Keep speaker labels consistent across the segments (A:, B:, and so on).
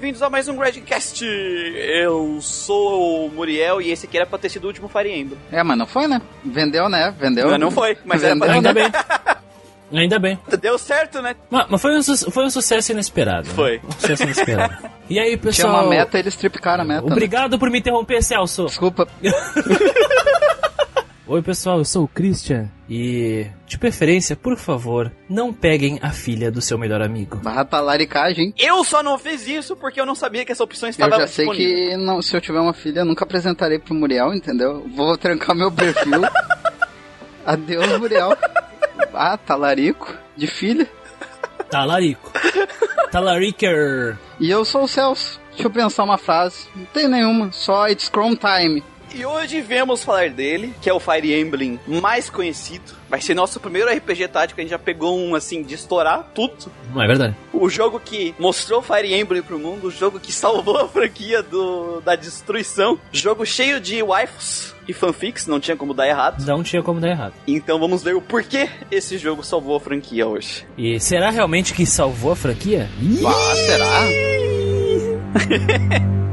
A: bem-vindos a mais um Gradcast. Eu sou o Muriel e esse aqui era pra ter sido o último Fire Emblem.
B: É, mas não foi, né? Vendeu, né? Vendeu.
A: Não, não foi, mas
B: Vendeu,
A: era
C: Ainda
A: pra...
C: bem. Ainda bem.
A: Deu certo, né?
C: Mas, mas foi, um, su- foi um sucesso inesperado. né?
A: Foi.
C: Um sucesso inesperado. E aí,
B: Tinha
C: pessoal?
B: uma meta, eles triplicaram a meta. né?
C: Obrigado por me interromper, Celso.
B: Desculpa.
C: Oi, pessoal, eu sou o Christian. E, de preferência, por favor, não peguem a filha do seu melhor amigo.
B: Barra talaricagem. hein?
A: Eu só não fiz isso porque eu não sabia que essa opção
B: Eu
A: estava
B: já sei
A: disponível.
B: que não, se eu tiver uma filha, eu nunca apresentarei pro Muriel, entendeu? Vou trancar meu perfil. Adeus, Muriel. Ah, talarico. De filha.
C: Talarico. Talariker.
B: E eu sou o Celso. Deixa eu pensar uma frase. Não tem nenhuma. Só It's Chrome Time.
A: E hoje viemos falar dele, que é o Fire Emblem mais conhecido. Vai ser nosso primeiro RPG tático, a gente já pegou um assim de estourar tudo.
C: Não é verdade?
A: O jogo que mostrou Fire Emblem pro mundo, o jogo que salvou a franquia do, da destruição. Jogo cheio de waifus e fanfics, não tinha como dar errado.
C: Não tinha como dar errado.
A: Então vamos ver o porquê esse jogo salvou a franquia hoje.
C: E será realmente que salvou a franquia?
B: Ah, será?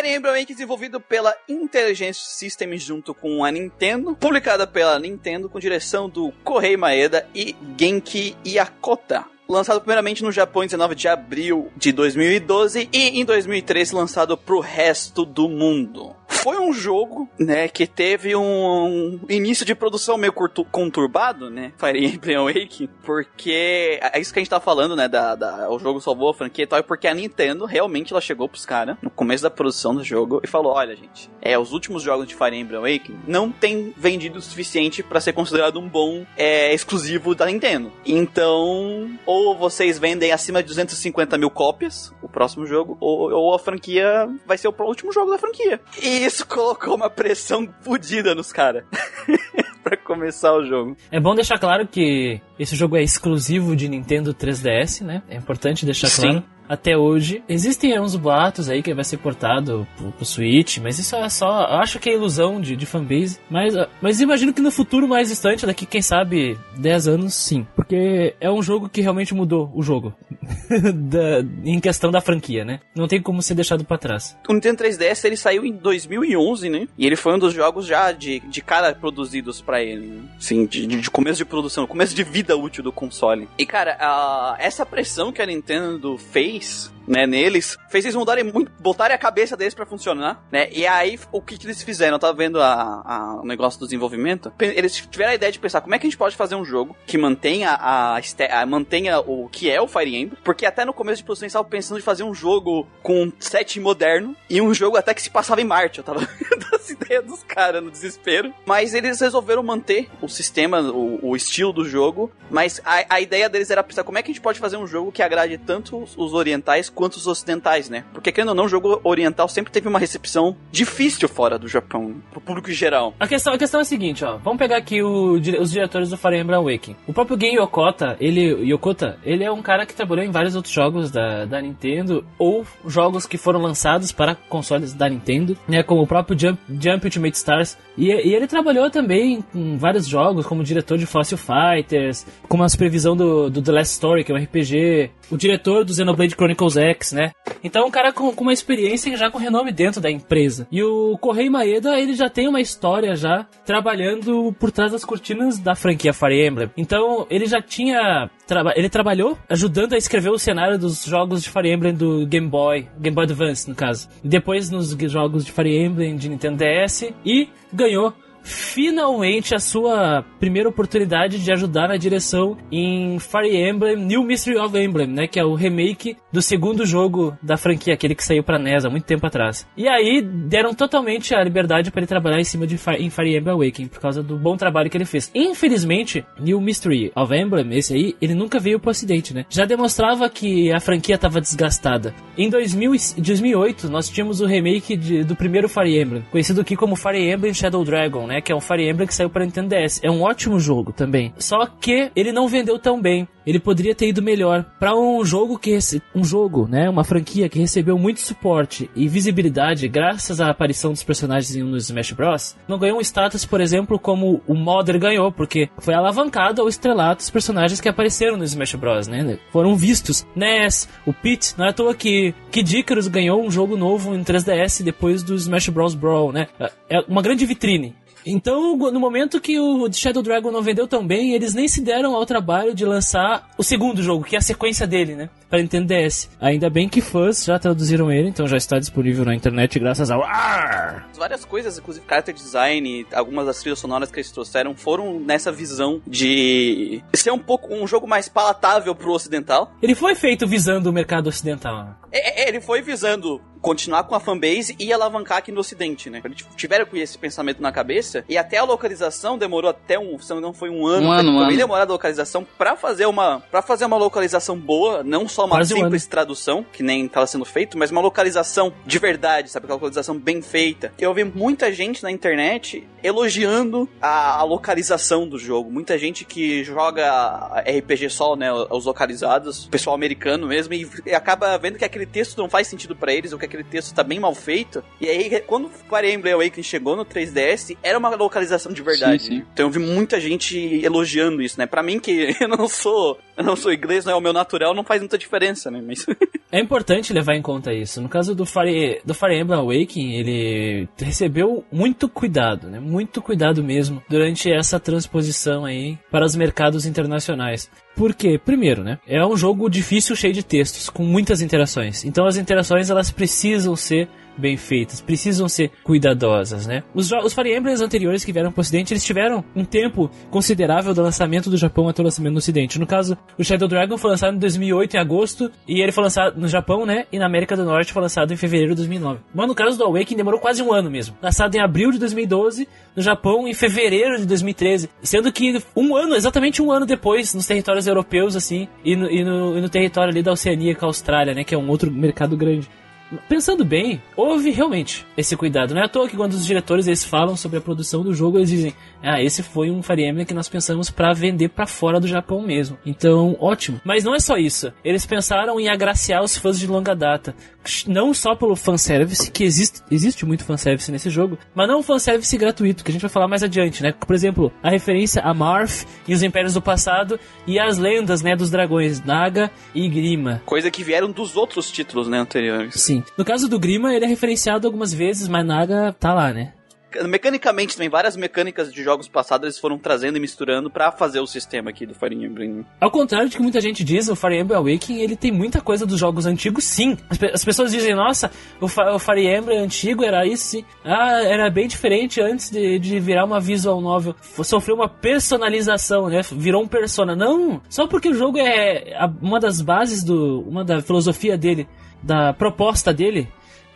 A: Fire Emblem é desenvolvido pela Intelligence Systems junto com a Nintendo, publicada pela Nintendo com direção do Kohei Maeda e Genki Yakota. Lançado primeiramente no Japão em 19 de abril de 2012 e em 2013 lançado pro resto do mundo. Foi um jogo, né, que teve um início de produção meio conturbado, né, Fire Emblem Awakening, porque é isso que a gente tá falando, né, da, da- o jogo salvou a franquia e tal, é porque a Nintendo realmente ela chegou pros caras no começo da produção do jogo e falou, olha, gente, é, os últimos jogos de Fire Emblem Awakening não tem vendido o suficiente pra ser considerado um bom é, exclusivo da Nintendo. Então, ou vocês vendem acima de 250 mil cópias, o próximo jogo, ou, ou a franquia vai ser o último jogo da franquia. E isso colocou uma pressão fodida nos caras. pra começar o jogo.
C: É bom deixar claro que esse jogo é exclusivo de Nintendo 3DS, né? É importante deixar
A: Sim.
C: claro. Até hoje. Existem uns boatos aí que vai ser portado pro, pro Switch, mas isso é só. Acho que é ilusão de, de fanbase. Mas, ah, mas imagino que no futuro mais distante, daqui, quem sabe, 10 anos, sim. Porque é um jogo que realmente mudou o jogo. Da- em questão da franquia, né? Não tem como ser deixado pra trás.
A: O Nintendo 3DS ele saiu em 2011, né? E ele foi um dos jogos já de, de cara produzidos pra ele. Né? Sim, de, de- começo de produção, começo de vida útil do console. E cara, a- essa pressão que a Nintendo fez. peace. Né, neles, fez eles mudarem muito, botarem a cabeça deles pra funcionar, né? E aí, o que, que eles fizeram? Eu tava vendo a, a- o negócio do desenvolvimento. Eles tiveram a ideia de pensar como é que a gente pode fazer um jogo que mantenha a, a- mantenha o que é o Fire Emblem, porque até no começo de produção eles estavam pensando em fazer um jogo com um set moderno e um jogo até que se passava em Marte. Eu tava vendo as ideias dos caras no desespero. Mas eles resolveram manter o sistema, o, o estilo do jogo. Mas a, a ideia deles era pensar como é que a gente pode fazer um jogo que agrade tanto os, os orientais quanto os ocidentais, né? Porque, querendo ou não, o jogo oriental sempre teve uma recepção difícil fora do Japão, pro público em geral.
C: A questão, a questão é a seguinte, ó. Vamos pegar aqui o os diretores do Fire Emblem Awakening. O próprio Gen Yokota, ele, Yokota, ele é um cara que trabalhou em vários outros jogos da, da Nintendo ou jogos que foram lançados para consoles da Nintendo, né? Como o próprio Jump, Jump Ultimate Stars. E, e ele trabalhou também em vários jogos, como diretor de Fossil Fighters, como a supervisão do, do The Last Story, que é um RPG, o diretor do Xenoblade Chronicles X, né? Então, um cara com, com uma experiência já com renome dentro da empresa. E o Correi Maeda, ele já tem uma história já trabalhando por trás das cortinas da franquia Fire Emblem. Então, ele já tinha. traba- ele trabalhou ajudando a escrever o cenário dos jogos de Fire Emblem do Game Boy, Game Boy Advance, no caso. Depois nos jogos de Fire Emblem de Nintendo DS e ganhou finalmente a sua primeira oportunidade de ajudar na direção em Fire Emblem New Mystery of Emblem, né, que é o remake do segundo jogo da franquia, aquele que saiu pra NES há muito tempo atrás. E aí deram totalmente a liberdade para ele trabalhar em cima de Fire, em Fire Emblem Awakening por causa do bom trabalho que ele fez. Infelizmente, New Mystery of Emblem, esse aí, ele nunca veio pro ocidente, né? Já demonstrava que a franquia estava desgastada. Em 2000, e- 2008, nós tínhamos o remake de- do primeiro Fire Emblem, conhecido aqui como Fire Emblem Shadow Dragon, né? Que é um Fire Emblem que saiu para Nintendo DS. É um ótimo jogo também. Só que ele não vendeu tão bem. Ele poderia ter ido melhor para um jogo que um jogo, né? Uma franquia que recebeu muito suporte e visibilidade graças à aparição dos personagens no Smash Bros. Não ganhou um status, por exemplo, como o Modder ganhou, porque foi alavancado ao estrelato dos personagens que apareceram no Smash Bros, né? Foram vistos. Ness, o Pete, não é à toa que Kid Icarus ganhou um jogo novo em 3DS depois do Smash Bros Brawl, né? É uma grande vitrine. Então, no momento que o Shadow Dragon não vendeu tão bem, eles nem se deram ao trabalho de lançar o segundo jogo, que é a sequência dele, né? Para Nintendo DS. Ainda bem que fãs já traduziram ele, então já está disponível na internet graças ao Arr!
A: Várias coisas, inclusive character design, algumas das trilhas sonoras que eles trouxeram foram nessa visão de ser um pouco um jogo mais palatável pro ocidental.
C: Ele foi feito visando o mercado ocidental.
A: É, é ele foi visando continuar com a fanbase e alavancar aqui no ocidente, né? Eles tiveram com esse pensamento na cabeça e até a localização demorou até um, se não foi um ano,
B: um ano, um ano.
A: demorado a localização para fazer uma para fazer uma localização boa, não só uma Quase simples um tradução, que nem estava sendo feito, mas uma localização de verdade, sabe? Aquela localização bem feita. Eu vi muita gente na internet elogiando a, a localização do jogo. Muita gente que joga RPG só, né? Os localizados, pessoal americano mesmo, e, e acaba vendo que aquele texto não faz sentido para eles, ou que aquele texto tá bem mal feito. E aí, quando o Fire Emblem Awakening chegou no 3DS, era uma localização de verdade. Sim, sim. Então eu vi muita gente elogiando isso, né? Para mim que eu não sou, eu não sou inglês, não é o meu natural, não faz muita diferença, né? Mas
C: é importante levar em conta isso. No caso do Fire, do Fire Emblem Awakening, ele recebeu muito cuidado, né? Muito cuidado mesmo durante essa transposição aí para os mercados internacionais. Porque, primeiro, né? É um jogo difícil, cheio de textos, com muitas interações. Então as interações elas precisam ser bem feitas, precisam ser cuidadosas, né? Os, os Fire Emblems anteriores que vieram pro ocidente, eles tiveram um tempo considerável do lançamento do Japão até o lançamento no ocidente. No caso, o Shadow Dragon foi lançado em 2008, em agosto, e ele foi lançado no Japão, né? E na América do Norte foi lançado em fevereiro de 2009. Mas no caso do Awakening demorou quase um ano mesmo. Lançado em abril de 2012, no Japão em fevereiro de 2013. Sendo que um ano, exatamente um ano depois, nos territórios europeus, assim, e no, e no, e no território ali da Oceania com a Austrália, né? Que é um outro mercado grande pensando bem, houve realmente esse cuidado. Não é à toa que quando os diretores eles falam sobre a produção do jogo, eles dizem: "Ah, esse foi um Fire Emblem que nós pensamos para vender para fora do Japão mesmo". Então, ótimo. Mas não é só isso. Eles pensaram em agraciar os fãs de longa data, não só pelo fanservice, que existe, existe muito fanservice nesse jogo, mas não um fanservice gratuito, que a gente vai falar mais adiante, né? Por exemplo, a referência a Marth e os Impérios do Passado e as lendas, né, dos dragões Naga e Grima.
A: Coisa que vieram dos outros títulos, né, anteriores.
C: Sim. No caso do Grima, ele é referenciado algumas vezes, mas Naga tá lá, né?
A: Mecanicamente também, várias mecânicas de jogos passados eles foram trazendo e misturando para fazer o sistema aqui do Fire Emblem.
C: Ao contrário de que muita gente diz, o Fire Emblem Awakening ele tem muita coisa dos jogos antigos, sim. As, as pessoas dizem, nossa, o, o, Fire Emblem antigo era isso. Ah, era bem diferente antes de, de virar uma visual novel. Sofreu uma personalização, né? Virou um persona. Não, só porque o jogo é uma das bases do, uma da filosofia dele, da proposta dele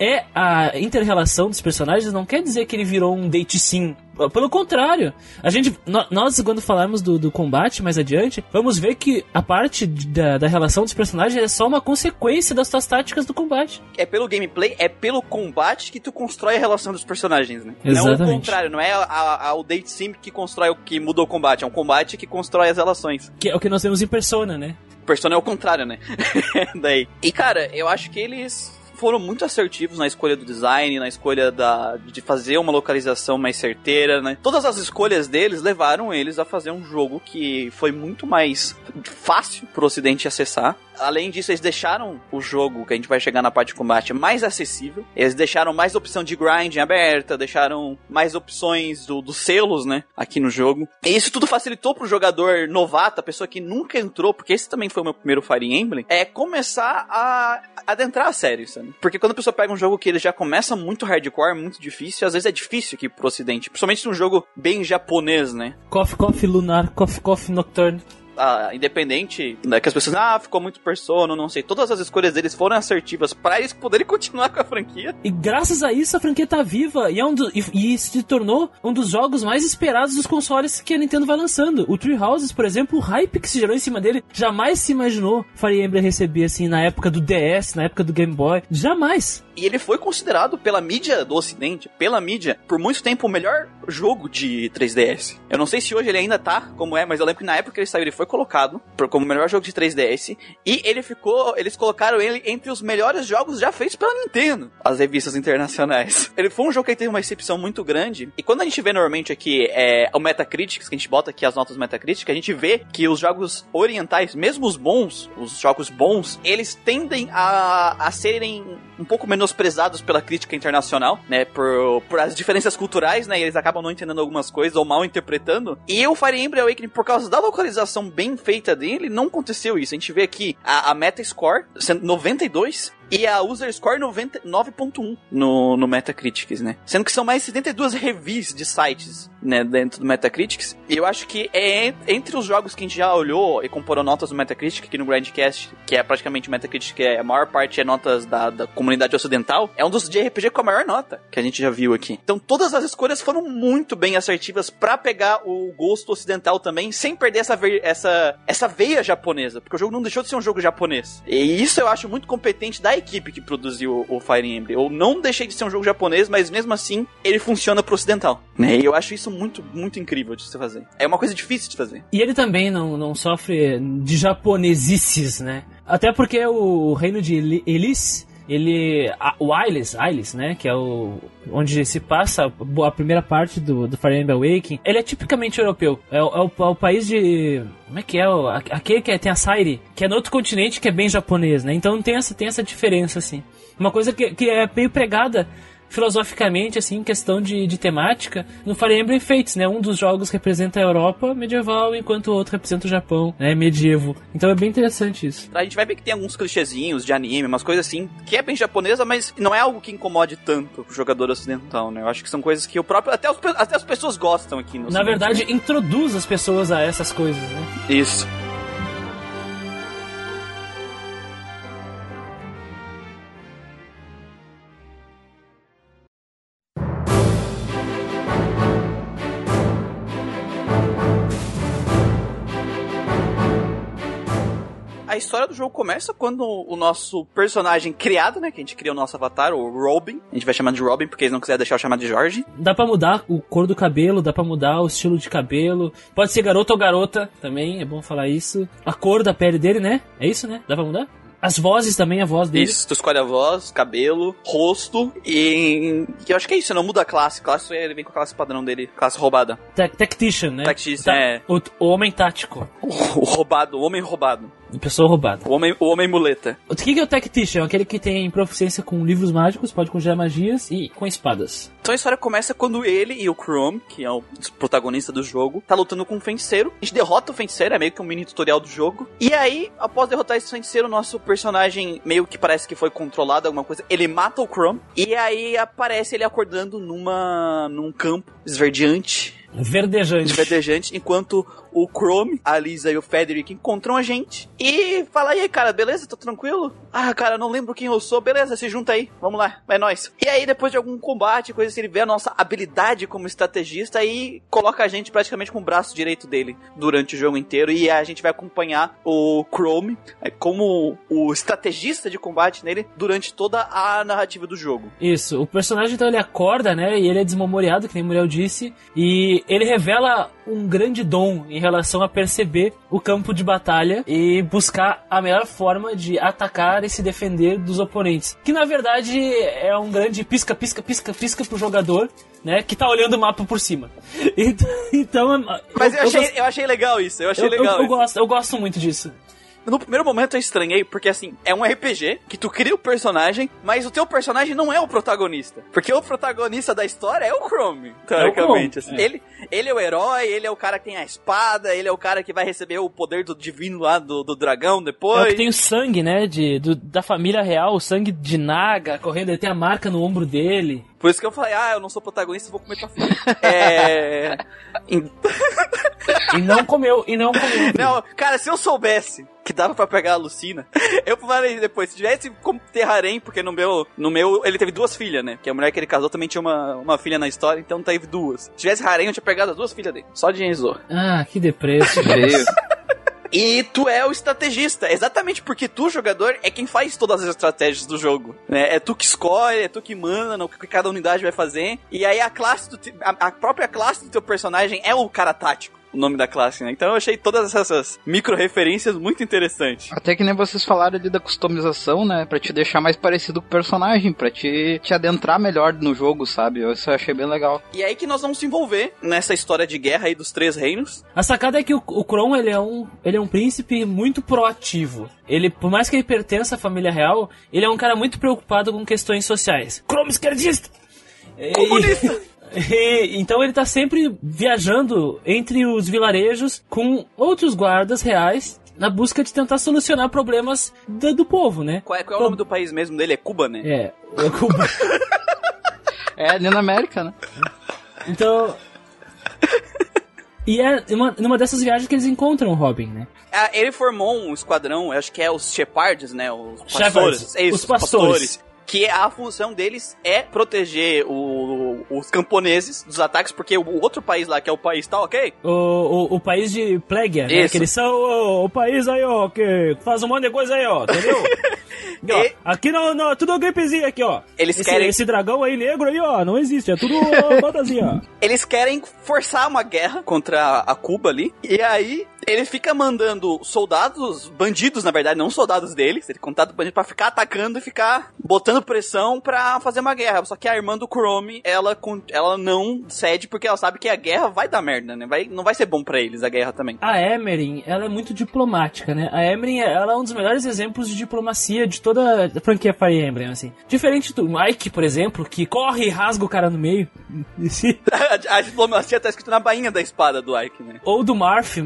C: é a interrelação dos personagens, não quer dizer que ele virou um date sim. Pelo contrário, a gente, nós quando falarmos do, do combate mais adiante, vamos ver que a parte da, da relação dos personagens é só uma consequência das suas táticas do combate.
A: É pelo gameplay, é pelo combate que tu constrói a relação dos personagens, né?
C: Exatamente.
A: Não o contrário, não é a, a, o date sim que constrói o que muda o combate, é um combate que constrói as relações.
C: Que é o que nós temos em Persona, né?
A: Persona é o contrário, né? Daí. E cara, eu acho que eles foram muito assertivos na escolha do design, na escolha da, de fazer uma localização mais certeira, né? Todas as escolhas deles levaram eles a fazer um jogo que foi muito mais fácil pro ocidente acessar Além disso, eles deixaram o jogo, que a gente vai chegar na parte de combate, mais acessível. Eles deixaram mais opção de grinding aberta, deixaram mais opções do, dos selos, né, aqui no jogo. E isso tudo facilitou pro jogador novato, a pessoa que nunca entrou, porque esse também foi o meu primeiro Fire Emblem, é começar a adentrar a série, sabe? Porque quando a pessoa pega um jogo que ele já começa muito hardcore, muito difícil, às vezes é difícil aqui pro ocidente, principalmente num jogo bem japonês, né?
C: Coffee Coffee Lunar, Coffee Coffee Nocturne
A: ah, independente né, que as pessoas, ah, ficou muito persona, não sei. Todas as escolhas deles foram assertivas para eles poderem continuar com a franquia.
C: E graças a isso a franquia tá viva e, é um do, e, e, se tornou um dos jogos mais esperados dos consoles que a Nintendo vai lançando. O Tree Houses, por exemplo, o hype que se gerou em cima dele, jamais se imaginou Fire Emblem receber assim na época do DS, na época do Game Boy. Jamais.
A: E ele foi considerado pela mídia do ocidente, pela mídia, por muito tempo o melhor jogo de 3DS. Eu não sei se hoje ele ainda tá como é, mas eu lembro que na época que ele saiu ele foi colocado como o melhor jogo de 3DS e ele ficou, eles colocaram ele entre os melhores jogos já feitos pela Nintendo, as revistas internacionais. Ele foi um jogo que teve uma recepção muito grande e quando a gente vê normalmente aqui é, o Metacritic, que a gente bota aqui as notas Metacritic, a gente vê que os jogos orientais, mesmo os bons, os jogos bons, eles tendem a, a serem um pouco menosprezados pela crítica internacional, né, por, por as diferenças culturais, né, e eles acabam não entendendo algumas coisas ou mal interpretando. E o Fire Emblem Awakening, por causa da localização bem feita dele, não aconteceu isso. A gente vê aqui a, a Metascore sendo 92 e a user score 9.1 no, no Metacritics, né? Sendo que são mais 72 reviews de sites, né, dentro do Metacritics. E eu acho que é entre os jogos que a gente já olhou e comparou notas do Metacritic aqui no Grandcast, que é praticamente o Metacritic, que é a maior parte é notas da, da comunidade ocidental, é um dos de RPG com a maior nota que a gente já viu aqui. Então todas as escolhas foram muito bem assertivas para pegar o gosto ocidental também, sem perder essa, essa, essa veia japonesa, porque o jogo não deixou de ser um jogo japonês. E isso eu acho muito competente da equipe que produziu o Fire Emblem. Eu não deixei de ser um jogo japonês, mas mesmo assim ele funciona pro ocidental. Né? E eu acho isso muito, muito incrível de se fazer. É uma coisa difícil de fazer.
C: E ele também não, não sofre de japonesices, né? Até porque o reino de Elis ele o Ailes, Ailes, né, que é o onde se passa a primeira parte do, do Fire Emblem Awakening, ele é tipicamente europeu. É, é, o, é o, país de como é que é? Aquele que é, tem a Sairi, que é no outro continente que é bem japonês, né? Então tem essa tem essa diferença assim. Uma coisa que, que é meio pregada filosoficamente, assim, em questão de, de temática, no Fire Emblem Fates, né? Um dos jogos representa a Europa medieval, enquanto o outro representa o Japão, né? Medievo. Então é bem interessante isso.
A: A gente vai ver que tem alguns clichêzinhos de anime, umas coisas assim, que é bem japonesa, mas não é algo que incomode tanto o jogador ocidental, né? Eu acho que são coisas que o próprio. Até, os, até as pessoas gostam aqui no
C: Na verdade, introduz as pessoas a essas coisas, né?
A: Isso. A história do jogo começa quando o nosso personagem criado, né? Que a gente cria o nosso avatar, o Robin. A gente vai chamar de Robin porque eles não quiserem deixar eu chamar de Jorge.
C: Dá pra mudar o cor do cabelo, dá pra mudar o estilo de cabelo. Pode ser garoto ou garota também, é bom falar isso. A cor da pele dele, né? É isso, né? Dá pra mudar? As vozes também, a voz dele.
A: Isso, tu escolhe a voz, cabelo, rosto e. Eu acho que é isso, não muda a classe. Classe ele vem com a classe padrão dele, classe roubada.
C: Tactician, né?
A: Tactician, tá, é.
C: O, o, homem tático.
A: O, o roubado, o homem roubado.
C: Pessoa roubada.
A: O homem, o homem muleta.
C: O que é o Tactician? Aquele que tem proficiência com livros mágicos, pode conjurar magias e com espadas.
A: Então a história começa quando ele e o Chrome, que é o protagonista do jogo, tá lutando com um feiticeiro. A gente derrota o feiticeiro, é meio que um mini tutorial do jogo. E aí, após derrotar esse feiticeiro, o nosso personagem meio que parece que foi controlado, alguma coisa. Ele mata o Chrome. E aí aparece ele acordando numa num campo esverdeante.
C: Verdejante.
A: Verdejante, enquanto o Chrome, a Lisa e o Frederick encontram a gente e fala: aí, cara, beleza? Tô tranquilo? Ah, cara, não lembro quem eu sou. Beleza, se junta aí. Vamos lá, é nóis. E aí, depois de algum combate, coisa assim, ele vê a nossa habilidade como estrategista e coloca a gente praticamente com o braço direito dele durante o jogo inteiro. E a gente vai acompanhar o Chrome é, como o estrategista de combate nele durante toda a narrativa do jogo.
C: Isso, o personagem então ele acorda, né? E ele é desmemoriado, que nem o Muriel disse. E ele revela um grande dom em relação a perceber o campo de batalha e buscar a melhor forma de atacar e se defender dos oponentes. Que na verdade é um grande pisca, pisca, pisca, pisca pro jogador, né? Que tá olhando o mapa por cima. Então. então
A: Mas eu, eu, achei, eu, eu achei legal isso, eu achei
C: eu,
A: legal.
C: Eu, gosto, eu gosto muito disso.
A: No primeiro momento eu estranhei, porque assim, é um RPG que tu cria o personagem, mas o teu personagem não é o protagonista. Porque o protagonista da história é o Chrome, teoricamente. É assim. é. Ele, ele é o herói, ele é o cara que tem a espada, ele é o cara que vai receber o poder do divino lá do, do dragão depois. É o
C: que tem o sangue, né, de, do, da família real, o sangue de Naga correndo, ele tem a marca no ombro dele.
A: Por isso que eu falei, ah, eu não sou protagonista, vou comer tua filha. é.
C: E não comeu, e não comeu.
A: Não, cara, se eu soubesse que dava para pegar a Lucina, eu falei depois, se tivesse como ter harém, porque no meu, no meu, ele teve duas filhas, né? Porque a mulher que ele casou também tinha uma, uma filha na história, então teve duas. Se tivesse harém, eu tinha pegado as duas filhas dele, só de Enzo.
C: Ah, que depresso.
A: E tu é o estrategista, exatamente porque tu, jogador, é quem faz todas as estratégias do jogo. Né? É tu que escolhe, é tu que manda no que cada unidade vai fazer. E aí a classe, do, a, a própria classe do teu personagem é o cara tático o nome da classe, né? Então eu achei todas essas micro referências muito interessantes.
B: Até que nem vocês falaram ali da customização, né? Pra te deixar mais parecido com o personagem, pra te, te adentrar melhor no jogo, sabe? Isso eu achei bem legal.
A: E é aí que nós vamos se envolver nessa história de guerra aí dos três reinos.
C: A sacada é que o, o Kron, ele é, um, ele é um príncipe muito proativo. Ele, por mais que ele pertença à família real, ele é um cara muito preocupado com questões sociais. Kron esquerdista!
A: Comunista!
C: E... E, então ele tá sempre viajando entre os vilarejos com outros guardas reais na busca de tentar solucionar problemas do, do povo, né?
A: Qual é, qual é o nome do país mesmo dele? É Cuba, né?
C: É, é Cuba.
B: é ali na América, né?
C: Então. E é uma, numa dessas viagens que eles encontram o Robin, né?
A: Ah, ele formou um esquadrão, acho que é os Shepards, né? Os pastores. É isso,
C: os pastores. pastores
A: que a função deles é proteger o, os camponeses dos ataques, porque o outro país lá, que é o país, tá ok?
C: O, o, o país de Plegia, né? Que eles são o, o, país aí, ó, que faz um monte de coisa aí, ó, entendeu? e, ó, aqui não, não, tudo gamezinho aqui, ó.
A: Eles
C: esse,
A: querem...
C: Esse dragão aí negro aí, ó, não existe, é tudo fantasia, ó.
A: Eles querem forçar uma guerra contra a Cuba ali, e aí ele fica mandando soldados, bandidos, na verdade, não soldados deles, ele contato bandido pra ficar atacando e ficar botando pressão pra fazer uma guerra. Só que a irmã do Chrome, ela, ela não cede porque ela sabe que a guerra vai dar merda, né? Vai, não vai ser bom para eles a guerra também.
C: A Emerin, ela é muito diplomática, né? A Emerin, ela é um dos melhores exemplos de diplomacia de toda a franquia Fire Emblem, assim. Diferente do Mike, por exemplo, que corre e rasga o cara no meio.
A: a, a, diplomacia tá escrito na bainha da espada do Ike, né?
C: Ou do Marth,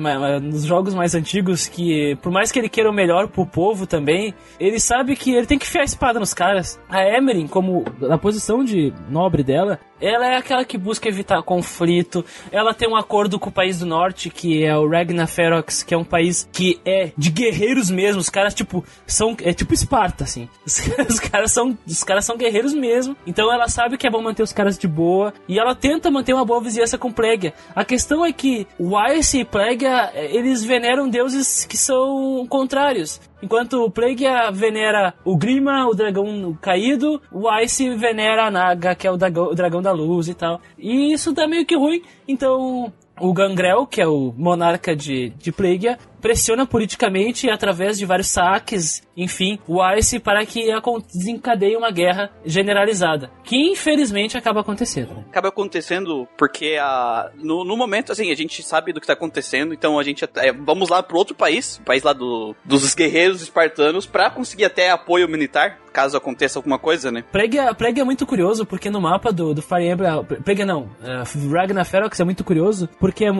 C: nos jogos mais antigos, que por mais que ele queira o melhor pro povo também, ele sabe que ele tem que enfiar a espada nos caras. A Emerin, como na posição de nobre dela, ela é aquela que busca evitar conflito. Ela tem um acordo com o país do norte, que é o Ragnar Ferox, que é um país que é de guerreiros mesmo. Os caras, tipo, são. É tipo Esparta, assim. Os, os, caras são, os caras são guerreiros mesmo. Então ela sabe que é bom manter os caras de boa. E ela tenta manter uma boa vizinhança com Plegia. A questão é que Weiss e Plegia, eles veneram deuses que são contrários. Enquanto o Plague venera o Grima, o dragão caído, o Ice venera a Naga, que é o dragão, o dragão da luz e tal. E isso tá meio que ruim, então o Gangrel, que é o monarca de, de Plagia, pressiona politicamente através de vários saques, enfim, o Ice para que desencadeie uma guerra generalizada, que infelizmente acaba acontecendo. Né?
A: Acaba acontecendo porque a, no, no, momento, assim, a gente sabe do que está acontecendo, então a gente é, vamos lá para outro país, o país lá do, dos guerreiros espartanos, para conseguir até apoio militar, caso aconteça alguma coisa, né?
C: Plague, é, é muito curioso, porque no mapa do, do Fire Emblem, Plague não, uh, Ragnar Ferox é muito curioso, porque uh,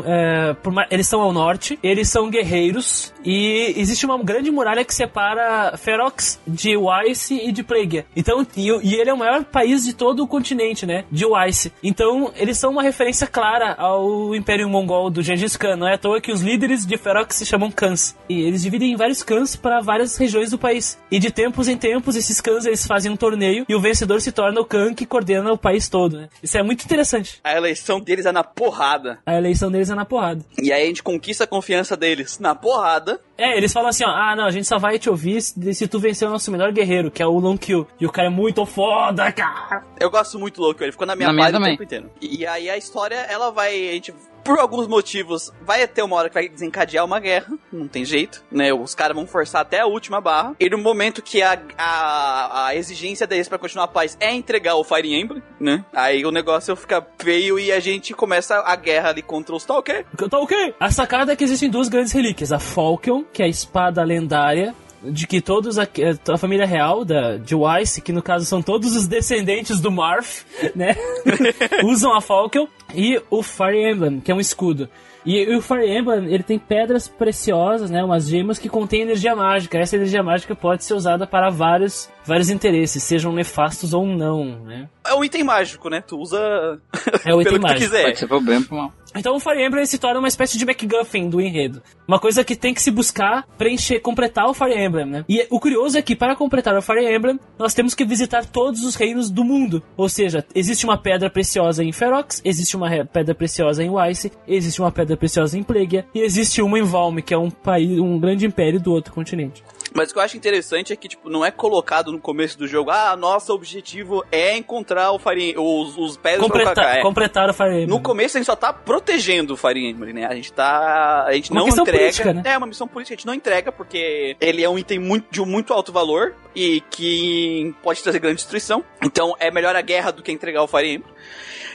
C: por, eles são ao norte, eles são guerreiros guerreiros e existe uma grande muralha que separa Ferox de Weiss e de Plague. Então, e, e, ele é o maior país de todo o continente, né? De Weiss. Então, eles são uma referência clara ao Império Mongol do Gengis Khan. Não é à toa que os líderes de Ferox se chamam Khans. E eles dividem em vários Khans para várias regiões do país. E de tempos em tempos, esses Khans eles fazem um torneio e o vencedor se torna o Khan que coordena o país todo, né? Isso é muito interessante.
A: A eleição deles é na porrada.
C: A eleição deles é na porrada.
A: E aí a gente conquista a confiança deles na porrada.
C: É, eles falam assim, ó, ah, não, a gente só vai te ouvir se, se tu vencer o nosso melhor guerreiro, que é o Long Kill. E o cara é muito foda, cara.
A: Eu gosto muito do Long Kill, ele ficou na minha
B: página
A: o tempo inteiro. E aí a história, ela vai, a gente por alguns motivos, vai ter uma hora que vai desencadear uma guerra, não tem jeito, né? Os caras vão forçar até a última barra. E no momento que a, a, a exigência deles para continuar a paz é entregar o Fire Emblem, né? Aí o negócio fica feio e a gente começa a guerra ali contra os Talker.
C: Talker! A sacada é que existem duas grandes relíquias: a Falcon, que é a espada lendária de que todos a, a, família real da, de Weiss, que no caso são todos os descendentes do Marth, né? usam a Falcon e o Fire Emblem, que é um escudo. E, e, o Fire Emblem, ele tem pedras preciosas, né, umas gemas que contêm energia mágica. Essa energia mágica pode ser usada para vários, vários interesses, sejam nefastos ou não, né?
A: É um item mágico, né? Tu usa
C: é o item mágico.
A: quiser.
B: Pode ser pro bem pro mal.
C: Então o Fire Emblem se torna uma espécie de MacGuffin do enredo. Uma coisa que tem que se buscar preencher, completar o Fire Emblem, né? E o curioso é que para completar o Fire Emblem, nós temos que visitar todos os reinos do mundo. Ou seja, existe uma pedra preciosa em Ferox, existe uma pedra preciosa em Weiss, existe uma pedra preciosa em Plegia e existe uma em Valme, que é um país, um grande império do outro continente.
A: Mas o que eu acho interessante é que, tipo, não é colocado no começo do jogo, ah, nosso objetivo é encontrar o Fire os, os pés
C: Completa,
A: do é.
C: Completar o Fire Emblem.
A: No começo a gente só tá protegendo o Fire Emblem, né? A gente tá... A gente uma não entrega... Política, né? É, uma missão política. A gente não entrega porque ele é um item muito, de muito alto valor e que pode trazer grande destruição. Então é melhor a guerra do que entregar o Fire Emblem.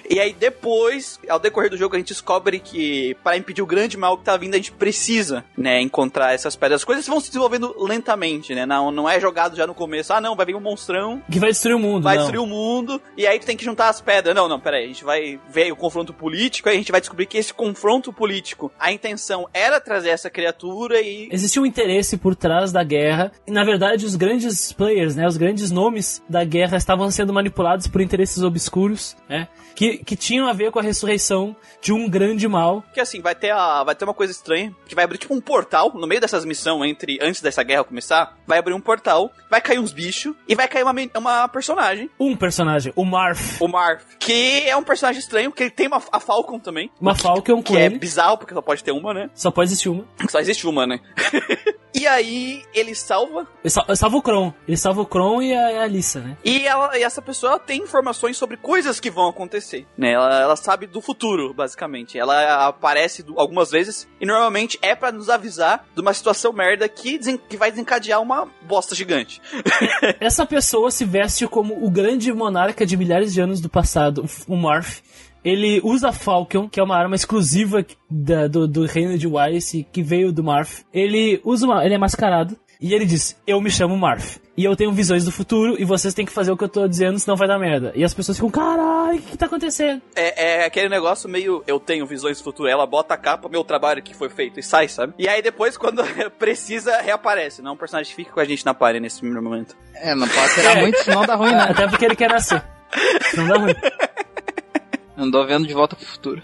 A: E aí depois, ao decorrer do jogo, a gente descobre que para impedir o grande mal que tá vindo, a gente precisa, né, encontrar essas pedras. As coisas vão se desenvolvendo lentamente, né? Não, não é jogado já no começo, ah não, vai vir um monstrão.
C: Que vai destruir o mundo,
A: Vai
C: não.
A: destruir o mundo, e aí tu tem que juntar as pedras. Não, não, peraí, a gente vai ver o confronto político, aí a gente vai descobrir que esse confronto político, a intenção era trazer essa criatura e...
C: Existia um interesse por trás da guerra, e na verdade os grandes players, né, os grandes nomes da guerra estavam sendo manipulados por interesses obscuros, né? que, que tinham a ver com a ressurreição de um grande mal.
A: Que assim, vai ter, a, vai ter uma coisa estranha, que vai abrir tipo um portal no meio dessas missões entre antes dessa guerra começar. Vai abrir um portal, vai cair uns bichos e vai cair uma, uma personagem.
C: Um personagem, o Marth.
A: O Marth, que é um personagem estranho, que ele tem uma, a Falcon também.
C: Uma Falcon
A: que é bizarro, porque só pode ter uma, né?
C: Só pode existir uma.
A: Só existe uma, né? e aí ele salva.
C: Ele, sal, salva o Kron. Ele salva o Kron e a, a Alissa, né?
A: E, ela, e essa pessoa tem informações sobre coisas que vão acontecer, né? Ela, ela sabe do futuro, basicamente. Ela aparece algumas vezes e normalmente é para nos avisar de uma situação merda que, que vai desencadear uma bosta gigante.
C: essa pessoa se veste como o grande monarca de milhares de anos do passado, o Marth. Ele usa a Falcon, que é uma arma exclusiva da, do, do reino de Weiss, que veio do Marth. Ele usa uma, ele é mascarado. E ele diz: Eu me chamo Marth. E eu tenho visões do futuro e vocês têm que fazer o que eu tô dizendo, senão vai dar merda. E as pessoas ficam, caralho, o que, que tá acontecendo?
A: É, é, aquele negócio meio, eu tenho visões do futuro, ela bota a capa, meu trabalho que foi feito e sai, sabe? E aí depois, quando precisa, reaparece. Não, o personagem fica com a gente na parede nesse primeiro momento.
B: É, não pode ser muito, senão dá ruim, né?
C: Até porque ele quer nascer. Senão dá ruim.
B: Andou vendo de volta pro futuro.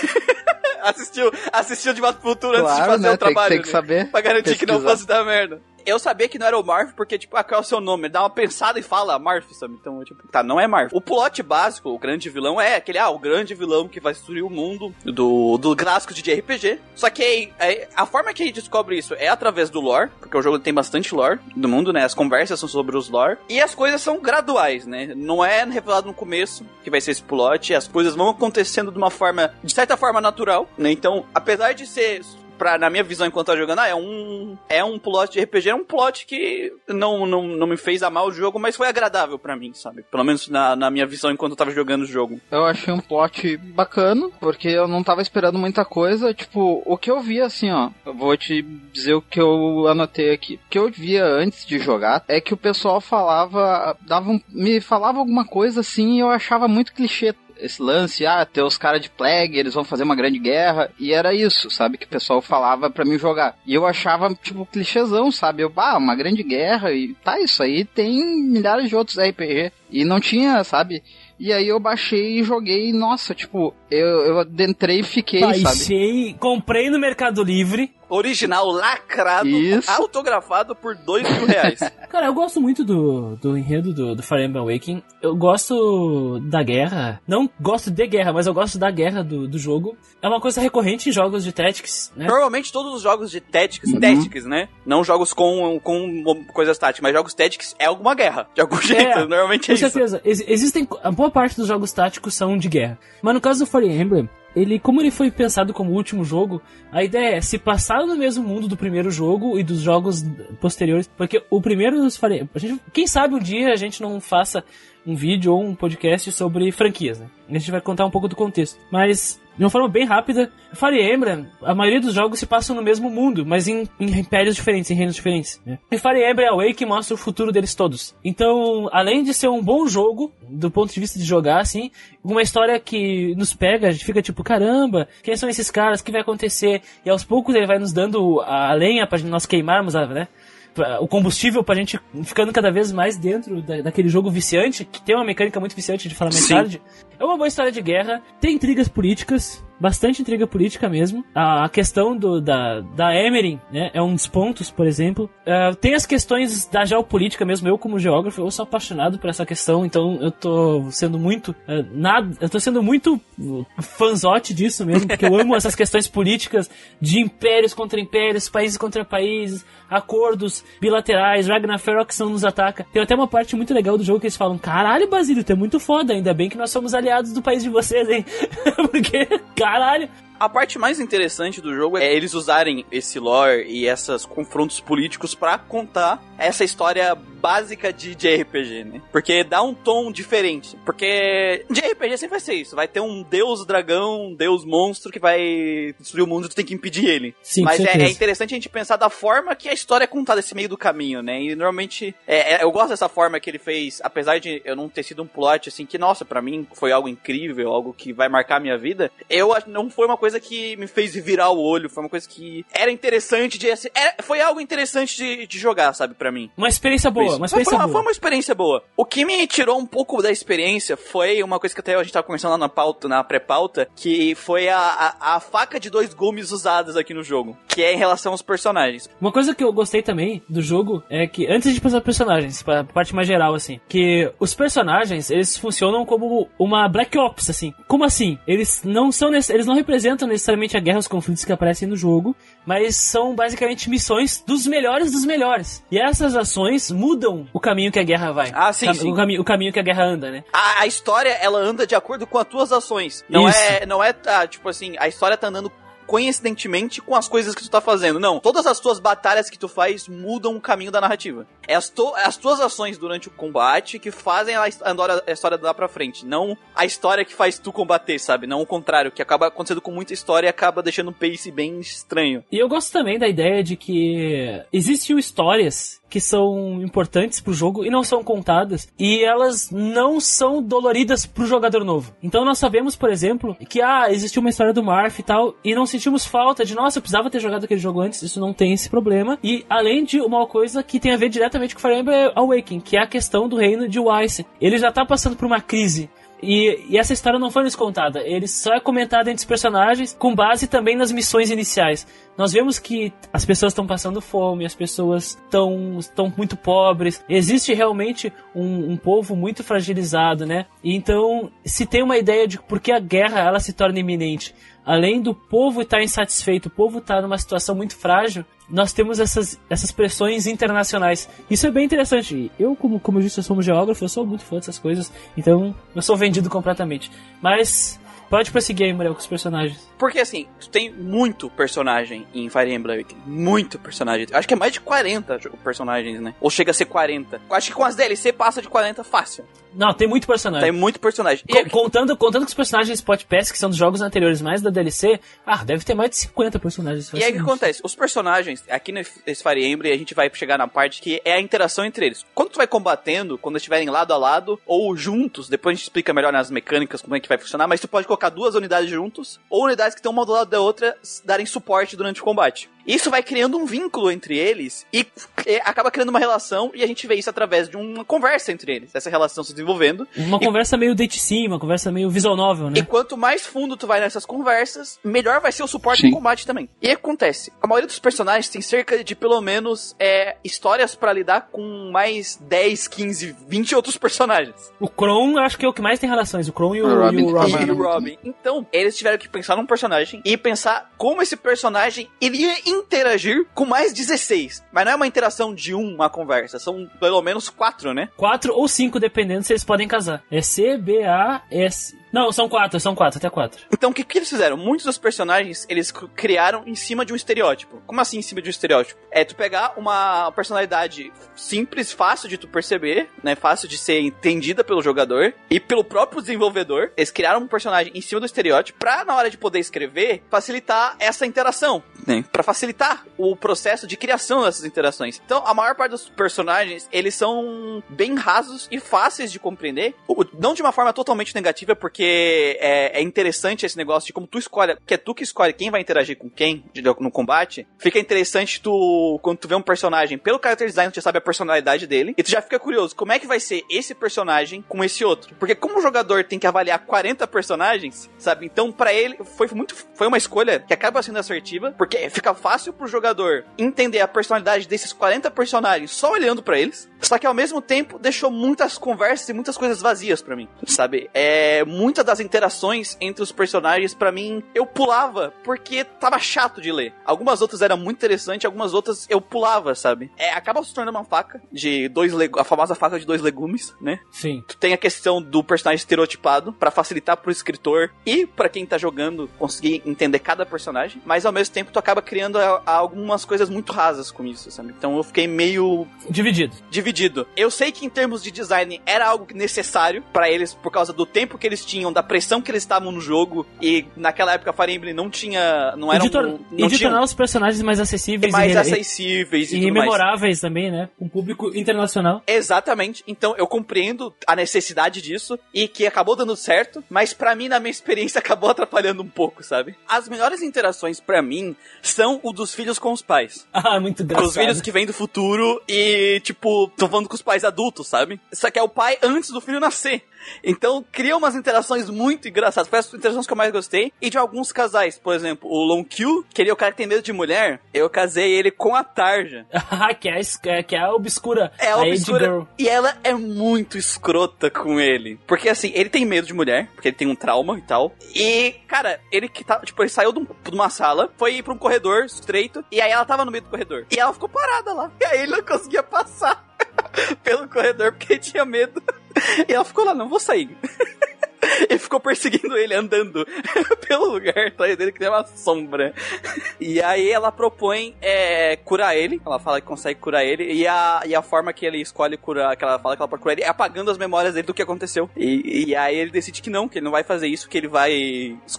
A: assistiu, assistiu de volta pro futuro
B: claro,
A: antes de fazer
B: né?
A: o trabalho.
B: Tem tem que saber.
A: Pra garantir
B: pesquisar.
A: que não fosse dar merda. Eu sabia que não era o Marv, porque, tipo, ah, qual é o seu nome? Ele dá uma pensada e fala Marv, sabe? Então, eu, tipo, tá, não é Marv. O plot básico, o grande vilão, é aquele, ah, o grande vilão que vai destruir o mundo do, do clássico de RPG. Só que é, a forma que a gente descobre isso é através do lore, porque o jogo tem bastante lore do mundo, né? As conversas são sobre os lore. E as coisas são graduais, né? Não é revelado no começo que vai ser esse plot, as coisas vão acontecendo de uma forma, de certa forma, natural, né? Então, apesar de ser pra, na minha visão enquanto eu jogando, ah, é um, é um plot de RPG, é um plot que não, não, não me fez amar o jogo, mas foi agradável para mim, sabe? Pelo menos na, na minha visão enquanto eu tava jogando o jogo.
B: Eu achei um plot bacana, porque eu não tava esperando muita coisa. Tipo, o que eu vi assim, ó, eu vou te dizer o que eu anotei aqui. O que eu via antes de jogar é que o pessoal falava, dava um, me falava alguma coisa assim e eu achava muito clichê esse lance, ah, ter os caras de plague, eles vão fazer uma grande guerra, e era isso, sabe, que o pessoal falava para mim jogar. E eu achava, tipo, clichêzão, sabe, eu, ah, uma grande guerra, e tá, isso aí tem milhares de outros RPG. E não tinha, sabe? E aí eu baixei e joguei, nossa, tipo, eu, eu adentrei e fiquei,
C: Baixei,
B: sabe?
C: comprei no Mercado Livre.
A: Original, lacrado,
B: Isso.
A: autografado por dois mil reais.
C: Cara, eu gosto muito do, do enredo do, do Fire Emblem Awakening. Eu gosto da guerra. Não gosto de guerra, mas eu gosto da guerra do, do jogo. É uma coisa recorrente em jogos de Tactics, né?
A: Normalmente todos os jogos de Tactics, Tactics, né? Não jogos com, com coisas táticas, mas jogos Tactics é alguma guerra. De algum jeito, normalmente é
C: com
A: isso.
C: certeza. Ex- existem. A boa parte dos jogos táticos são de guerra. Mas no caso do Fire Emblem, ele, como ele foi pensado como último jogo, a ideia é se passar no mesmo mundo do primeiro jogo e dos jogos posteriores. Porque o primeiro dos gente- Quem sabe um dia a gente não faça um vídeo ou um podcast sobre franquias, né? A gente vai contar um pouco do contexto. Mas, de uma forma bem rápida, Fire Emblem, a maioria dos jogos se passam no mesmo mundo, mas em, em impérios diferentes, em reinos diferentes. Né? E Fire Emblem Awake mostra o futuro deles todos. Então, além de ser um bom jogo, do ponto de vista de jogar, assim, uma história que nos pega, a gente fica tipo, caramba, quem são esses caras, o que vai acontecer? E aos poucos ele vai nos dando a lenha pra nós queimarmos, né? o combustível pra gente ficando cada vez mais dentro da- daquele jogo viciante, que tem uma mecânica muito viciante de falar mais
A: Sim.
C: tarde. É uma boa história de guerra, tem intrigas políticas, bastante intriga política mesmo. A, questão do, da, da Emery, né, é um dos pontos, por exemplo. Uh, tem as questões da geopolítica mesmo. Eu, como geógrafo, eu sou apaixonado por essa questão, então eu tô sendo muito. Uh, nada, eu tô sendo muito fanzote disso mesmo, porque eu amo essas questões políticas de impérios contra impérios, países contra países, acordos bilaterais, Ragnarok não nos ataca. Tem até uma parte muito legal do jogo que eles falam: caralho, Basílio, tu é muito foda, ainda bem que nós somos aliados do país de vocês, hein? porque, caralho,
A: a parte mais interessante do jogo é eles usarem esse lore e esses confrontos políticos para contar essa história básica de, de RPG, né? Porque dá um tom diferente. Porque de RPG sempre vai ser isso. Vai ter um deus dragão, um deus monstro que vai destruir o mundo e tu tem que impedir ele.
C: Sim,
A: Mas é, é, interessante a gente pensar da forma que a história é contada esse meio do caminho, né? E normalmente é, é, eu gosto dessa forma que ele fez, apesar de eu não ter sido um plot assim que, nossa, para mim foi algo incrível, algo que vai marcar a minha vida. Eu não foi uma coisa que me fez virar o olho, foi uma coisa que era interessante de. Assim, era, foi algo interessante de, de jogar, sabe, para mim.
C: Uma experiência boa, uma experiência
A: foi, uma,
C: boa.
A: foi uma experiência boa. O que me tirou um pouco da experiência foi uma coisa que até a gente tava conversando lá na pauta, na pré-pauta, que foi a, a, a, faca de dois gumes usadas aqui no jogo, que é em relação aos personagens.
C: Uma coisa que eu gostei também do jogo é que, antes de passar personagens, pra parte mais geral, assim, que os personagens, eles funcionam como uma Black Ops, assim. Como assim? Eles não são, eles não representam necessariamente necessariamente a guerra os conflitos que aparecem no jogo, mas são basicamente missões dos melhores dos melhores. E essas ações mudam o caminho que a guerra vai.
A: Ah, sim.
C: O, cami o caminho que a guerra anda, né?
A: A, a, história, ela anda de acordo com as tuas ações. Não
C: Isso.
A: é, não é, ah, tipo assim, a história tá andando coincidentemente com as coisas que tu tá fazendo. Não, todas as tuas batalhas que tu faz mudam o caminho da narrativa. É as, to as tuas ações durante o combate que fazem a, a história dar pra frente. Não a história que faz tu combater, sabe? Não o contrário, que acaba acontecendo com muita história e acaba deixando um pace bem estranho.
C: E eu gosto também da ideia de que existem histórias que são importantes pro jogo e não são contadas e elas não são doloridas pro jogador novo. Então nós sabemos, por exemplo, que ah, existiu uma história do Marth e tal e não sentimos falta de, nossa, eu precisava ter jogado aquele jogo antes, isso não tem esse problema. E além de uma coisa que tem a ver diretamente com Fire Emblem Awakening, que é a questão do reino de Weiss. Ele já tá passando por uma crise e, e, essa história não foi nos contada, ele só é comentado entre os personagens com base também nas missões iniciais. Nós vemos que as pessoas estão passando fome, as pessoas estão estão muito pobres. Existe realmente um, um, povo muito fragilizado, né? Então, se tem uma ideia de por que a guerra ela se torna iminente, além do povo estar insatisfeito, o povo estar numa situação muito frágil, nós temos essas, essas pressões internacionais. Isso é bem interessante. Eu, como, como eu disse, eu sou um geógrafo, eu sou muito fã dessas coisas, então eu sou vendido completamente. Mas Pode prosseguir aí, Muriel, com os personagens.
A: Porque assim, tu tem muito personagem em Fire Emblem Awakening. Muito personagem. Acho que é mais de 40 personagens, né? Ou chega a ser 40. Acho que com as DLC passa de 40 fácil.
C: Não, tem muito personagem.
A: Tem muito personagem.
C: Co contando, contando com os personagens Spot Pass, que são dos jogos anteriores, mais da DLC, ah, deve ter mais de 50 personagens.
A: E aí o que acontece? Os personagens, aqui nesse Fire Emblem, a gente vai chegar na parte que é a interação entre eles. Quando tu vai combatendo, quando estiverem lado a lado, ou juntos, depois a gente explica melhor nas mecânicas como é que vai funcionar, mas tu pode colocar duas unidades juntos, ou unidades que estão uma do lado da outra darem suporte durante o combate. Isso vai criando um vínculo entre eles e é, acaba criando uma relação e a gente vê isso através de uma conversa entre eles. Essa relação se desenvolvendo.
C: Uma
A: e...
C: conversa meio date sim, uma conversa meio visual novel, né?
A: E quanto mais fundo tu vai nessas conversas, melhor vai ser o suporte Sim. no combate também. E acontece, a maioria dos personagens tem cerca de pelo menos é, histórias para lidar com mais 10, 15, 20 outros personagens.
C: O Kron, acho que é o que mais tem relações, o Kron e o, o Robin. E o Robin.
A: E o Robin. Então, eles tiveram que pensar num personagem e pensar como esse personagem iria interagir com mais 16. Mas não é uma interação de um, uma conversa. São pelo menos quatro, né?
C: Quatro ou cinco, dependendo se eles podem casar. É C, B, A, S. Não, são quatro, são quatro, até quatro.
A: Então, o que, que eles fizeram? Muitos dos personagens, eles criaram em cima de um estereótipo. Como assim em cima de um estereótipo? É tu pegar uma personalidade simples, fácil de tu perceber, né? Fácil de ser entendida pelo jogador e pelo próprio desenvolvedor. Eles criaram um personagem em cima do estereótipo pra, na hora de poder escrever, facilitar essa interação, né? Pra facilitar o processo de criação dessas interações. Então, a maior parte dos personagens, eles são bem rasos e fáceis de compreender. Não de uma forma totalmente negativa, porque porque é, é, interessante esse negócio de como tu escolhe, que é tu que escolhe quem vai interagir com quem no combate. Fica interessante tu, quando tu vê um personagem, pelo character design, tu já sabe a personalidade dele, e tu já fica curioso, como é que vai ser esse personagem com esse outro? Porque como o jogador tem que avaliar 40 personagens, sabe? Então, para ele, foi muito, foi uma escolha que acaba sendo assertiva, porque fica fácil pro jogador entender a personalidade desses 40 personagens só olhando para eles, só que ao mesmo tempo deixou muitas conversas e muitas coisas vazias para mim, sabe? É, muitas das interações entre os personagens, para mim, eu pulava porque tava chato de ler. Algumas outras eram muito interessantes, algumas outras eu pulava, sabe? É, acaba se tornando uma faca de dois a famosa faca de dois legumes, né?
C: Sim.
A: Tu tem a questão do personagem estereotipado para facilitar pro escritor e para quem tá jogando conseguir entender cada personagem, mas ao mesmo tempo tu acaba criando a, a algumas coisas muito rasas com isso, sabe? Então eu fiquei meio
C: dividido.
A: Dividido. Eu sei que em termos de design era algo necessário para eles por causa do tempo que eles tinham, da pressão que eles estavam no jogo e naquela época Fire Emblem não tinha, não era
C: e
A: um,
C: não
A: tinha...
C: tornar os personagens mais acessíveis
A: mais
C: e
A: acessíveis e,
C: e memoráveis também, né? Um público internacional.
A: Exatamente. Então eu compreendo a necessidade disso e que acabou dando certo, mas para mim na minha experiência acabou atrapalhando um pouco, sabe? As melhores interações para mim são o dos filhos com os pais.
C: Ah, muito engraçado.
A: Os filhos que vêm do futuro e, tipo, estão falando com os pais adultos, sabe? Só que é o pai antes do filho nascer. Então, cria umas interações muito engraçadas. Foi as interações que eu mais gostei. E de alguns casais, por exemplo, o Long Q, que ele é o cara que tem medo de mulher. Eu casei ele com a Tarja.
C: que, é a, que é a obscura.
A: É a, a obscura. E ela é muito escrota com ele. Porque, assim, ele tem medo de mulher, porque ele tem um trauma e tal. E, cara, ele que tá, tipo, ele saiu de, um, de uma sala, foi ir pra um corredor estreito, e aí ela tava no meio do corredor. E ela ficou parada lá. E aí ele não conseguia passar pelo corredor porque tinha medo. E ela ficou lá, não vou sair. e ficou perseguindo ele, andando pelo lugar atrás dele, que tem uma sombra. E aí ela propõe é, curar ele. Ela fala que consegue curar ele. E a, e a forma que ele escolhe curar, que ela fala que ela pode curar ele, é apagando as memórias dele do que aconteceu. E, e aí ele decide que não, que ele não vai fazer isso, que ele vai.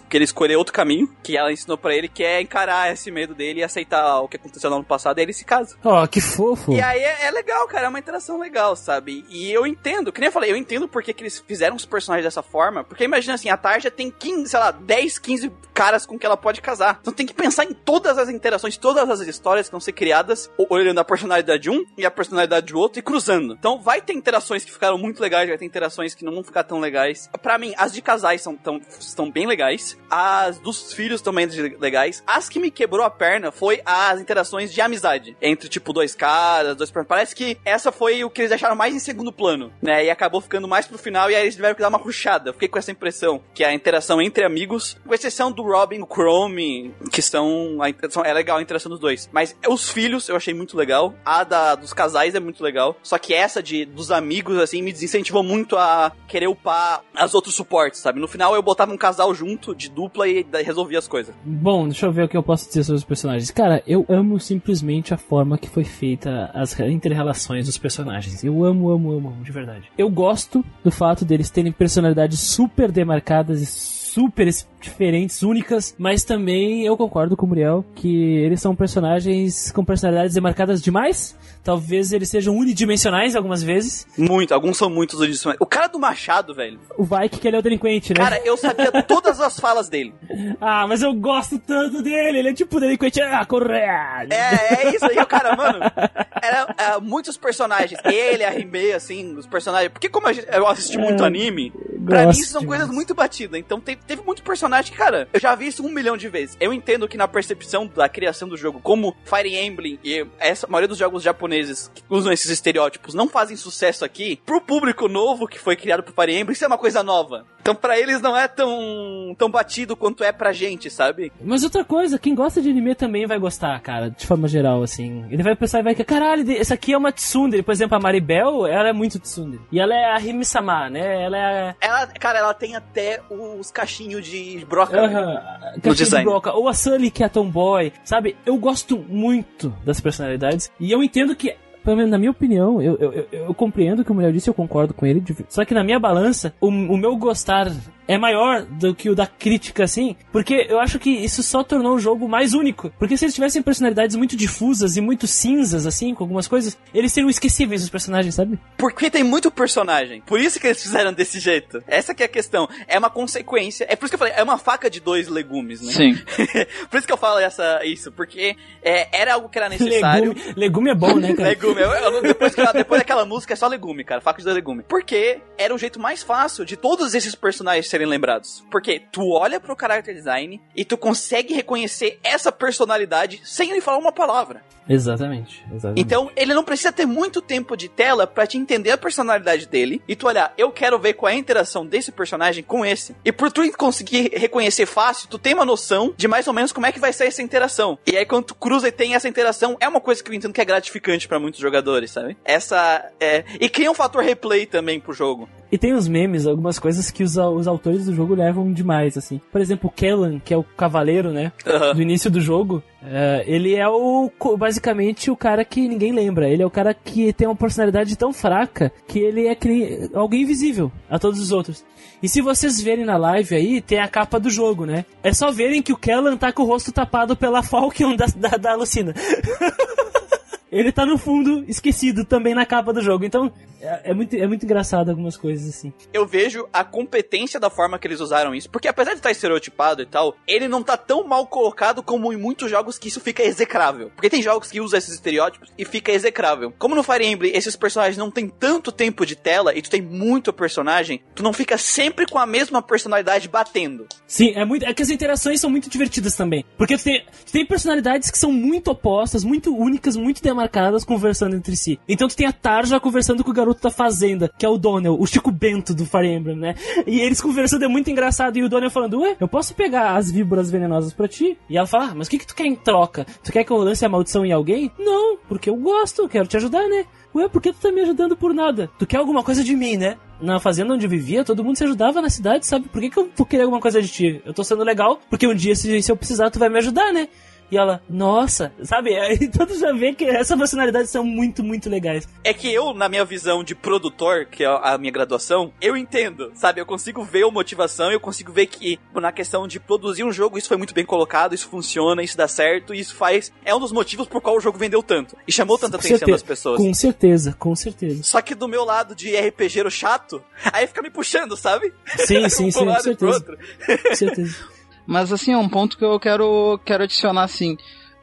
A: que ele escolher outro caminho, que ela ensinou para ele, que é encarar esse medo dele e aceitar o que aconteceu no ano passado. E aí ele se casa.
C: Ó, oh, que fofo.
A: E aí é, é, legal, cara, é uma interação legal, sabe? E eu entendo, que nem eu falei, eu entendo porque que eles fizeram os personagens dessa forma, porque imagina assim, a Tarja tem 15, sei lá, 10, 15 caras com que ela pode casar. Então tem que pensar em todas as interações, todas as histórias que vão ser criadas, olhando a personalidade de um e a personalidade do outro e cruzando. Então vai ter interações que ficaram muito legais, vai ter interações que não vão ficar tão legais. Para mim, as de casais são tão, estão bem legais. As dos filhos também legais. As que me quebrou a perna foi as interações de amizade. Entre, tipo, dois caras, dois... Parece que essa foi o que eles deixaram mais em segundo plano, né? E acabou ficando mais pro final e aí eles tiveram que dar uma ruchada. Fiquei com essa impressão, que a interação entre amigos, com exceção do Robin e o Chrome, que são a interação, é legal a interação dos dois. Mas os filhos eu achei muito legal, a da dos casais é muito legal, só que essa de dos amigos assim me desincentivou muito a querer upar as outros suportes, sabe? No final eu botava um casal junto de dupla e resolvia as coisas.
C: Bom, deixa eu ver o que eu posso dizer sobre os personagens. Cara, eu amo simplesmente a forma que foi feita as interrelações dos personagens. Eu amo, amo, amo, amo de verdade. Eu gosto do fato deles terem personalidades super demarcadas e super diferentes, únicas, mas também eu concordo com o Muriel que eles são personagens com personalidades demarcadas demais. Talvez eles sejam unidimensionais algumas vezes.
A: Muito, alguns são muito unidimensionais. O cara do Machado, velho.
C: O Vike, que ele é o delinquente, né?
A: Cara, eu sabia todas as falas dele.
C: Ah, mas eu gosto tanto dele. Ele é tipo delinquente. Ah, correto.
A: É, é isso aí, o cara, mano. Era, era, muitos personagens. Ele, a Rime, assim, os personagens. Porque como eu assisti muito é, anime, pra mim são demais. coisas muito batidas. Então teve, teve muitos personagens que, cara, eu já vi isso um milhão de vezes. Eu entendo que na percepção da criação do jogo, como Fire Emblem e essa a maioria dos jogos japoneses que usam esses estereótipos não fazem sucesso aqui, pro público novo que foi criado pro Fire Emblem, isso é uma coisa nova. Então, para eles não é tão, tão batido quanto é pra gente, sabe?
C: Mas outra coisa, quem gosta de anime também vai gostar, cara, de forma geral, assim. Ele vai pensar e vai que, caralho, essa aqui é uma tsundere. Por exemplo, a Maribel, ela é muito tsundere. E ela é a Himi-sama, né? Ela é a...
A: Ela, cara, ela tem até os cachinhos de broca uh -huh.
C: no design. De broca. Ou a Sully, que é a tomboy, sabe? Eu gosto muito das personalidades. E eu entendo que pelo menos na minha opinião, eu, eu, eu, eu compreendo o que o mulher disse, eu concordo com ele. Só que na minha balança, o, o meu gostar é maior do que o da crítica, assim, porque eu acho que isso só tornou o jogo mais único. Porque se eles tivessem personalidades muito difusas e muito cinzas, assim, com algumas coisas, eles seriam esquecíveis, os personagens, sabe?
A: Porque tem muito personagem. Por isso que eles fizeram desse jeito. Essa que é a questão. É uma consequência. É por isso que eu falei, é uma faca de dois legumes, né?
B: Sim.
A: por isso que eu falo essa, isso. Porque é, era algo que era necessário.
C: Legume, legume é bom, né, cara?
A: legume. Eu, eu, depois, que, depois daquela música é só legume, cara. Faca de dois legumes. Porque era o jeito mais fácil de todos esses personagens serem lembrados. Porque tu olha pro character design e tu consegue reconhecer essa personalidade sem ele falar uma palavra.
C: Exatamente, exatamente.
A: Então, ele não precisa ter muito tempo de tela para te entender a personalidade dele e tu olhar, eu quero ver qual é a interação desse personagem com esse. E por tu conseguir reconhecer fácil, tu tem uma noção de mais ou menos como é que vai ser essa interação. E aí quando tu cruza e tem essa interação, é uma coisa que eu entendo que é gratificante para muitos jogadores, sabe? Essa é e cria um fator replay também pro jogo.
C: E tem uns memes, algumas coisas que os, os autores do jogo levam demais, assim. Por exemplo, o Kellan, que é o cavaleiro, né?
A: Uhum.
C: Do início do jogo. Uh, ele é o basicamente o cara que ninguém lembra. Ele é o cara que tem uma personalidade tão fraca que ele é alguém invisível a todos os outros. E se vocês verem na live aí, tem a capa do jogo, né? É só verem que o Kellan tá com o rosto tapado pela Falcon da, da, da Lucina. ele tá no fundo esquecido também na capa do jogo. Então, é, é, muito, é muito engraçado algumas coisas assim.
A: Eu vejo a competência da forma que eles usaram isso. Porque apesar de estar estereotipado e tal, ele não tá tão mal colocado como em muitos jogos que isso fica execrável. Porque tem jogos que usam esses estereótipos e fica execrável. Como no Fire Emblem, esses personagens não tem tanto tempo de tela e tu tem muito personagem, tu não fica sempre com a mesma personalidade batendo.
C: Sim, é muito. É que as interações são muito divertidas também. Porque tu tem, tu tem personalidades que são muito opostas, muito únicas, muito demarcadas, conversando entre si. Então tu tem a Tarja conversando com o garoto da fazenda, que é o Donnell, o Chico Bento do Fire Emblem, né? E eles conversando é muito engraçado. E o Donnell falando, ué, eu posso pegar as víboras venenosas pra ti? E ela fala, ah, mas o que, que tu quer em troca? Tu quer que eu lance a maldição em alguém? Não, porque eu gosto, quero te ajudar, né? Ué, por que tu tá me ajudando por nada? Tu quer alguma coisa de mim, né? Na fazenda onde eu vivia, todo mundo se ajudava na cidade, sabe? Por que, que eu vou querer alguma coisa de ti? Eu tô sendo legal, porque um dia, se, se eu precisar, tu vai me ajudar, né? E ela, nossa, sabe? Aí todos já vê que essas personalidades são muito, muito legais.
A: É que eu, na minha visão de produtor, que é a minha graduação, eu entendo, sabe? Eu consigo ver a motivação, eu consigo ver que na questão de produzir um jogo, isso foi muito bem colocado, isso funciona, isso dá certo, isso faz. É um dos motivos por qual o jogo vendeu tanto. E chamou tanta atenção certeza, das pessoas.
C: Com certeza, com certeza.
A: Só que do meu lado de RPGero chato, aí fica me puxando, sabe?
C: Sim, sim, sim, com certeza. com certeza.
B: Mas assim, é um ponto que eu quero, quero adicionar assim.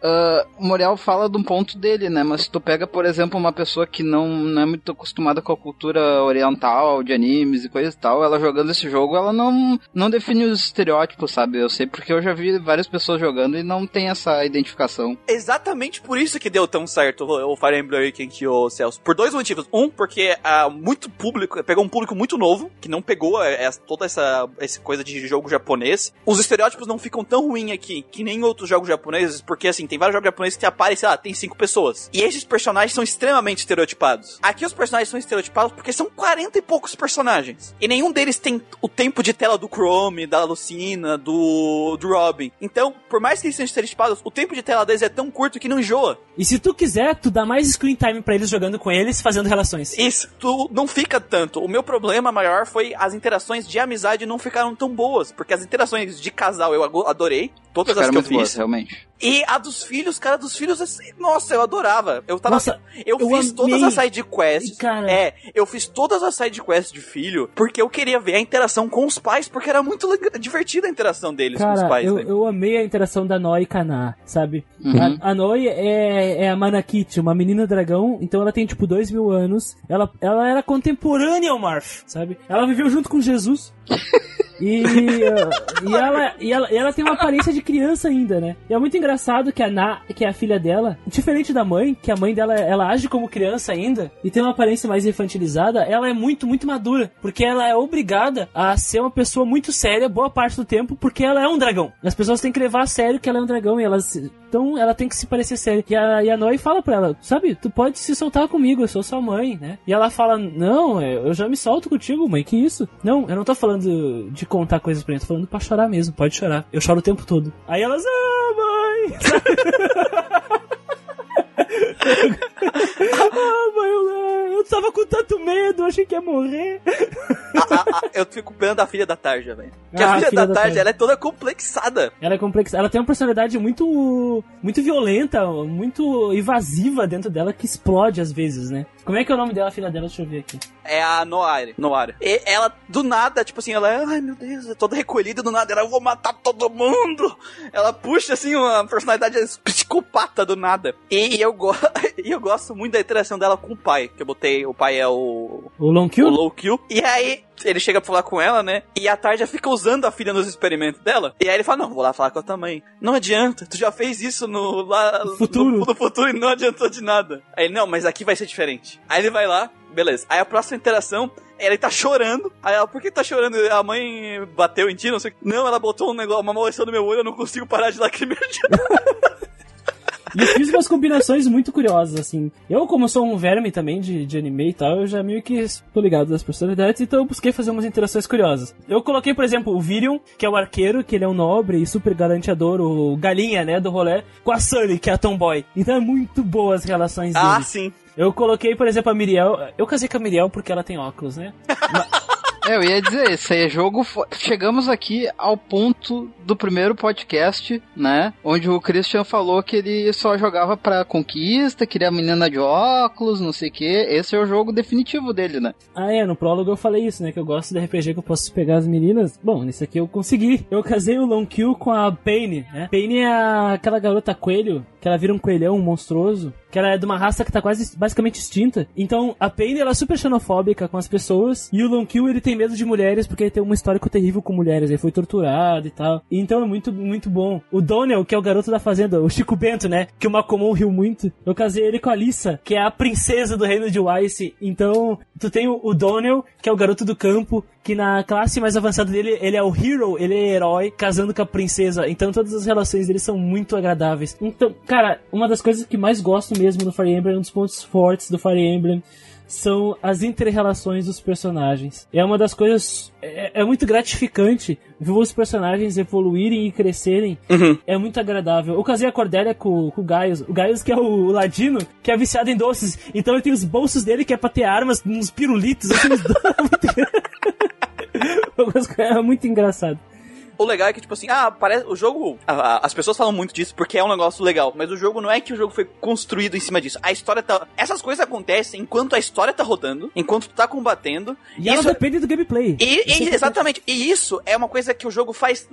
B: Uh, o Morial fala de um ponto dele, né? Mas se tu pega, por exemplo, uma pessoa que não, não é muito acostumada com a cultura oriental, de animes e coisa e tal, ela jogando esse jogo, ela não, não define os estereótipos, sabe? Eu sei porque eu já vi várias pessoas jogando e não tem essa identificação.
A: Exatamente por isso que deu tão certo o Fire Emblem Awakening o Celso. Por dois motivos. Um, porque uh, muito público, pegou um público muito novo, que não pegou é, toda essa, essa coisa de jogo japonês. Os estereótipos não ficam tão ruins aqui que nem outros jogos japoneses, porque assim, tem vários jogos japoneses que aparecem, lá, tem cinco pessoas. E esses personagens são extremamente estereotipados. Aqui os personagens são estereotipados porque são 40 e poucos personagens. E nenhum deles tem o tempo de tela do Chrome, da Lucina, do, do Robin. Então, por mais que eles sejam estereotipados, o tempo de tela deles é tão curto que não enjoa.
C: E se tu quiser, tu dá mais screen time para eles jogando com eles, fazendo relações.
A: Isso, tu não fica tanto. O meu problema maior foi as interações de amizade não ficaram tão boas, porque as interações de casal eu adorei, todas Ficaram as que eu fiz. Boas,
B: realmente.
A: E a dos filhos, cara, dos filhos, assim, nossa, eu adorava. Eu tava. Nossa, eu, eu fiz amei. todas as side quests. Cara. É, eu fiz todas as side quests de filho porque eu queria ver a interação com os pais, porque era muito divertida a interação deles
C: cara,
A: com os pais.
C: Eu, né? eu amei a interação da Noi e Kana, sabe? Uhum. A, a Noi é, é a Manakit, uma menina dragão, então ela tem tipo dois mil anos. Ela, ela era contemporânea ao Marth, sabe? Ela viveu junto com Jesus. E, e, ela, e, ela, e ela tem uma aparência de criança ainda, né? E é muito engraçado que a Na, que é a filha dela, diferente da mãe, que a mãe dela ela age como criança ainda e tem uma aparência mais infantilizada, ela é muito, muito madura. Porque ela é obrigada a ser uma pessoa muito séria boa parte do tempo, porque ela é um dragão. As pessoas têm que levar a sério que ela é um dragão e elas. Então ela tem que se parecer séria. E a, e a Noi fala pra ela: Sabe, tu pode se soltar comigo, eu sou sua mãe, né? E ela fala: Não, é, eu já me solto contigo, mãe, que isso? Não, eu não tô falando de contar coisas pra mim, tô falando pra chorar mesmo, pode chorar. Eu choro o tempo todo. Aí elas, ah, mãe! ah, mãe, eu, tava com tanto medo, achei que ia morrer.
A: A- a- a- eu fico pena da filha da Tarja, velho. Porque
C: Ah,
A: a filha,
C: filha
A: da,
C: da
A: Tarja,
C: Tarja.
A: ela é toda complexada.
C: Ela é complexa. Ela tem uma personalidade muito muito violenta, muito invasiva dentro dela que explode às vezes, né? Como é que é o nome dela, a filha dela? Deixa eu ver aqui.
A: É a Noire. Noire. E ela, do nada, tipo assim, ela é, ai meu Deus, é toda recolhida, do nada, ela, eu vou matar todo mundo. Ela puxa, assim, uma personalidade psicopata do nada. E, eu, go e eu gosto muito da interação dela com o pai, que eu botei, o pai é o,
C: O Long Kill?
A: o Low Kill. E aí, ele chega pra falar com ela, né? E a Tarja fica usando a filha nos experimentos dela. E aí ele fala, não, vou lá falar com a tua mãe. Não adianta, tu já fez isso no, lá,
C: No futuro.
A: No, no futuro e não adiantou de nada. Aí ele, não, mas aqui vai ser diferente. Aí ele vai lá, beleza. Aí a próxima interação, ele tá chorando. Aí ela, por que tá chorando? A mãe bateu em ti, não sei o que. Não, ela botou um negócio, uma maldição no meu olho, eu não consigo parar de lacrimejar.
C: E eu fiz umas combinações muito curiosas, assim. Eu, como sou um verme também de, de anime e tal, eu já meio que tô ligado das personalidades, então eu busquei fazer umas interações curiosas. Eu coloquei, por exemplo, o Virion, que é o arqueiro, que ele é um nobre e super galanteador, o galinha, né, do rolê, com a Sully, que é a tomboy. Então é muito boa as relações
A: ah,
C: deles.
A: sim.
C: Eu coloquei, por exemplo, a Miriel. Eu casei com a Miriel porque ela tem óculos, né?
B: É, eu ia dizer, isso aí é jogo. fo- Chegamos aqui ao ponto do primeiro podcast, né? Onde o Christian falou que ele só jogava pra conquista, queria a menina de óculos, não sei o que. Esse é o jogo definitivo dele, né?
C: Ah, é, no prólogo eu falei isso, né? Que eu gosto de RPG que eu posso pegar as meninas. Bom, nesse aqui eu consegui. Eu casei o Long Kill com a Paine, né? Paine é aquela garota coelho, que ela vira um coelhão monstruoso. Que ela é de uma raça que tá quase basicamente extinta. Então, a Paine, ela é super xenofóbica com as pessoas. E o Long Kill, ele tem medo de mulheres porque ele tem um histórico terrível com mulheres. Ele foi torturado e tal. Então é muito, muito bom. O Donnell, que é o garoto da fazenda, o Chico Bento, né? Que o Macomon riu muito. Eu casei ele com a Lisa, que é a princesa do reino de Weiss. Então, tu tem o, o Donnell, que é o garoto do campo, que na classe mais avançada dele, ele é o hero, ele é herói, casando com a princesa. Então todas as relações dele são muito agradáveis. Então, cara, uma das coisas que mais gosto mesmo do Fire Emblem, um dos pontos fortes do Fire Emblem, são as inter-relações dos personagens. É uma das coisas. É, é muito gratificante ver os personagens evoluírem e crescerem. É muito agradável. Eu casei a Cordélia com, com o Gaius. O Gaius, que é o Ladino, que é viciado em doces. Então ele tem os bolsos dele que é pra ter armas, uns pirulitos, assim, uns é muito engraçado.
A: O legal é que, tipo assim, ah, parece. O jogo. a- a- as pessoas falam muito disso porque é um negócio legal. Mas o jogo não é que o jogo foi construído em cima disso. A história tá. Essas coisas acontecem enquanto a história tá rodando, enquanto tu tá combatendo.
C: E ela
A: Isso-
C: depende do gameplay.
A: E,
C: Isso
A: e-
C: é
A: exatamente. E isso é uma coisa que o jogo faz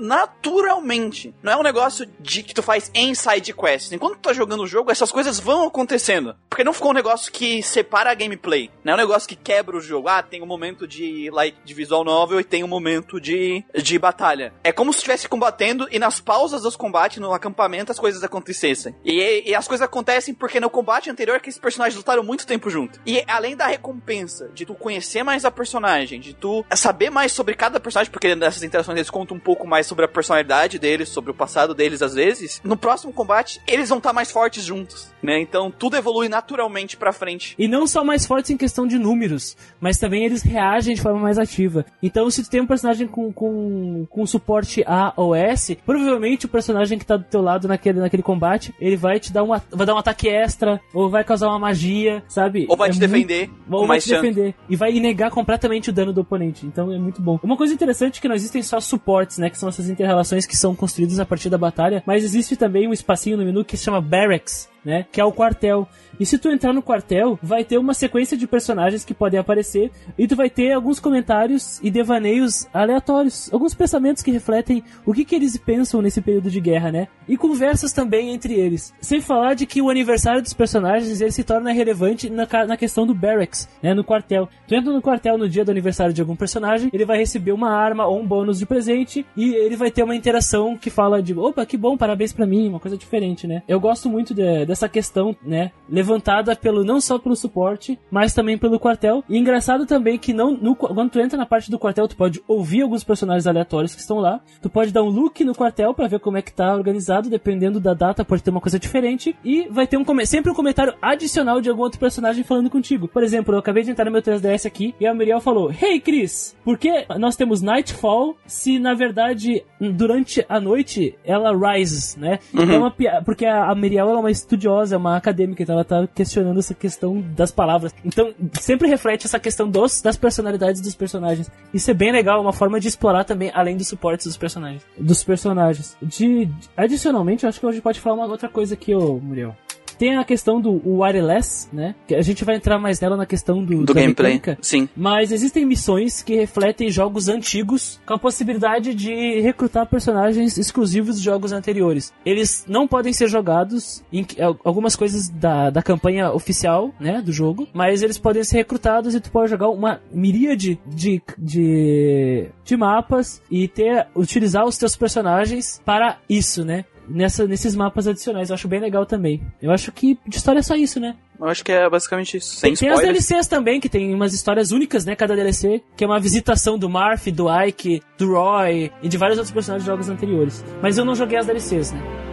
A: naturalmente. Não é um negócio de que tu faz em side quests. Enquanto tu tá jogando o jogo, essas coisas vão acontecendo. Porque não ficou um negócio que separa a gameplay. Não é um negócio que quebra o jogo. Ah, tem um momento de like de visual novel e tem um momento de, de batalha. É como se estivesse combatendo e nas pausas dos combates, no acampamento, as coisas acontecessem. E, e as coisas acontecem porque no combate anterior que esses personagens lutaram muito tempo junto. E além da recompensa de tu conhecer mais a personagem, de tu saber mais sobre cada personagem, porque nessas interações eles contam um pouco mais sobre a personalidade deles, sobre o passado deles às vezes, no próximo combate eles vão estar mais fortes juntos, né? Então tudo evolui naturalmente pra frente.
C: E não só mais fortes em questão de números, mas também eles reagem de forma mais ativa. Então, se tu tem um personagem com, com, com suporte A ou S, provavelmente o personagem que tá do teu lado naquele, naquele combate, ele vai te dar um, vai dar um ataque extra, ou vai causar uma magia, sabe?
A: Ou vai
C: É
A: te
C: muito-
A: defender
C: ou vai te
A: chance.
C: defender. E vai negar completamente o dano do oponente. Então é muito bom. Uma coisa interessante é que não existem só suportes, né? Que são essas inter-relações que são construídas a partir da batalha. Mas existe também um espacinho no menu que se chama Barracks. Né, que é o quartel. E se tu entrar no quartel, vai ter uma sequência de personagens que podem aparecer e tu vai ter alguns comentários e devaneios aleatórios, alguns pensamentos que refletem o que, que eles pensam nesse período de guerra, né? E conversas também entre eles. Sem falar de que o aniversário dos personagens ele se torna relevante na, na questão do barracks, né? No quartel. Tu entra no quartel no dia do aniversário de algum personagem, ele vai receber uma arma ou um bônus de presente e ele vai ter uma interação que fala de opa, que bom, parabéns pra mim, uma coisa diferente, né? Eu gosto muito de- dessa questão, né? Levantada pelo não só pelo suporte, mas também pelo quartel. E engraçado também que não no, quando tu entra na parte do quartel, tu pode ouvir alguns personagens aleatórios que estão lá. Tu pode dar um look no quartel pra ver como é que tá organizado, dependendo da data, pode ter uma coisa diferente. E vai ter um sempre um comentário adicional de algum outro personagem falando contigo. Por exemplo, eu acabei de entrar no meu 3DS aqui e a Miriel falou: Hey Chris, por que nós temos Nightfall se na verdade durante a noite ela rises, né? Uma pia- porque a a Miriel ela é uma, estu- estudiosa, é uma acadêmica, então ela tá questionando essa questão das palavras. Então, sempre reflete essa questão dos, das personalidades dos personagens. Isso é bem legal, uma forma de explorar também, além dos suportes dos personagens. Dos personagens. De, adicionalmente, eu acho que gente pode falar uma outra coisa aqui, ô Muriel. Tem a questão do wireless, né? Que a gente vai entrar mais nela na questão do,
A: Do gameplay.
C: mecânica.
A: Sim.
C: Mas existem missões que refletem jogos antigos com a possibilidade de recrutar personagens exclusivos de jogos anteriores. Eles não podem ser jogados em algumas coisas da, da campanha oficial, né, do jogo, mas eles podem ser recrutados e tu pode jogar uma miríade de, de, de mapas e ter utilizar os teus personagens para isso, né? Nessa, nesses mapas adicionais, eu acho bem legal também. Eu acho que de história é só isso, né?
A: Eu acho que é basicamente isso.
C: Tem, tem as. DLCs também, que tem umas histórias únicas, né? Cada DLC, que é uma visitação do Marth, do Ike, do Roy e de vários outros personagens de jogos anteriores. Mas eu não joguei as DLCs, né?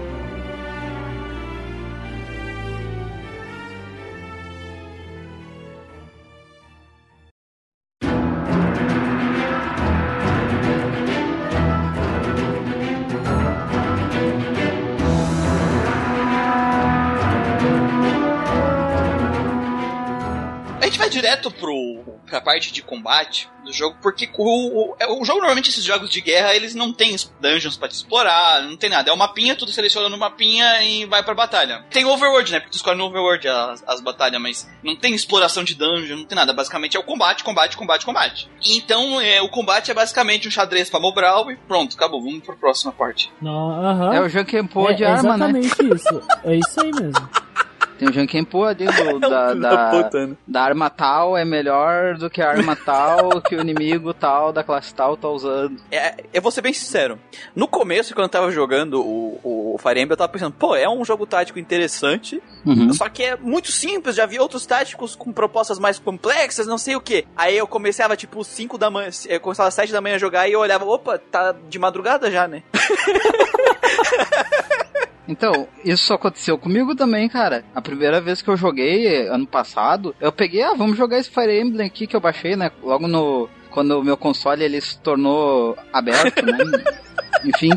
A: Direto pro, pra parte de combate do jogo, porque o, o, é, o jogo, normalmente, esses jogos de guerra, eles não tem dungeons pra te explorar, não tem nada. É uma mapinha, tudo seleciona no mapinha e vai pra batalha. Tem overworld, né? Porque tu escolhe no overworld as, as batalhas, mas não tem exploração de dungeon, não tem nada. Basicamente é o combate, combate, combate, combate. Então, é, o combate é basicamente um xadrez pra Mobral e pronto, acabou. Vamos pra próxima parte.
C: Não, aham.
B: É o Jankenpo
C: É
B: de arma, né?
C: exatamente isso. É isso aí mesmo.
B: Tem o Jankenpo ali do, da,
A: Filho
B: da,
A: puta, né?
B: da arma tal é melhor do que a arma tal que o inimigo tal da classe tal tá usando.
A: É, eu vou ser bem sincero. No começo, quando eu tava jogando o, o Fire Emblem, eu tava pensando, pô, é um jogo tático interessante,
B: Uhum.
A: só que é muito simples, já vi outros táticos com propostas mais complexas, não sei o que. Aí eu começava, tipo, 5 da manhã, eu começava às 7 da manhã a jogar e eu olhava, opa, tá de madrugada já, né?
B: Então, isso aconteceu comigo também, cara. A primeira vez que eu joguei, ano passado, eu peguei, ah, vamos jogar esse Fire Emblem aqui que eu baixei, né? Logo no. Quando o meu console ele se tornou aberto, né? Enfim.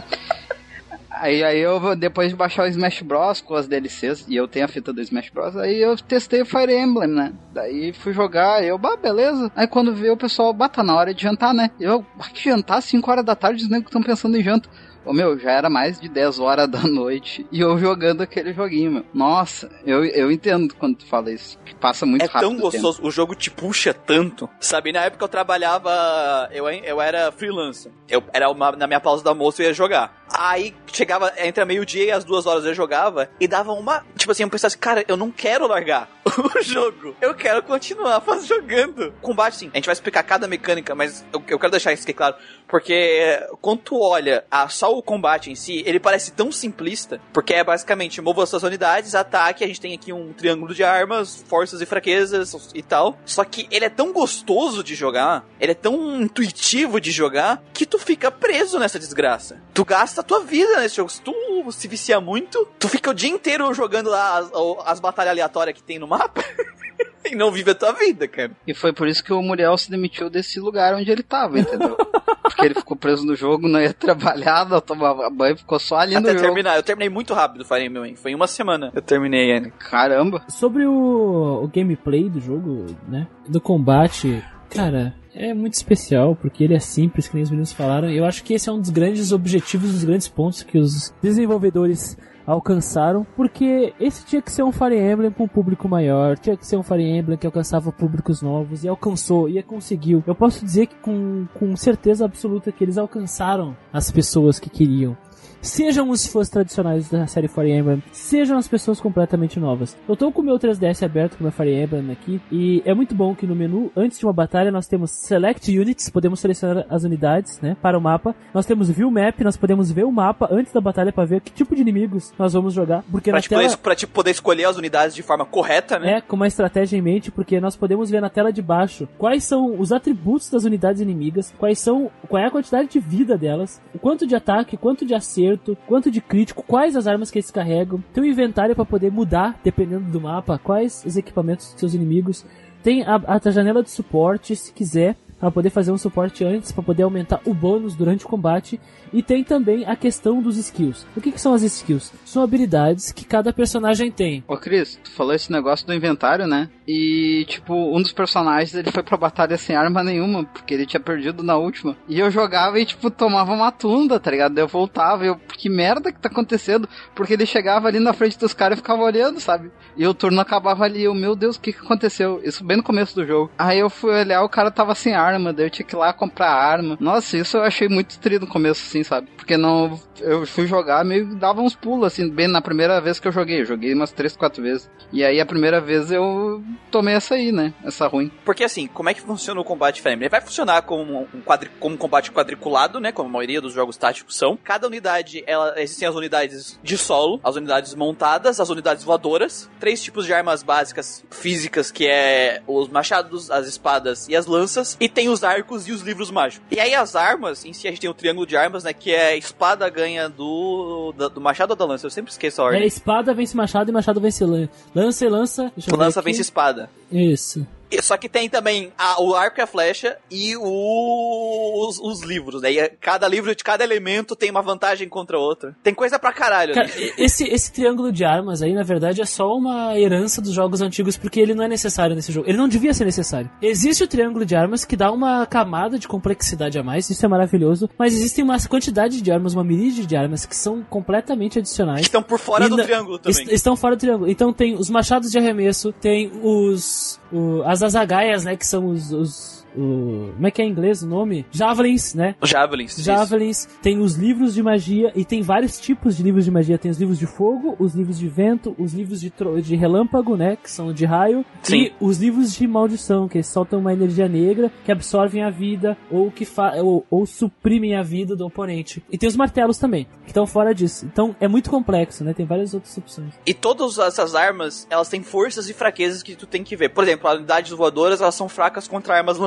B: Aí, aí eu, depois de baixar o Smash Bros. com as DLCs, e eu tenho a fita do Smash Bros., aí eu testei o Fire Emblem, né? Daí fui jogar, eu, bah, beleza. Aí quando veio o pessoal, bah, tá na hora de jantar, né? Eu, bah, que jantar? 5 horas da tarde, os negros estão pensando em janta. Ô meu, já era mais de 10 horas da noite e eu jogando aquele joguinho, meu. Nossa, eu, eu entendo quando tu fala isso. Que passa muito
A: é
B: rápido.
A: tão
B: o tempo.
A: gostoso, o jogo te puxa tanto. Sabe, na época eu trabalhava, eu, eu era freelancer. Eu era uma, na minha pausa do almoço eu ia jogar. Aí chegava entre meio-dia e as duas horas eu jogava e dava uma. Tipo assim, eu pensava assim, cara, eu não quero largar o jogo. Eu quero continuar jogando. Combate, sim. A gente vai explicar cada mecânica, mas eu, eu quero deixar isso aqui claro. Porque quando tu olha a, só o combate em si, ele parece tão simplista. Porque é basicamente mova suas unidades, ataque. A gente tem aqui um triângulo de armas, forças e fraquezas e tal. Só que ele é tão gostoso de jogar, ele é tão intuitivo de jogar, que tu fica preso nessa desgraça. Tu gasta a tua vida nesse jogo. Se tu se viciar muito, tu fica o dia inteiro jogando lá as, as batalhas aleatórias que tem no mapa. e não vive a tua vida, cara.
B: E foi por isso que o Muriel se demitiu desse lugar onde ele tava, entendeu? Porque ele ficou preso no jogo, não ia trabalhar, não tomava banho, ficou só ali
A: Até
B: no
A: terminar. Eu terminei muito rápido o Fire Emblem. Foi em uma semana. Eu terminei ele.
B: jogo. Caramba.
C: Sobre o, o gameplay do jogo, né? Do combate, cara, é muito especial, porque ele é simples, que nem os meninos falaram. E eu acho que esse é um dos grandes objetivos, dos grandes pontos que os desenvolvedores alcançaram, porque esse tinha que ser um Fire Emblem com um público maior, tinha que ser um Fire Emblem que alcançava públicos novos, e alcançou, e conseguiu. Eu posso dizer que com, com certeza absoluta que eles alcançaram as pessoas que queriam. Sejam os fãs tradicionais da série Fire Emblem, sejam as pessoas completamente novas. Eu tô com o meu 3DS aberto com o meu Fire Emblem aqui, e é muito bom que no menu, antes de uma batalha, nós temos Select Units, podemos selecionar as unidades, né, para o mapa. Nós temos View Map, nós podemos ver o mapa antes da batalha para ver que tipo de inimigos nós vamos jogar, porque
A: Pra
C: na
A: te,
C: tela...
A: poder, pra te poder escolher as unidades de forma correta, né?
C: É, com uma estratégia em mente, porque nós podemos ver na tela de baixo quais são os atributos das unidades inimigas, quais são, qual é a quantidade de vida delas, o quanto de ataque, quanto de acerto, quanto de crítico, quais as armas que eles carregam, tem um inventário para poder mudar, dependendo do mapa, quais os equipamentos dos seus inimigos, tem a, a janela de suporte, se quiser, para poder fazer um suporte antes, para poder aumentar o bônus durante o combate. E tem também a questão dos skills. O que, que são as skills? São habilidades que cada personagem tem.
B: Ô Cris, tu falou esse negócio do inventário, né? E, tipo, um dos personagens ele foi pra batalha sem arma nenhuma, porque ele tinha perdido na última. E eu jogava e, tipo, tomava uma tunda, tá ligado? Eu voltava e eu, que merda que tá acontecendo? Porque ele chegava ali na frente dos caras e ficava olhando, sabe? E o turno acabava ali. Eu, meu Deus, o que que aconteceu? Isso bem no começo do jogo. Aí eu fui olhar, o cara tava sem arma, daí eu tinha que ir lá comprar arma. Nossa, isso eu achei muito triste no começo, assim, sabe? Porque não. Eu fui jogar, meio dava uns pulos, assim, bem na primeira vez que eu joguei. Eu joguei umas 3, 4 vezes. E aí a primeira vez eu tomei essa aí, né? Essa ruim.
A: Porque assim, como é que funciona o combate Frame? Ele vai funcionar como um, quadri como um combate quadriculado, né? Como a maioria dos jogos táticos são. Cada unidade, ela, existem as unidades de solo, as unidades montadas, as unidades voadoras, três tipos de armas básicas físicas, que é os machados, as espadas e as lanças, e tem os arcos e os livros mágicos. E aí as armas, em si a gente tem o triângulo de armas, né? Que é espada ganha do, do, do machado ou da lança? Eu sempre esqueço a ordem.
C: É espada vence machado e machado vence lan- lança e lança.
A: Lança
C: aqui.
A: vence espada.
C: Isso.
A: Só que tem também a- o arco e a flecha e o- os, os livros, né? E cada livro de cada elemento tem uma vantagem contra o outro. Tem coisa pra caralho.
C: Cara,
A: né?
C: esse, esse triângulo de armas aí, na verdade, é só uma herança dos jogos antigos, porque ele não é necessário nesse jogo. Ele não devia ser necessário. Existe o triângulo de armas que dá uma camada de complexidade a mais, isso é maravilhoso, mas existe uma quantidade de armas, uma miríade de armas que são completamente adicionais.
A: Estão por fora do triângulo também.
C: est- estão fora do triângulo. Então tem os machados de arremesso, tem os. o- as azagaias, né? Que são os. os- o- como é que é em inglês o nome? Javelins, né?
A: Javelins. isso.
C: Javelins, tem os livros de magia e tem vários tipos de livros de magia. Tem os livros de fogo, os livros de vento, os livros de, de relâmpago, né? Que são de raio.
A: Sim.
C: E os livros de maldição, que soltam uma energia negra que absorvem a vida ou que ou, ou suprimem a vida do oponente. E tem os martelos também, que estão fora disso. Então é muito complexo, né? Tem várias outras opções.
A: E todas essas armas, elas têm forças e fraquezas que tu tem que ver. Por exemplo, as unidades voadoras, elas são fracas contra armas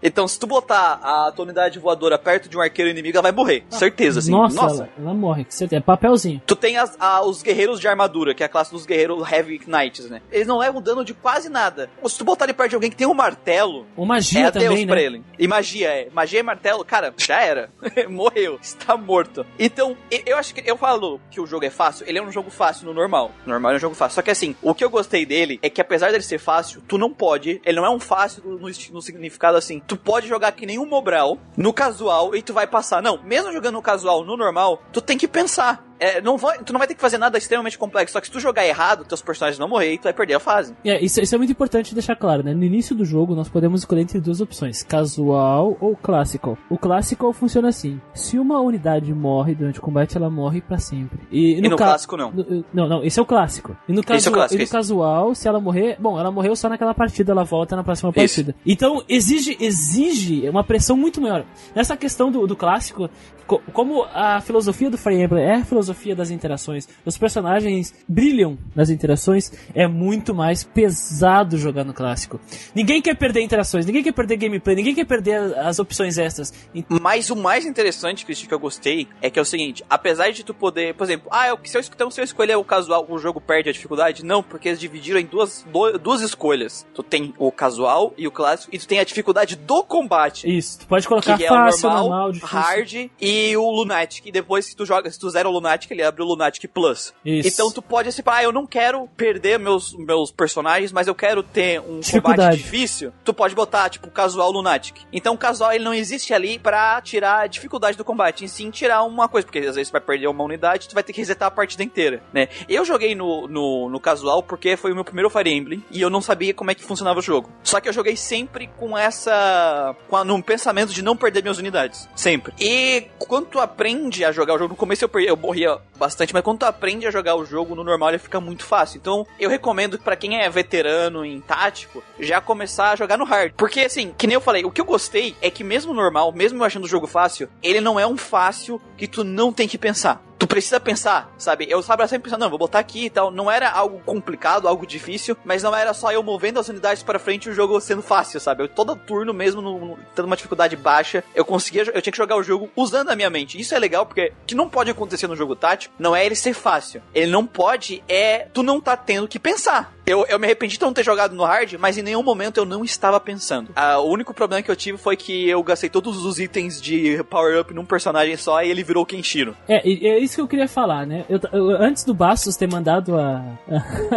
A: Então, se tu botar a tua unidade voadora perto de um arqueiro inimigo, ela vai morrer. Certeza, assim.
C: Nossa, Ela, ela morre. É papelzinho.
A: Tu tem as- a- os guerreiros de armadura, que é a classe dos guerreiros Heavy Knights, né? Eles não levam dano de quase nada. Se tu botar ele perto de alguém que tem um martelo,
C: Ou magia
A: é Deus
C: também,
A: pra
C: né?
A: ele. E magia, é. Magia e martelo, cara, já era. Morreu. Está morto. Então, eu acho que. Eu falo que o jogo é fácil. Ele é um jogo fácil no normal. No normal é um jogo fácil. Só que assim, o que eu gostei dele é que apesar dele ser fácil, tu não pode. Ele não é um fácil no, esti- no significado assim. Tu pode jogar que nem um Mobral no casual e tu vai passar. Não, mesmo jogando no casual, no normal, tu tem que pensar. É, não vai, tu não vai ter que fazer nada extremamente complexo. Só que se tu jogar errado, teus personagens vão morrer e tu vai perder a fase.
C: É, isso, isso é muito importante deixar claro, né? No início do jogo, nós podemos escolher entre duas opções: casual ou classical. O classical funciona assim: se uma unidade morre durante o combate, ela morre pra sempre. E
A: E no clássico, não.
C: no- não, não, esse é o clássico. E no,
A: Esse é clássico,
C: e no casual, se ela morrer, bom, ela morreu só naquela partida, ela volta na próxima
A: Isso.
C: partida. Então, exige, exige uma pressão muito maior. Nessa questão do, do clássico, co- como a filosofia do Fire Emblem é a filosofia das interações, os personagens brilham nas interações, é muito mais pesado jogar no clássico. Ninguém quer perder interações, ninguém quer perder gameplay, ninguém quer perder as opções extras.
A: Mas o mais interessante, Cristian, que eu gostei, é que é o seguinte: apesar de tu poder, por exemplo, ah, eu, se eu, então, se eu escolher o casual, o jogo perde a dificuldade? Não, porque eles dividiram em duas, duas escolhas. Tu tem o casual e o clássico, e tu tem a dificuldade do combate.
C: Isso, tu pode colocar
A: Que é
C: fácil,
A: o normal,
C: normal,
A: hard e o Lunatic. E depois, se tu joga, se tu zera o Lunatic, ele abre o Lunatic Plus.
C: Isso.
A: Então tu pode assim, ah, eu não quero perder meus, meus personagens, mas eu quero ter um combate difícil. Tu pode botar, tipo, casual Lunatic. Então o casual, ele não existe ali pra tirar a dificuldade do combate, em sim tirar uma coisa, porque às vezes tu vai perder uma unidade, tu vai ter que resetar a partida inteira, né? Eu joguei no, no, no casual porque foi o meu primeiro Fire Emblem e eu não sabia como é que funcionava o jogo. Só que eu joguei sempre com essa. com a, num pensamento de não perder minhas unidades. Sempre. E quando tu aprende a jogar o jogo, no começo eu, perdi, eu morria bastante, mas quando tu aprende a jogar o jogo no normal, ele fica muito fácil. Então eu recomendo pra quem é veterano em tático, já começar a jogar no hard. Porque assim, que nem eu falei, o que eu gostei é que mesmo normal, mesmo eu achando o jogo fácil, ele não é um fácil que tu não tem que pensar. Tu precisa pensar, sabe? Eu estava sempre pensando, não, vou botar aqui e tal. Não era algo complicado, algo difícil, mas não era só eu movendo as unidades para frente e o jogo sendo fácil, sabe? Eu, todo turno, mesmo no, no- tendo uma dificuldade baixa, eu conseguia, eu tinha que jogar o jogo usando a minha mente. Isso é legal porque o que não pode acontecer no jogo tático não é ele ser fácil. Ele não pode é tu não tá tendo que pensar. Eu, eu me arrependi de não ter jogado no hard, mas em nenhum momento eu não estava pensando. Ah, o único problema que eu tive foi que eu gastei todos os itens de power-up num personagem só e ele virou Kenshiro.
C: É, é isso que eu queria falar, né? Eu, eu- antes do Bastos ter mandado a,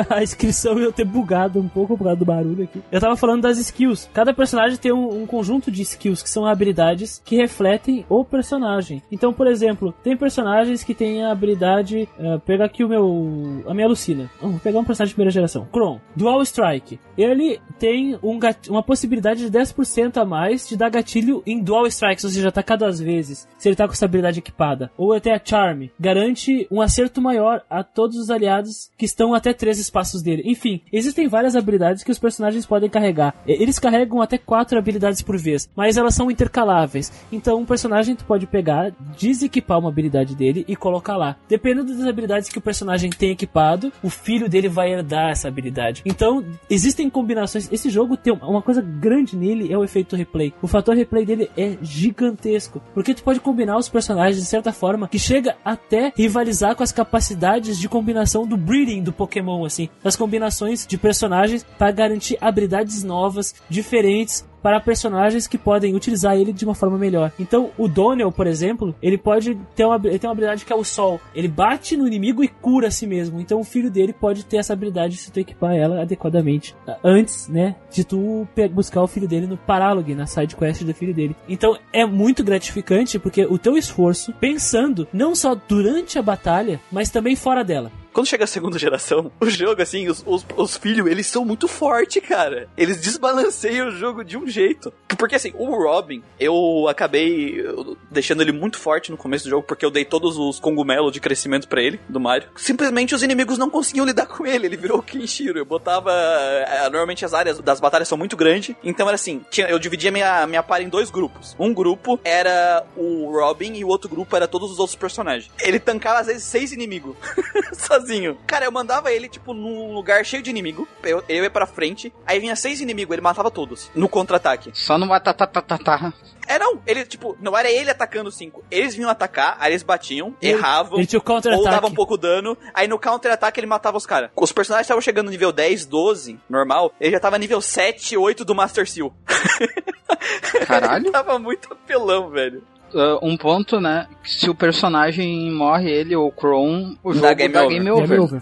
C: a, a inscrição e eu ter bugado um pouco por causa do barulho aqui, eu tava falando das skills. Cada personagem tem um, um conjunto de skills que são habilidades que refletem o personagem. Então, por exemplo, tem personagens que têm a habilidade. eh, pegar aqui o meu. a minha Lucina. Vamos pegar um personagem de primeira geração. Kron. Dual Strike. Ele tem um uma possibilidade de 10% a mais de dar gatilho em Dual Strikes, ou seja, atacar duas vezes, se ele tá com essa habilidade equipada. Ou até a Charm. Garante um acerto maior a todos os aliados que estão até três espaços dele. Enfim, existem várias habilidades que os personagens podem carregar. Eles carregam até quatro habilidades por vez, mas elas são intercaláveis. Então, um personagem tu pode pegar, desequipar uma habilidade dele e colocar lá. Dependendo das habilidades que o personagem tem equipado, o filho dele vai herdar essa habilidade. Então, existem combinações. Esse jogo tem uma- coisa grande nele é o efeito replay. O fator replay dele é gigantesco, porque tu pode combinar os personagens de certa forma que chega até rivalizar com as capacidades de combinação do breeding do Pokémon assim, das combinações de personagens para garantir habilidades novas, diferentes para personagens que podem utilizar ele de uma forma melhor. Então, o Donnell, por exemplo, ele pode ter uma, ele tem uma habilidade que é o Sol. Ele bate no inimigo e cura a si mesmo. Então, o filho dele pode ter essa habilidade se tu equipar ela adequadamente antes, né, de tu buscar o filho dele no Paralog, na side quest do filho dele. Então, é muito gratificante porque o teu esforço pensando não só durante a batalha, mas também fora dela.
A: Quando chega a segunda geração, o jogo, assim, os, os, os filhos, eles são muito fortes, cara. Eles desbalanceiam o jogo de um jeito. Porque, assim, o Robin, eu acabei deixando ele muito forte no começo do jogo, porque eu dei todos os cogumelos de crescimento pra ele, do Mario. Simplesmente os inimigos não conseguiam lidar com ele, ele virou o Kenshiro. Eu botava... eh, Normalmente as áreas das batalhas são muito grandes, então era assim, tinha, eu dividia minha, minha par em dois grupos. Um grupo era o Robin e o outro grupo era todos os outros personagens. Ele tancava, às vezes, seis inimigos. sozinho. Cara, eu mandava ele, tipo, num lugar cheio de inimigo. Eu, eu ia pra frente. Aí vinha seis inimigos, ele matava todos. No contra-ataque.
B: Só no batatatatata.
A: É, não. Ele, tipo, não era ele atacando cinco. Eles vinham atacar, aí eles batiam,
C: Ele-
A: erravam.
C: Ele tinha o
A: Ou
C: counter-ataque.
A: dava um pouco dano, aí no counter-ataque ele matava os caras. Os personagens estavam chegando no nível 10, 12, normal. Ele já tava nível 7, 8 do Master Seal.
B: Caralho.
A: tava muito apelão, velho.
B: Ah, um ponto, né? que Se o personagem morre, ele ou o Crown, o jogo
A: Dá
B: dá
A: game
B: game,
A: over.
B: over.
C: Game over.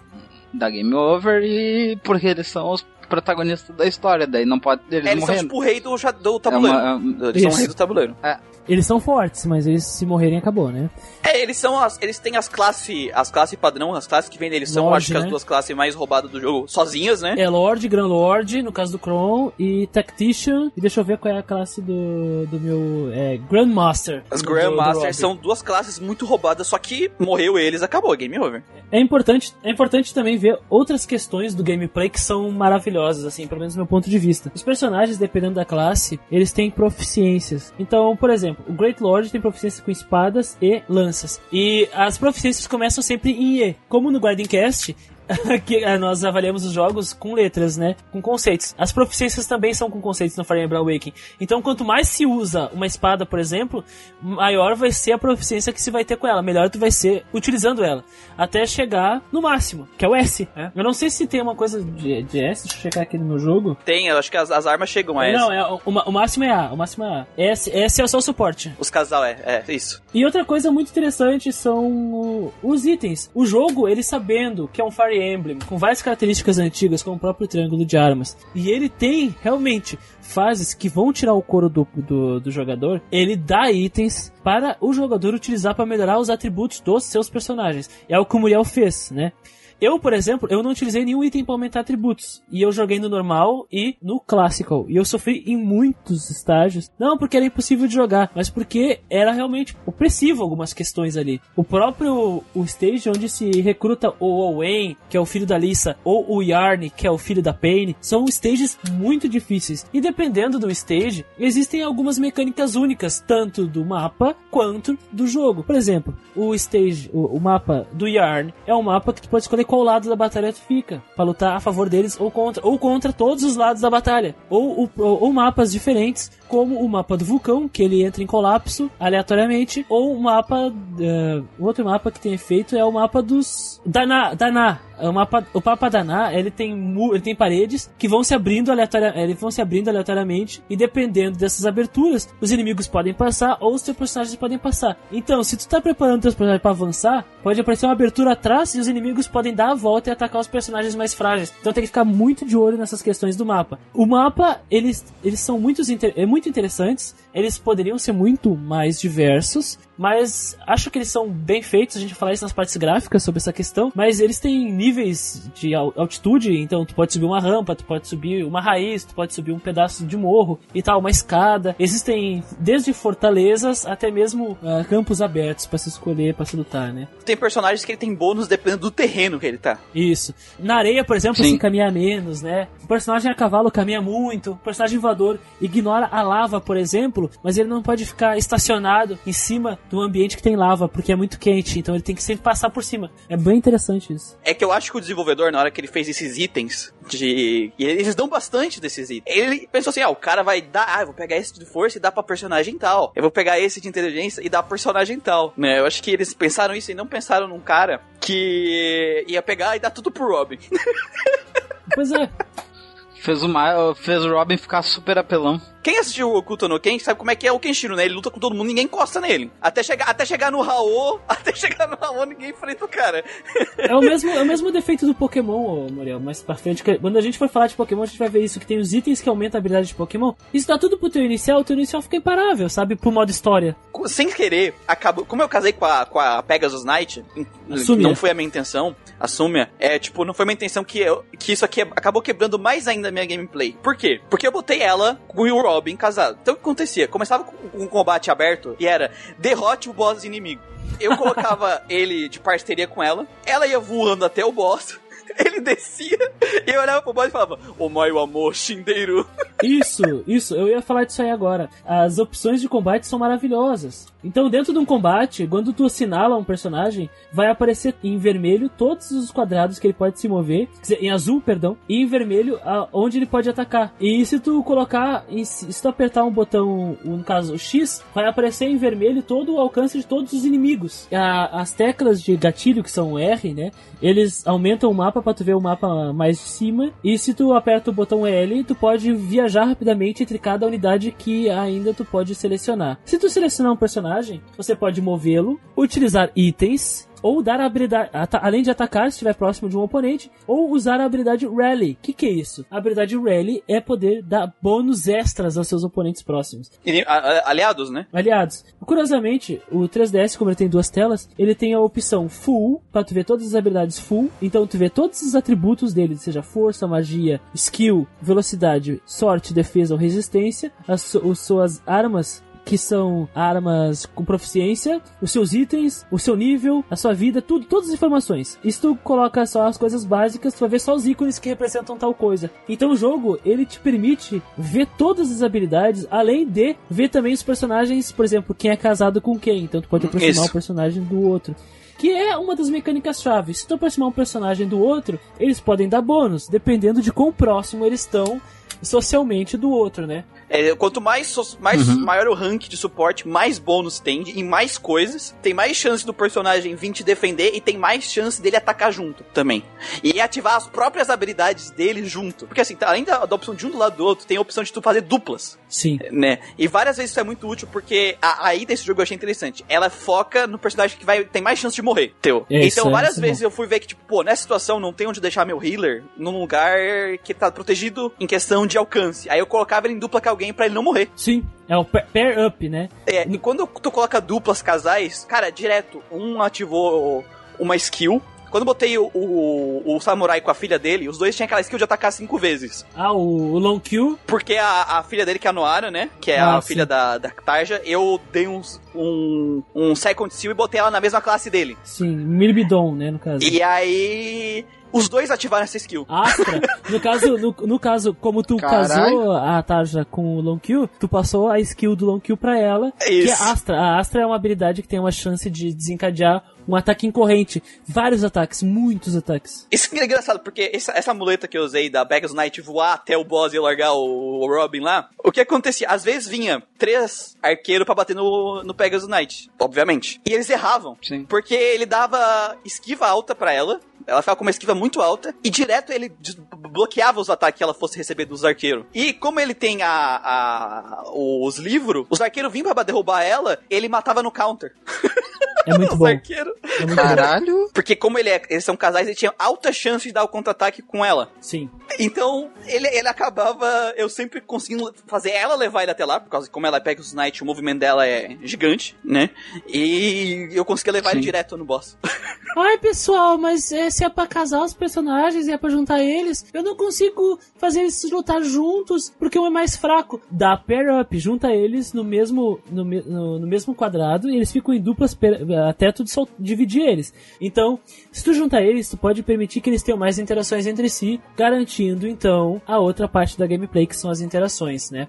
B: Dá game over e porque eles são os protagonistas da história, daí não pode eles
A: É, eles são tipo o rei do, do
B: É
A: tabuleiro.
B: uma-
A: Eles são o
C: Isso.
A: rei do tabuleiro.
C: Eles são fortes, mas eles se morrerem acabou, né?
A: É, eles são as. Eles têm as classes. As classes padrão, as classes que vêm deles são,
C: Lorde,
A: acho que as
C: né?
A: duas classes mais roubadas do jogo sozinhas, né?
C: É Lord, Grand Lord, no caso do Kron, e Tactician. E deixa eu ver qual é a classe do, do meu. É, Grandmaster.
A: As Grandmasters são duas classes muito roubadas, só que morreu eles, acabou, game over.
C: É importante, é importante também ver outras questões do gameplay que são maravilhosas, assim, pelo menos do meu ponto de vista. Os personagens, dependendo da classe, eles têm proficiências. Então, por exemplo, o Great Lord tem proficiência com espadas e lanças. E as proficiências começam sempre em E. Como no Guardian Cast, que eh, nós avaliamos os jogos com letras, né? Com conceitos. As proficiências também são com conceitos no Fire Emblem Awakening. Então, quanto mais se usa uma espada, por exemplo, maior vai ser a proficiência que se vai ter com ela. Melhor tu vai ser utilizando ela. Até chegar no máximo, que é o S. né? Eu não sei se tem uma coisa de, de S, deixa eu checar aqui no meu jogo.
A: Tem, eu acho que as, as armas chegam a essa.
C: Não, é, o, o máximo é A. O máximo é A. S, S é só o suporte.
A: Os casal é, é, isso.
C: E outra coisa muito interessante são os itens. O jogo, ele sabendo que é um Fire Emblem, com várias características antigas, como o próprio triângulo de armas, e ele tem realmente fases que vão tirar o couro do, do, do jogador, ele dá itens para o jogador utilizar para melhorar os atributos dos seus personagens. É o que o Muriel fez, né? Eu, por exemplo, eu não utilizei nenhum item para aumentar atributos. E eu joguei no normal e no classical. E eu sofri em muitos estágios. Não porque era impossível de jogar, mas porque era realmente opressivo algumas questões ali. O próprio o stage onde se recruta o Owen, que é o filho da Lisa, ou o Yarn, que é o filho da Paine, são stages muito difíceis. E dependendo do stage, existem algumas mecânicas únicas, tanto do mapa quanto do jogo. Por exemplo, o stage, o, o mapa do Yarn é um mapa que tu pode escolher qual lado da batalha tu fica, para lutar a favor deles ou contra, ou contra todos os lados da batalha. Ou, ou, ou mapas diferentes, como o mapa do vulcão, que ele entra em colapso aleatoriamente, ou o mapa, o outro mapa que tem efeito é o mapa dos Daná, Daná, o mapa, o Papa Daná, ele tem, mu- ele tem paredes que vão se abrindo aleatória, eles vão se abrindo aleatoriamente e dependendo dessas aberturas, os inimigos podem passar ou os teus personagens podem passar. Então, se tu tá preparando teus personagens pra avançar, pode aparecer uma abertura atrás e os inimigos podem dar a volta e atacar os personagens mais frágeis. Então tem que ficar muito de olho nessas questões do mapa. O mapa, eles, eles são muito, é muito interessantes, eles poderiam ser muito mais diversos, mas acho que eles são bem feitos, a gente vai falar isso nas partes gráficas sobre essa questão, mas eles têm níveis de al- altitude, então tu pode subir uma rampa, tu pode subir uma raiz, tu pode subir um pedaço de morro e tal, uma escada. Existem desde fortalezas até mesmo ah, campos abertos pra se escolher, pra se lutar, né?
A: Tem personagens que ele tem bônus dependendo do terreno que ele tá.
C: Isso. Na areia, por exemplo,
B: Sim.
C: se caminha menos, né? O personagem a cavalo caminha muito. O personagem voador ignora a lava, por exemplo, mas ele não pode ficar estacionado em cima do ambiente que tem lava, porque é muito quente. Então ele tem que sempre passar por cima. É bem interessante isso.
A: É que eu acho que o desenvolvedor, na hora que ele fez esses itens, de. E eles dão bastante desses itens. Ele pensou assim: ah, o cara vai dar. Ah, eu vou pegar esse de força e dar pra personagem tal. Eu vou pegar esse de inteligência e dar pra personagem tal. Né? Eu acho que eles pensaram isso e não pensaram num cara que ia pegar e dar tudo pro Robin.
C: Pois é.
B: Fez o, fez o Robin ficar super apelão.
A: Quem assistiu o Okuto no Ken sabe como é que é o Kenshiro, né? Ele luta com todo mundo, ninguém encosta nele. Até chegar, até chegar no Raô, até chegar no Raô, ninguém enfrenta o cara.
C: É o mesmo, é o mesmo defeito do Pokémon, Muriel. Mais pra frente, quando a gente for falar de Pokémon, a gente vai ver isso, que tem os itens que aumentam a habilidade de Pokémon. Isso dá tudo pro teu inicial, o teu inicial fica imparável, sabe? Pro modo história.
A: sem querer, acabou. Como eu casei com a, com a Pegasus Knight,
C: A Sumia.
A: não foi a minha intenção, a Sumia, é tipo, não foi minha intenção que, eu, que isso aqui acabou quebrando mais ainda a minha gameplay. Por quê? Porque eu botei ela com o Robin casado. Então o que acontecia? Começava com um combate aberto e era derrote o boss inimigo. Eu colocava ele de parceria com ela, ela ia voando até o boss. Ele descia e eu olhava pro boss e falava: O meu amor, Shinderu.
C: Isso, isso, eu ia falar disso aí agora. As opções de combate são maravilhosas. Então, dentro de um combate, quando tu assinala um personagem, vai aparecer em vermelho todos os quadrados que ele pode se mover, em azul, perdão, e em vermelho onde ele pode atacar. E se tu colocar, se tu apertar um botão, no caso X, vai aparecer em vermelho todo o alcance de todos os inimigos. As teclas de gatilho, que são R, né, eles aumentam o mapa pra tu ver o mapa mais de cima, e se tu aperta o botão L, tu pode viajar rapidamente entre cada unidade que ainda tu pode selecionar. Se tu selecionar um personagem, você pode movê-lo, utilizar itens, ou dar a habilidade, além de atacar se estiver próximo de um oponente, ou usar a habilidade Rally. O que, que é isso? A habilidade Rally é poder dar bônus extras aos seus oponentes próximos.
A: Ini- a- a- Aliados, né?
C: Aliados, curiosamente, o 3DS, como ele tem duas telas, ele tem a opção Full, pra tu ver todas as habilidades Full. Então tu vê todos os atributos dele, seja força, magia, skill, velocidade, sorte, defesa ou resistência, as, as suas armas que são armas com proficiência, os seus itens, o seu nível, a sua vida, tudo, todas as informações. E se tu coloca só as coisas básicas, tu vai ver só os ícones que representam tal coisa. Então o jogo, ele te permite ver todas as habilidades, além de ver também os personagens, por exemplo, quem é casado com quem. Então tu pode aproximar
A: Isso.
C: o personagem do outro. Que é uma das mecânicas chave. Se tu aproximar um personagem do outro, eles podem dar bônus, dependendo de quão próximo eles estão socialmente do outro, né?
A: É, quanto mais, mais maior o rank de suporte, mais bônus tem e mais coisas. Tem mais chance do personagem vir te defender e tem mais chance dele atacar junto também. E ativar as próprias habilidades dele junto. Porque assim, tá- além da, da opção de um do lado do outro, tem a opção de tu fazer duplas.
C: Sim.
A: Né? E várias vezes isso é muito útil porque a, aí desse jogo eu achei interessante. Ela foca no personagem que vai tem mais chance de morrer, teu.
C: É, isso
A: então
C: é-
A: várias
C: é
A: vezes eu fui ver que tipo, pô, nessa situação não tem onde deixar meu healer num lugar que tá protegido em questão de alcance. Aí eu colocava ele em dupla com alguém pra ele não morrer.
C: Sim. É o pa- pair up, né?
A: É, e quando tu coloca duplas casais, cara, direto, um ativou uma skill. Quando eu botei o, o, o samurai com a filha dele, os dois tinham aquela skill de atacar cinco vezes.
C: Ah, o, o long kill.
A: Porque a, a filha dele, que é a Noara, né? Que é
C: Ah,
A: a
C: sim.
A: filha da, da Tarja, eu dei uns, um, um second seal e botei ela na mesma classe dele.
C: Sim, Mirbidon, né, no caso.
A: E aí. Os dois ativaram essa skill.
C: Astra, no caso, no, no caso, como tu
B: Caralho.
C: casou a Tarja com o Long Kill, tu passou a skill do Long Kill pra ela, que é
A: Isso.
C: Astra. A Astra é uma habilidade que tem uma chance de desencadear um ataque em corrente. Vários ataques, muitos ataques.
A: Isso que é engraçado, porque essa, essa muleta que eu usei da Pegasus Knight voar até o boss e largar o, o Robin lá, o que acontecia? Às vezes vinha três arqueiros pra bater no, no Pegasus Knight, obviamente. E eles erravam.
B: Sim.
A: Porque ele dava esquiva alta pra ela, ela ficava com uma esquiva muito alta e direto ele bloqueava os ataques que ela fosse receber dos arqueiros. E como ele tem a, a- os livros, os arqueiros vinham pra derrubar ela, ele matava no counter.
C: É muito bom. É muito bom.
B: Caralho.
A: Porque como ele é- eles são casais, ele tinha alta chance de dar o contra-ataque com ela.
C: Sim.
A: Então, ele, ele acabava, eu sempre conseguindo fazer ela levar ele até lá, por causa de como ela pega os Knight, o movimento dela é gigante, né? E eu conseguia levar ele
B: Sim.
A: direto no boss.
C: Ai, pessoal, mas é, se é pra casar os personagens e é pra juntar eles, eu não consigo fazer eles lutar juntos porque um é mais fraco. Dá pair up, junta eles no mesmo, no, no- no mesmo quadrado e eles ficam em duplas pair- até tu dividir eles. Então, se tu juntar eles, tu pode permitir que eles tenham mais interações entre si, garantindo então a outra parte da gameplay que são as interações, né?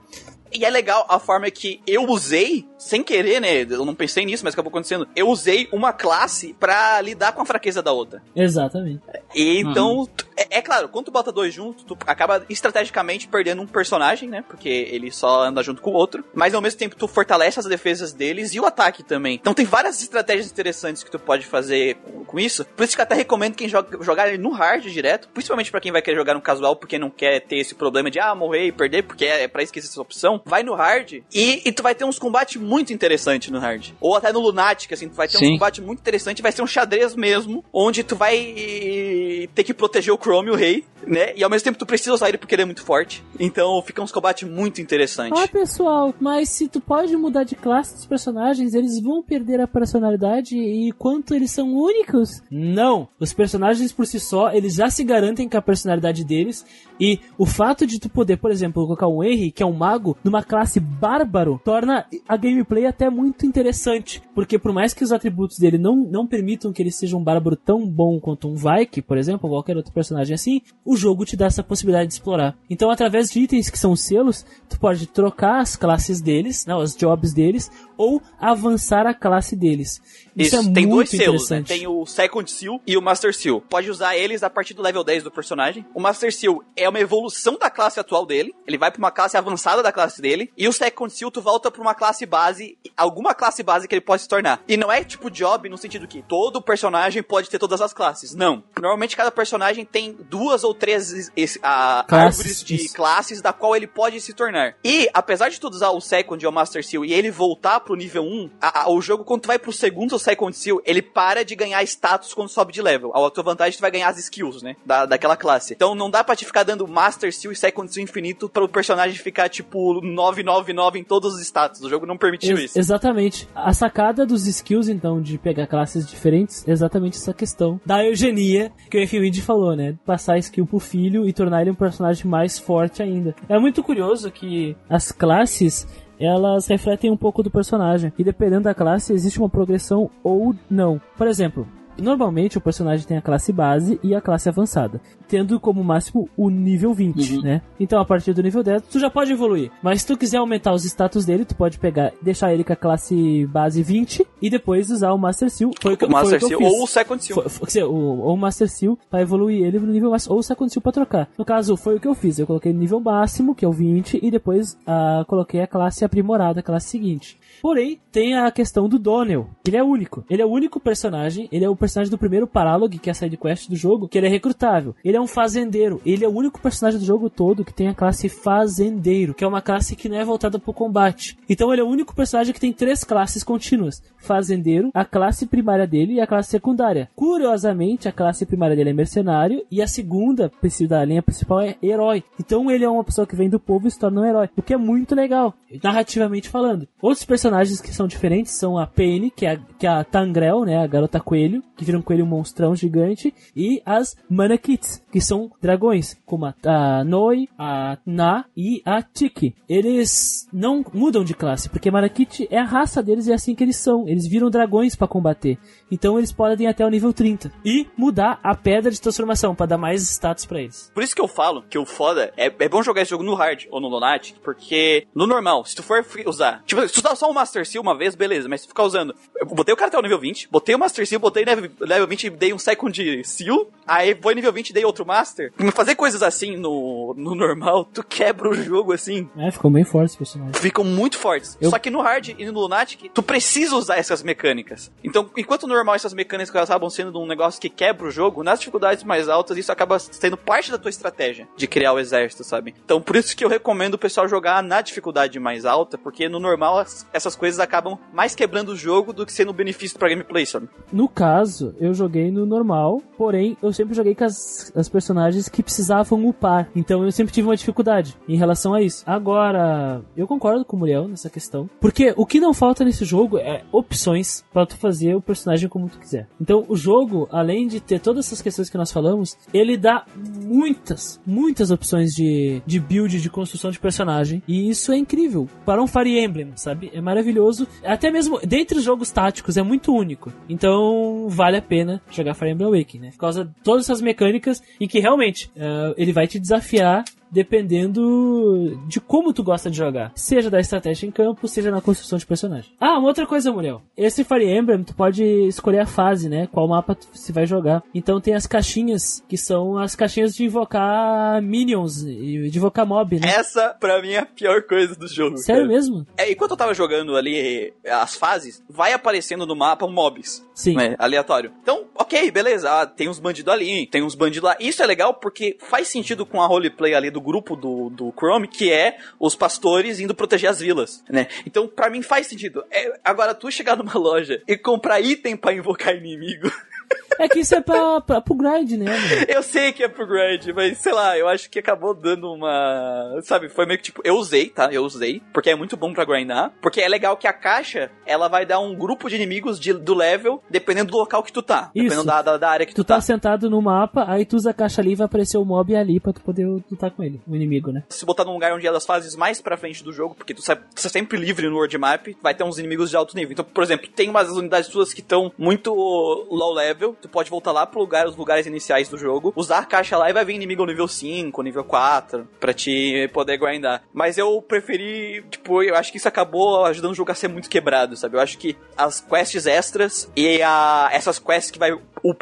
A: E é legal a forma que eu usei, sem querer, né? Eu não pensei nisso, mas acabou acontecendo. Eu usei uma classe pra lidar com a fraqueza da outra.
C: Exatamente.
A: E então, tu- é, é claro, quando tu bota dois juntos, tu acaba estrategicamente perdendo um personagem, né? Porque ele só anda junto com o outro. Mas ao mesmo tempo, tu fortalece as defesas deles e o ataque também. Então tem várias estratégias interessantes que tu pode fazer com, com isso. Por isso que eu até recomendo quem joga, jogar ele no hard direto. Principalmente pra quem vai querer jogar no casual, porque não quer ter esse problema de, ah, morrer e perder, porque é, é pra existe essa opção. Vai no hard e, e tu vai ter uns combates muito interessantes no hard. Ou até no Lunatic, assim, tu vai ter uns
B: Sim.
A: combate muito interessante, vai ser um xadrez mesmo, onde tu vai ter que proteger o Chrome, o rei, né? E ao mesmo tempo tu precisa usar ele porque ele é muito forte. Então fica uns combates muito interessantes.
C: Ah, pessoal, mas se tu pode mudar de classe dos personagens, eles vão perder a personalidade e quanto eles são únicos? Não! Os personagens por si só, eles já se garantem com a personalidade deles e o fato de tu poder, por exemplo, colocar um Henry, que é um mago, numa classe bárbaro, torna a gameplay até muito interessante. Porque por mais que os atributos dele não, não permitam que ele seja um bárbaro tão bom quanto um Vike, por exemplo, ou qualquer outro personagem assim, o jogo te dá essa possibilidade de explorar. Então, através de itens que são os selos, tu pode trocar as classes deles, né, os jobs deles, ou avançar a classe deles. Isso, é
A: tem
C: muito
A: dois selos, né? Tem o Second Seal e o Master Seal. Pode usar eles a partir do level 10 do personagem. O Master Seal é uma evolução da classe atual dele. Ele vai pra uma classe avançada da classe dele. E o Second Seal, tu volta pra uma classe base, alguma classe base que ele pode se tornar. E não é tipo job no sentido que todo personagem pode ter todas as classes. Não. Normalmente cada personagem tem duas ou três esse- a,
C: Classes,
A: árvores de
C: isso.
A: classes da qual ele pode se tornar. E, apesar de tu usar o Second e o Master Seal e ele voltar pro nível 1, a- a- o jogo, quando tu vai pro segundo ou Second Seal, ele para de ganhar status quando sobe de level. A tua vantagem, tu vai ganhar as skills, né? Da, daquela classe. Então não dá pra te ficar dando Master Seal e Second Seal infinito para o personagem ficar, tipo, 999 em todos os status. O jogo não permitiu
C: Ex-
A: isso.
C: Exatamente. A sacada dos skills, então, de pegar classes diferentes, é exatamente essa questão da eugenia que o Infinity falou, né? Passar a skill pro filho e tornar ele um personagem mais forte ainda. É muito curioso que as classes elas refletem um pouco do personagem. E dependendo da classe, existe uma progressão ou não. Por exemplo, normalmente o personagem tem a classe base e a classe avançada, tendo como máximo o nível 20, né? Então a partir do nível 10 tu já pode evoluir. Mas se tu quiser aumentar os status dele, tu pode pegar, deixar ele com a classe base 20 e depois usar o Master Seal. Foi o
A: Master Seal
C: fiz.
A: ou o Second Seal.
C: Foi- foi- quer dizer, o, ou o Master Seal pra evoluir ele no nível máximo, ou o Second Seal pra trocar. No caso, foi o que eu fiz. Eu coloquei no nível máximo, que é o 20, e depois ah, coloquei a classe aprimorada, a classe seguinte. Porém, tem a questão do Donnell. Ele é único. Ele é o único personagem. Ele é o personagem do primeiro Paralog, que é a side quest do jogo, que ele é recrutável. Ele é um fazendeiro. Ele é o único personagem do jogo todo que tem a classe fazendeiro, que é uma classe que não é voltada pro combate. Então ele é o único personagem que tem três classes contínuas: fazendeiro, a classe primária dele e a classe secundária. Curiosamente, a classe primária dele é mercenário e a segunda da linha principal é herói. Então ele é uma pessoa que vem do povo e se torna um herói, o que é muito legal, narrativamente falando. Outros personagens que são diferentes são a Penny, que é a, que é a Tangrel, né, a garota coelho, que vira um coelho monstrão gigante, e as Manakits, que são dragões, como a, a Noi, a Na e a Tiki. Eles não mudam de classe, porque Manakit é a raça deles e é assim que eles são. Eles viram dragões pra combater. Então eles podem ir até o nível 30 e mudar a pedra de transformação pra dar mais status pra eles.
A: Por isso que eu falo que o foda é, é bom jogar esse jogo no hard ou no Lunatic, porque no normal, se tu for usar, tipo, se tu usar só o Master Seal uma vez, beleza, mas se tu ficar usando, eu botei o cara até o nível 20, botei o Master Seal, botei level, level 20 e dei um Second Seal, aí foi nível 20 e dei outro Master. Fazer coisas assim no, no normal, tu quebra o jogo assim.
C: É, ficou bem forte esse personagem.
A: Ficam muito fortes.
C: Eu-
A: Só que no hard e no Lunatic, tu precisa usar essa essas mecânicas. Então, enquanto normal essas mecânicas acabam sendo um negócio que quebra o jogo, nas dificuldades mais altas isso acaba sendo parte da tua estratégia de criar o exército, sabe? Então, por isso que eu recomendo o pessoal jogar na dificuldade mais alta, porque no normal essas coisas acabam mais quebrando o jogo do que sendo benefício pra gameplay, sabe?
C: No caso, eu joguei no normal, porém, eu sempre joguei com as, as personagens que precisavam upar. Então eu sempre tive uma dificuldade em relação a isso. Agora, eu concordo com o Muriel nessa questão. Porque o que não falta nesse jogo é opções para tu fazer o personagem como tu quiser. Então o jogo, além de ter todas essas questões que nós falamos, ele dá muitas, muitas opções de, de build, de construção de personagem. E isso é incrível. Para um Fire Emblem, sabe? É maravilhoso. Até mesmo dentre os jogos táticos, é muito único. Então vale a pena jogar Fire Emblem Awakening, né? Por causa de todas essas mecânicas e que realmente uh, ele vai te desafiar dependendo de como tu gosta de jogar. Seja da estratégia em campo, seja na construção de personagem. Ah, uma outra coisa, Muriel. Esse Fire Emblem, tu pode escolher a fase, né? Qual mapa tu se vai jogar. Então tem as caixinhas, que são as caixinhas de invocar minions, de invocar mob, né?
A: Essa, pra mim, é a pior coisa do jogo.
C: Sério
A: cara.
C: mesmo?
A: É, enquanto eu tava jogando ali as fases, vai aparecendo no mapa mobs.
C: Sim.
A: Né, aleatório. Então, ok, beleza. Ah, tem uns bandidos ali, tem uns bandidos lá. Isso é legal porque faz sentido com a roleplay ali do grupo do, do Chrome, que é os pastores indo proteger as vilas, né? Então, para mim faz sentido. É, agora, tu chegar numa loja e comprar item para invocar inimigo.
C: É que isso é pra, pra, pro grind, né? Mano?
A: Eu sei que é pro grind, mas sei lá, eu acho que acabou dando uma. Sabe, foi meio que tipo, eu usei, tá? Eu usei, porque é muito bom pra grindar. Porque é legal que a caixa, ela vai dar um grupo de inimigos de, do level, dependendo do local que tu tá.
C: Isso.
A: Dependendo da, da, da área que tu,
C: Tu tá sentado no mapa, aí tu usa a caixa ali e vai aparecer o mob ali pra tu poder lutar com ele, o inimigo, né?
A: Se botar num lugar onde é das fases mais pra frente do jogo, porque tu sai, tu sai sempre livre no world map, vai ter uns inimigos de alto nível. Então, por exemplo, tem umas unidades tuas que estão muito low level, tu pode voltar lá pro lugar, os lugares iniciais do jogo, usar a caixa lá e vai vir inimigo nível 5, nível 4, pra te poder grindar. Mas eu preferi, tipo, eu acho que isso acabou ajudando o jogo a ser muito quebrado, sabe? Eu acho que as quests extras e a, essas quests que vai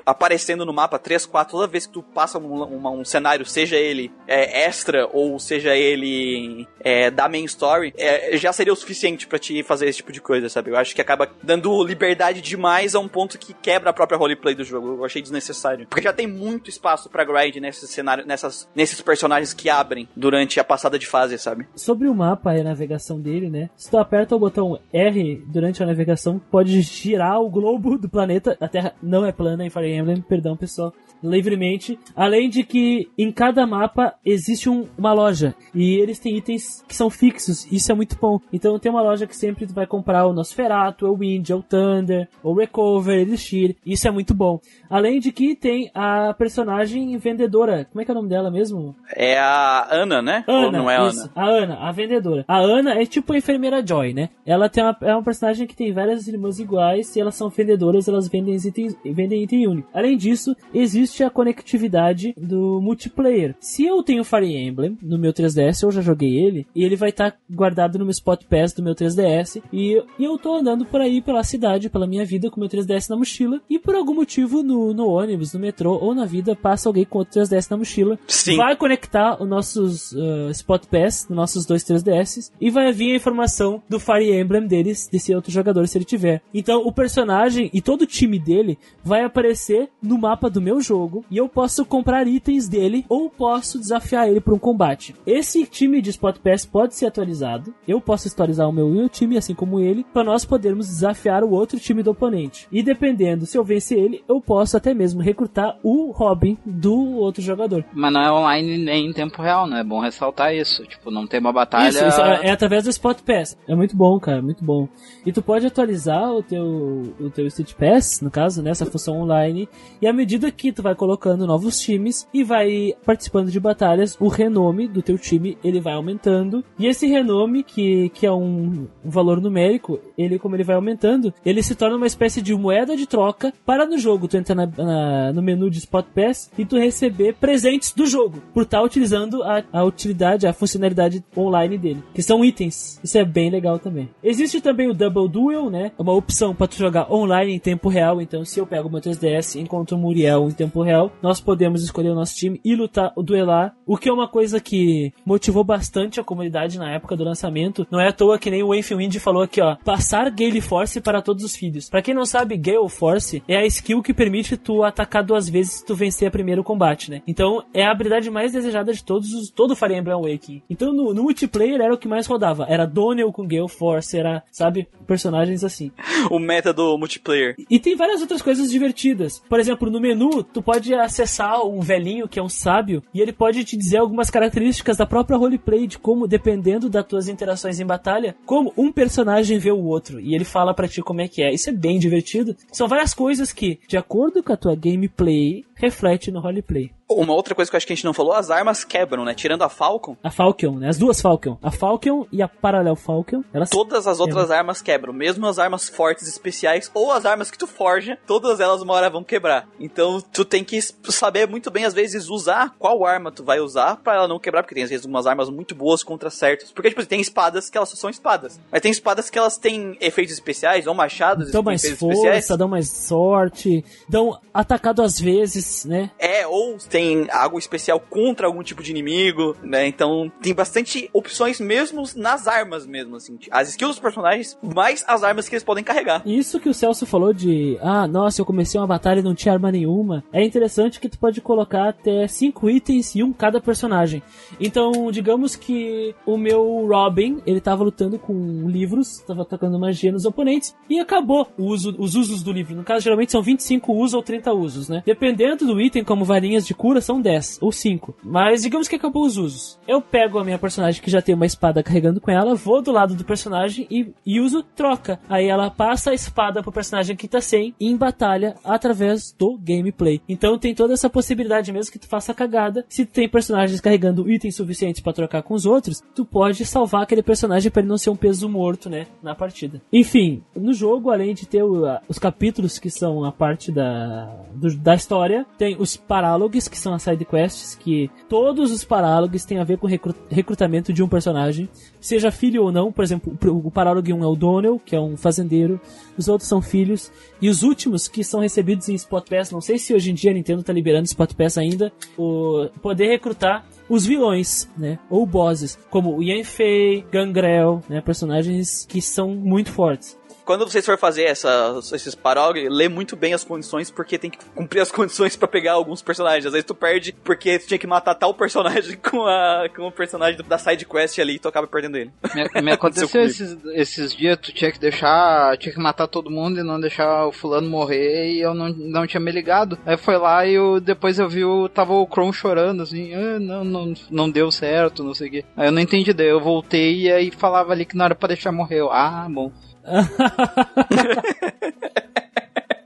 A: aparecendo no mapa 3, 4, toda vez que tu passa um, um, um cenário, seja ele é, extra ou seja ele é, da main story, é, já seria o suficiente para te fazer esse tipo de coisa, sabe? Eu acho que acaba dando liberdade demais a um ponto que quebra a própria roleplay do jogo. Eu achei desnecessário. Porque já tem muito espaço para grind nesse cenário, nessas, nesses personagens que abrem durante a passada de fase, sabe?
C: Sobre o mapa e a navegação dele, né? Se tu aperta o botão R durante a navegação, pode girar o globo do planeta. A Terra não é plana em Fire Emblem, perdão pessoal, livremente. Além de que em cada mapa existe um, uma loja e eles têm itens que são fixos. Isso é muito bom. Então tem uma loja que sempre tu vai comprar o Nosferatu, o Wind, o Thunder, o Recover, Elixir. Isso é muito bom. Além de que tem a personagem vendedora. Como é que é o nome dela mesmo?
A: É a Ana, né?
C: Ana,
A: Ou não é
C: isso.
A: Ana?
C: A Ana, a vendedora. A Ana é tipo a enfermeira Joy, né? Ela tem uma, é uma personagem que tem várias irmãs iguais e elas são vendedoras, elas vendem itens, vendem item único. Além disso, existe a conectividade do multiplayer. Se eu tenho Fire Emblem no meu 3DS, eu já joguei ele, e ele vai estar tá guardado no meu Spot Pass do meu 3DS, e, e eu tô andando por aí pela cidade, pela minha vida, com o meu 3DS na mochila, e por algum motivo no, no ônibus, no metrô ou na vida, passa alguém com outro 3DS na mochila,
A: Sim.
C: vai conectar os nossos uh, Spot Pass, nos nossos dois 3DS, e vai vir a informação do Fire Emblem deles, desse outro jogador, se ele tiver. Então, o personagem e todo o time dele vai aparecer no mapa do meu jogo, e eu posso comprar itens dele, ou posso desafiar ele para um combate. Esse time de Spot Pass pode ser atualizado, eu posso atualizar o meu, meu time, assim como ele, para nós podermos desafiar o outro time do oponente. E dependendo se eu vencer ele, eu posso até mesmo recrutar o Robin do outro jogador.
B: Mas não é online nem em tempo real, né? É bom ressaltar isso. Tipo, não tem uma batalha.
C: Isso, isso é, é através do Spot Pass. É muito bom, cara, muito bom. E tu pode atualizar o teu, o teu Street Pass, no caso, né, essa função online, e à medida que tu vai colocando novos times e vai participando de batalhas, o renome do teu time, ele vai aumentando. E esse renome, que, que é um, valor numérico, ele, como ele vai aumentando, ele se torna uma espécie de moeda de troca para no jogo tu entrar na, na, no menu de Spot Pass e tu receber presentes do jogo, por estar utilizando a, a utilidade, a funcionalidade online dele, que são itens. Isso é bem legal também. Existe também o Double Duel, né? É uma opção para tu jogar online em tempo real, então se eu pego meu 3DS DS encontra o Muriel em tempo real, nós podemos escolher o nosso time e lutar, duelar, o que é uma coisa que motivou bastante a comunidade na época do lançamento. Não é à toa que nem o Wind falou aqui, ó, passar Gale Force para todos os filhos. Para quem não sabe, Gale Force é a skill que permite tu atacar duas vezes se tu vencer a primeiro combate, né? Então é a habilidade mais desejada de todos os, todo Fire Emblem Awakening. Então no, no multiplayer era o que mais rodava. Era Donnell com Gale Force, era, sabe, personagens assim.
A: O meta do multiplayer.
C: E tem várias outras coisas divertidas. Por exemplo, no menu, tu pode acessar um velhinho que é um sábio e ele pode te dizer algumas características da própria roleplay de como, dependendo das tuas interações em batalha, como um personagem vê o outro e ele fala para ti como é que é. Isso é bem divertido. São várias coisas que, de acordo com a tua gameplay, reflete no roleplay.
A: Uma outra coisa que eu acho que a gente não falou, as armas quebram, né? Tirando a Falcon.
C: A Falcon, né? As duas Falcon. A Falcon e a Parallel Falcon. Elas
A: todas as outras quebram. armas quebram. Mesmo as armas fortes especiais ou as armas que tu forja, todas elas uma hora vão quebrar. Então tu tem que saber muito bem, às vezes, usar qual arma tu vai usar para ela não quebrar. Porque tem, às vezes, umas armas muito boas contra certos. Porque, tipo, tem espadas que elas só são espadas. Mas tem espadas que elas têm efeitos especiais, ou machados.
C: Dão mais força, especiais. dão mais sorte, dão atacado às vezes, né?
A: É, ou tem algo especial contra algum tipo de inimigo, né? Então tem bastante opções mesmo nas armas mesmo, assim. As skills dos personagens, mais as armas que eles podem carregar.
C: Isso que o Celso falou de, ah, nossa, eu comecei uma batalha e não tinha arma nenhuma. É interessante que tu pode colocar até cinco itens e um cada personagem. Então, digamos que o meu Robin, ele tava lutando com livros, tava atacando magia nos oponentes e acabou uso, os usos do livro. No caso, geralmente são 25 usos ou 30 usos, né? Dependendo do item, como varinhas de cura, são 10 ou 5. Mas digamos que acabou os usos. Eu pego a minha personagem que já tem uma espada carregando com ela, vou do lado do personagem e, e uso troca. Aí ela passa a espada pro personagem que tá sem em batalha através do gameplay. Então tem toda essa possibilidade mesmo que tu faça cagada. Se tem personagens carregando itens suficientes para trocar com os outros, tu pode salvar aquele personagem para ele não ser um peso morto, né, na partida. Enfim, no jogo, além de ter o, a, os capítulos que são a parte da, do, da história, tem os parálogs, que são as side quests, que todos os parálogs têm a ver com recrutamento de um personagem, seja filho ou não. Por exemplo, o parálogo 1 é o Donnell, que é um fazendeiro, os outros são filhos, e os últimos que são recebidos em Spot Pass, não sei se hoje em dia a Nintendo tá liberando Spot Pass ainda, o poder recrutar os vilões, né? Ou bosses, como o Yanfei, Gangrel, né? Personagens que são muito fortes
A: quando vocês for fazer essa, esses parógrafos, lê muito bem as condições, porque tem que cumprir as condições para pegar alguns personagens. Às vezes tu perde porque tu tinha que matar tal personagem com, a, com o personagem da side quest ali e tu acaba perdendo ele.
B: Me, me aconteceu esses, esses dias, tu tinha que deixar, tinha que matar todo mundo e não deixar o fulano morrer e eu não, não tinha me ligado. Aí foi lá e eu, depois eu vi, o, tava o Kron chorando, assim, ah, não, não, não deu certo, não sei o quê. Aí eu não entendi, daí eu voltei e aí falava ali que não era pra deixar morrer. Eu, ah, bom.
C: 啊哈哈哈哈哈哈哈哈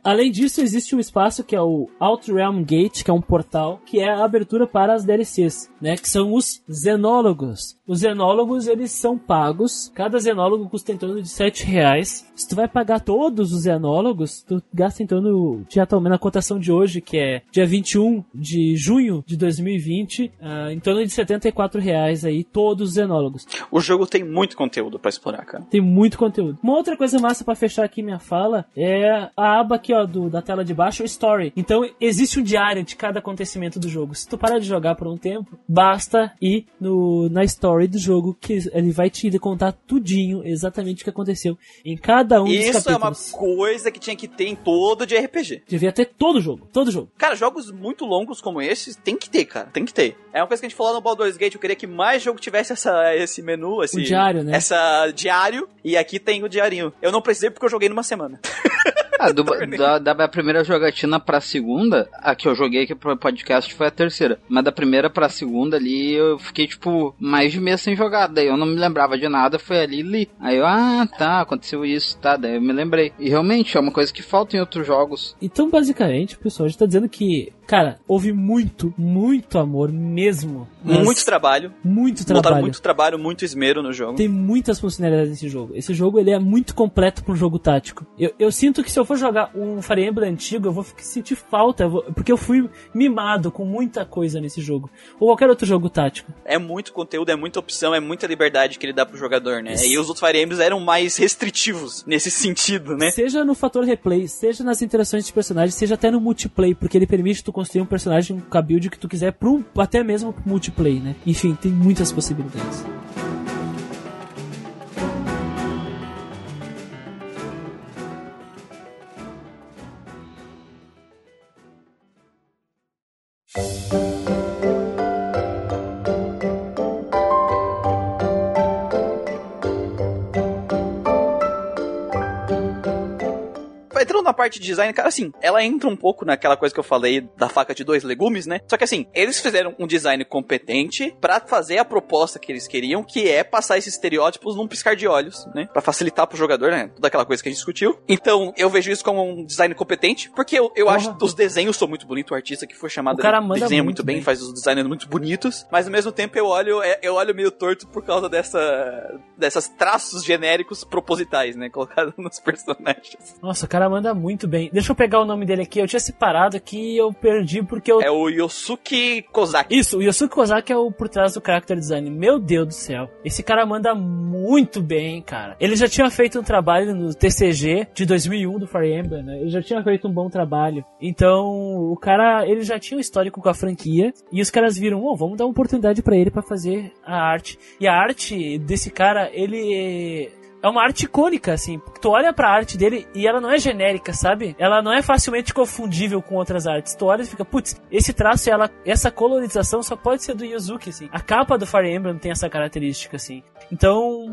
C: Além disso, existe um espaço que é o Outrealm Gate, que é um portal, que é a abertura para as DLCs, né? Que são os Zenólogos. Os Zenólogos, eles são pagos. Cada Zenólogo custa em torno de 7 reais. Se tu vai pagar todos os Zenólogos, tu gasta em torno de atualmente na cotação de hoje, que é dia 21 de junho de 2020, uh, ah, em torno de 74 reais aí, todos os Zenólogos.
A: O jogo tem muito conteúdo para explorar, cara.
C: Tem muito conteúdo. Uma outra coisa massa para fechar aqui minha fala é a aba que ó, do, da tela de baixo, o Story. Então, existe um diário de cada acontecimento do jogo. Se tu parar de jogar por um tempo, basta ir no, na Story do jogo, que ele vai te contar tudinho, exatamente o que aconteceu em cada um
A: Isso
C: dos capítulos.
A: Isso é uma coisa que tinha que ter em todo de RPG.
C: Devia ter todo jogo, todo jogo.
A: Cara, jogos muito longos como esses, tem que ter, cara, tem que ter. É uma coisa que a gente falou no Baldur's Gate, eu queria que mais jogo tivesse essa, esse menu, esse...
C: O diário, né?
A: Essa diário, e aqui tem o diarinho. Eu não precisei porque eu joguei numa semana.
B: Ah, do, da, da minha primeira jogatina pra segunda, a que eu joguei aqui pro podcast foi a terceira. Mas da primeira pra segunda ali, eu fiquei, tipo, mais de mês sem jogar. Daí eu não me lembrava de nada, foi ali e li. Aí eu, ah, tá, aconteceu isso, tá, daí eu me lembrei. E realmente é uma coisa que falta em outros jogos.
C: Então, basicamente, o pessoal já tá dizendo que Cara, houve muito, muito amor mesmo.
A: Muito trabalho.
C: muito
A: Botaram
C: trabalho.
A: muito trabalho, muito esmero no jogo.
C: Tem muitas funcionalidades nesse jogo. Esse jogo ele é muito completo para um jogo tático. Eu, eu sinto que se eu for jogar um Fire Emblem antigo, eu vou sentir falta, eu vou- porque eu fui mimado com muita coisa nesse jogo. Ou qualquer outro jogo tático.
A: É muito conteúdo, é muita opção, é muita liberdade que ele dá pro jogador, né? E os outros Fire Emblems eram mais restritivos nesse sentido, né?
C: Seja no fator replay, seja nas interações de personagens, seja até no multiplayer, porque ele permite tu construir um personagem com a build que tu quiser, pro, até mesmo pro multiplayer, né? Enfim, tem muitas possibilidades.
A: Parte de design, cara, assim, ela entra um pouco naquela coisa que eu falei da faca de dois legumes, né? Só que assim, eles fizeram um design competente pra fazer a proposta que eles queriam, que é passar esses estereótipos num piscar de olhos, né? Pra facilitar pro jogador, né? Toda aquela coisa que a gente discutiu. Então, eu vejo isso como um design competente, porque eu, eu
C: Porra.
A: acho que os desenhos são muito bonitos, o artista que foi chamado
C: O cara
A: desenha
C: muito
A: muito bem,
C: bem.
A: faz os designs muito bonitos, mas ao mesmo tempo eu olho, é, eu olho meio torto por causa dessa dessas traços genéricos propositais, né? Colocados nos personagens.
C: Nossa, o cara manda muito bem. Deixa eu pegar o nome dele aqui. Eu tinha separado aqui e eu perdi porque eu.
A: É o Yosuke Kozaki.
C: Isso, o Yosuke Kozaki é o por trás do character design. Meu Deus do céu. Esse cara manda muito bem, cara. Ele já tinha feito um trabalho no TCG de 2001 do Fire Emblem, né? Ele já tinha feito um bom trabalho. Então, o cara, ele já tinha um histórico com a franquia e os caras viram, oh, vamos dar uma oportunidade pra ele pra fazer a arte. E a arte desse cara, ele é uma arte icônica, assim. Tu olha pra arte dele e ela não é genérica, sabe? Ela não é facilmente confundível com outras artes. Tu olha e fica, putz, esse traço, ela, essa colorização só pode ser do Yuzuki, assim. A capa do Fire Emblem tem essa característica, assim. Então,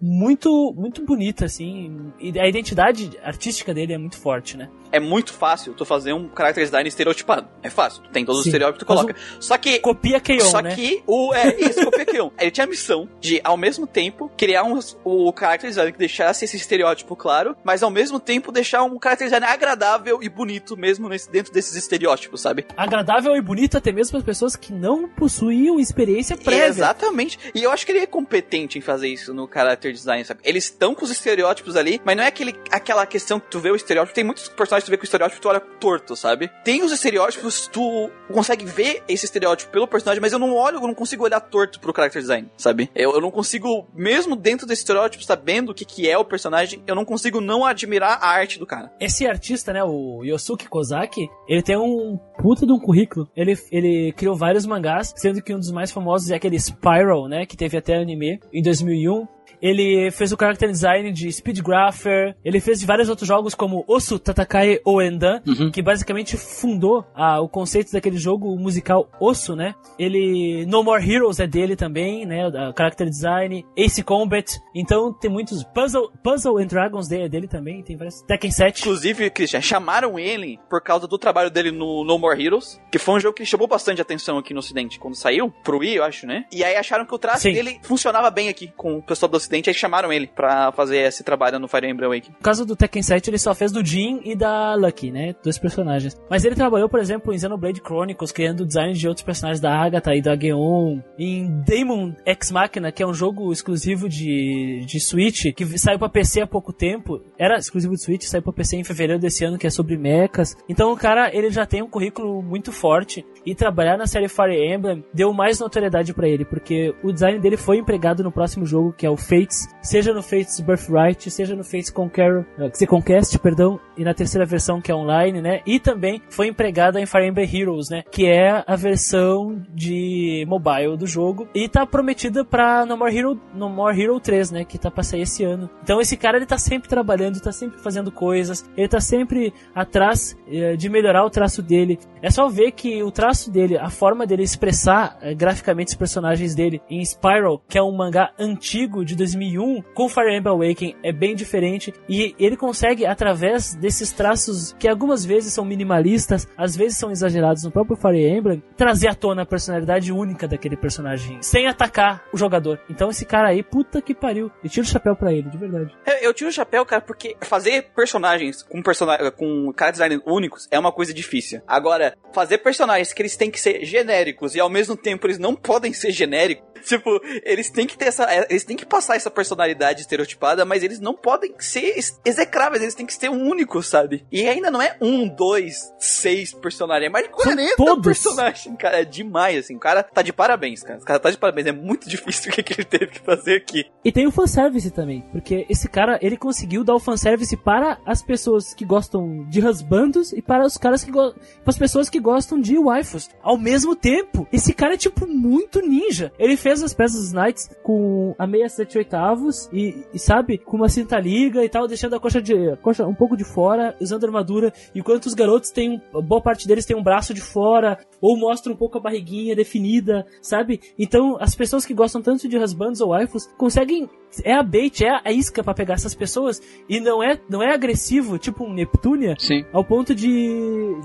C: muito, muito bonita, assim. E a identidade artística dele é muito forte, né?
A: É muito fácil tu fazer um character design estereotipado. É fácil. Tu tem todos os estereótipos que tu coloca. Só que.
C: Copia Keion,
A: Só
C: né?
A: que o. É isso, copia Kion. Ele tinha a missão de, ao mesmo tempo, criar um, o character design que deixasse esse estereótipo claro, mas ao mesmo tempo deixar um character design agradável e bonito mesmo nesse, dentro desses estereótipos, sabe?
C: Agradável e bonito até mesmo para as pessoas que não possuíam experiência prévia.
A: Exatamente. E eu acho que ele é competente em fazer isso no character design, sabe? Eles estão com os estereótipos ali, mas não é aquele, aquela questão que tu vê o estereótipo. Tem muitos personagens que tu vê com o estereótipo e tu olha torto, sabe? Tem os estereótipos, tu consegue ver esse estereótipo pelo personagem, mas eu não olho, eu não consigo olhar torto pro character design, sabe? Eu, eu não consigo, mesmo dentro desse estereótipo, sabendo o que, que é o personagem, eu não consigo não admirar a arte do cara.
C: Esse artista, né, o Yosuke Kozaki, ele tem um puta de um currículo. Ele, ele criou vários mangás, sendo que um dos mais famosos é aquele Spiral, né, que teve até anime em 2001. Ele fez o character design de Speedgrapher. Ele fez vários outros jogos como Osu Tatakai Oendan, que basicamente fundou ah, o conceito daquele jogo musical Osu, né? Ele No More Heroes é dele também, né? O character design, Ace Combat. Então tem muitos Puzzle, Puzzle and Dragons dele, é dele também, tem vários Tekken 7.
A: Inclusive, Christian, chamaram ele por causa do trabalho dele no No More Heroes, que foi um jogo que chamou bastante atenção aqui no Ocidente quando saiu, pro Wii, eu acho, né? E aí acharam que o traço
C: Sim.
A: dele funcionava bem aqui com o pessoal do Ocidente, aí chamaram ele pra fazer esse trabalho no Fire Emblem Awakening.
C: No caso do Tekken 7, ele só fez do Jin e da Lucky, né? Dois personagens. Mas ele trabalhou, por exemplo, em Xenoblade Chronicles, criando o design de outros personagens da Agatha e da Geon. Em Demon X Machina, que é um jogo exclusivo de, de Switch, que saiu pra PC há pouco tempo. Era exclusivo de Switch, saiu pra PC em fevereiro desse ano, que é sobre mechas. Então o cara, ele já tem um currículo muito forte. E trabalhar na série Fire Emblem deu mais notoriedade pra ele, porque o design dele foi empregado no próximo jogo, que é o Fates. Seja no Fates Birthright, seja no Fates Conquer, que se Conquest, perdão, e na terceira versão que é online, né? E também foi empregado em Fire Emblem Heroes, né? Que é a versão de mobile do jogo e tá prometida pra No More Hero, No More Hero 3, né? Que tá pra sair esse ano. Então esse cara ele tá sempre trabalhando, tá sempre fazendo coisas, ele tá sempre atrás eh, de melhorar o traço dele. É só ver que o traço dele, a forma dele expressar eh, graficamente os personagens dele em Spiral, que é um mangá antigo de 2001 com Fire Emblem Awakening é bem diferente e ele consegue através desses traços que algumas vezes são minimalistas, às vezes são exagerados no próprio Fire Emblem, trazer à tona a personalidade única daquele personagem, sem atacar o jogador. Então esse cara aí, puta que pariu. Eu tiro o chapéu pra ele, de verdade.
A: Eu, eu tiro o chapéu, cara, porque fazer personagens com, persona com cara design únicos é uma coisa difícil. Agora, fazer personagens que eles têm que ser genéricos e ao mesmo tempo eles não podem ser genéricos, tipo, eles têm que ter essa. Eles têm que passar essa personalidade estereotipada, mas eles não podem ser execráveis, eles têm que ser únicos, sabe? E ainda não é um, dois, seis personagens, é mais de 40
C: todos.
A: personagens, cara. É demais, assim. O cara tá de parabéns, cara. O cara tá de parabéns. É muito difícil o que, ele teve que fazer aqui.
C: E tem o fanservice também, porque esse cara, ele conseguiu dar o fanservice para as pessoas que gostam de husbandos e para os caras que gostam. as pessoas que gostam de waifus. Ao mesmo tempo, esse cara é tipo muito ninja. Ele fez as peças dos Knights com a meia sete oitavos e, e, sabe, com uma cinta liga e tal, deixando a coxa de a coxa um pouco de fora, usando armadura, enquanto os garotos têm boa parte deles tem um braço de fora ou mostra um pouco a barriguinha definida, sabe? Então, as pessoas que gostam tanto de husbands ou waifus conseguem é a bait, é a isca para pegar essas pessoas e não é, não é agressivo, tipo um Neptunia,
B: Sim.
C: ao ponto de.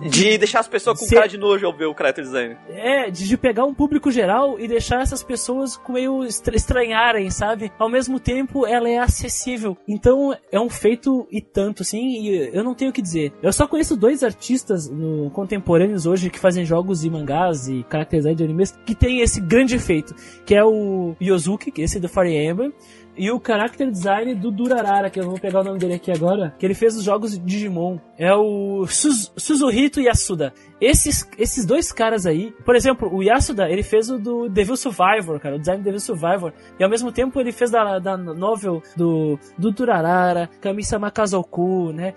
A: De deixar as pessoas com
C: Ser-
A: cara de nojo ao ver o character design.
C: É, de, de pegar um público geral e deixar essas pessoas com meio estra- estranharem, sabe? Ao mesmo tempo, ela é acessível. Então, é um feito e tanto, assim, e eu não tenho o que dizer. Eu só conheço dois artistas no- contemporâneos hoje que fazem jogos e mangás e character design de animes que tem esse grande efeito, que é o Yosuke, que é esse do Fire Emblem, e o character design do Durarara, que eu vou pegar o nome dele aqui agora, que ele fez os jogos de Digimon. É o Suz- Suzuhito Yasuda. Esses, esses dois caras aí, por exemplo, o Yasuda, ele fez o do Devil Survivor, cara, o design do Devil Survivor. E ao mesmo tempo ele fez da, da novel do, do Durarara, Kami-sama Kazoku, né?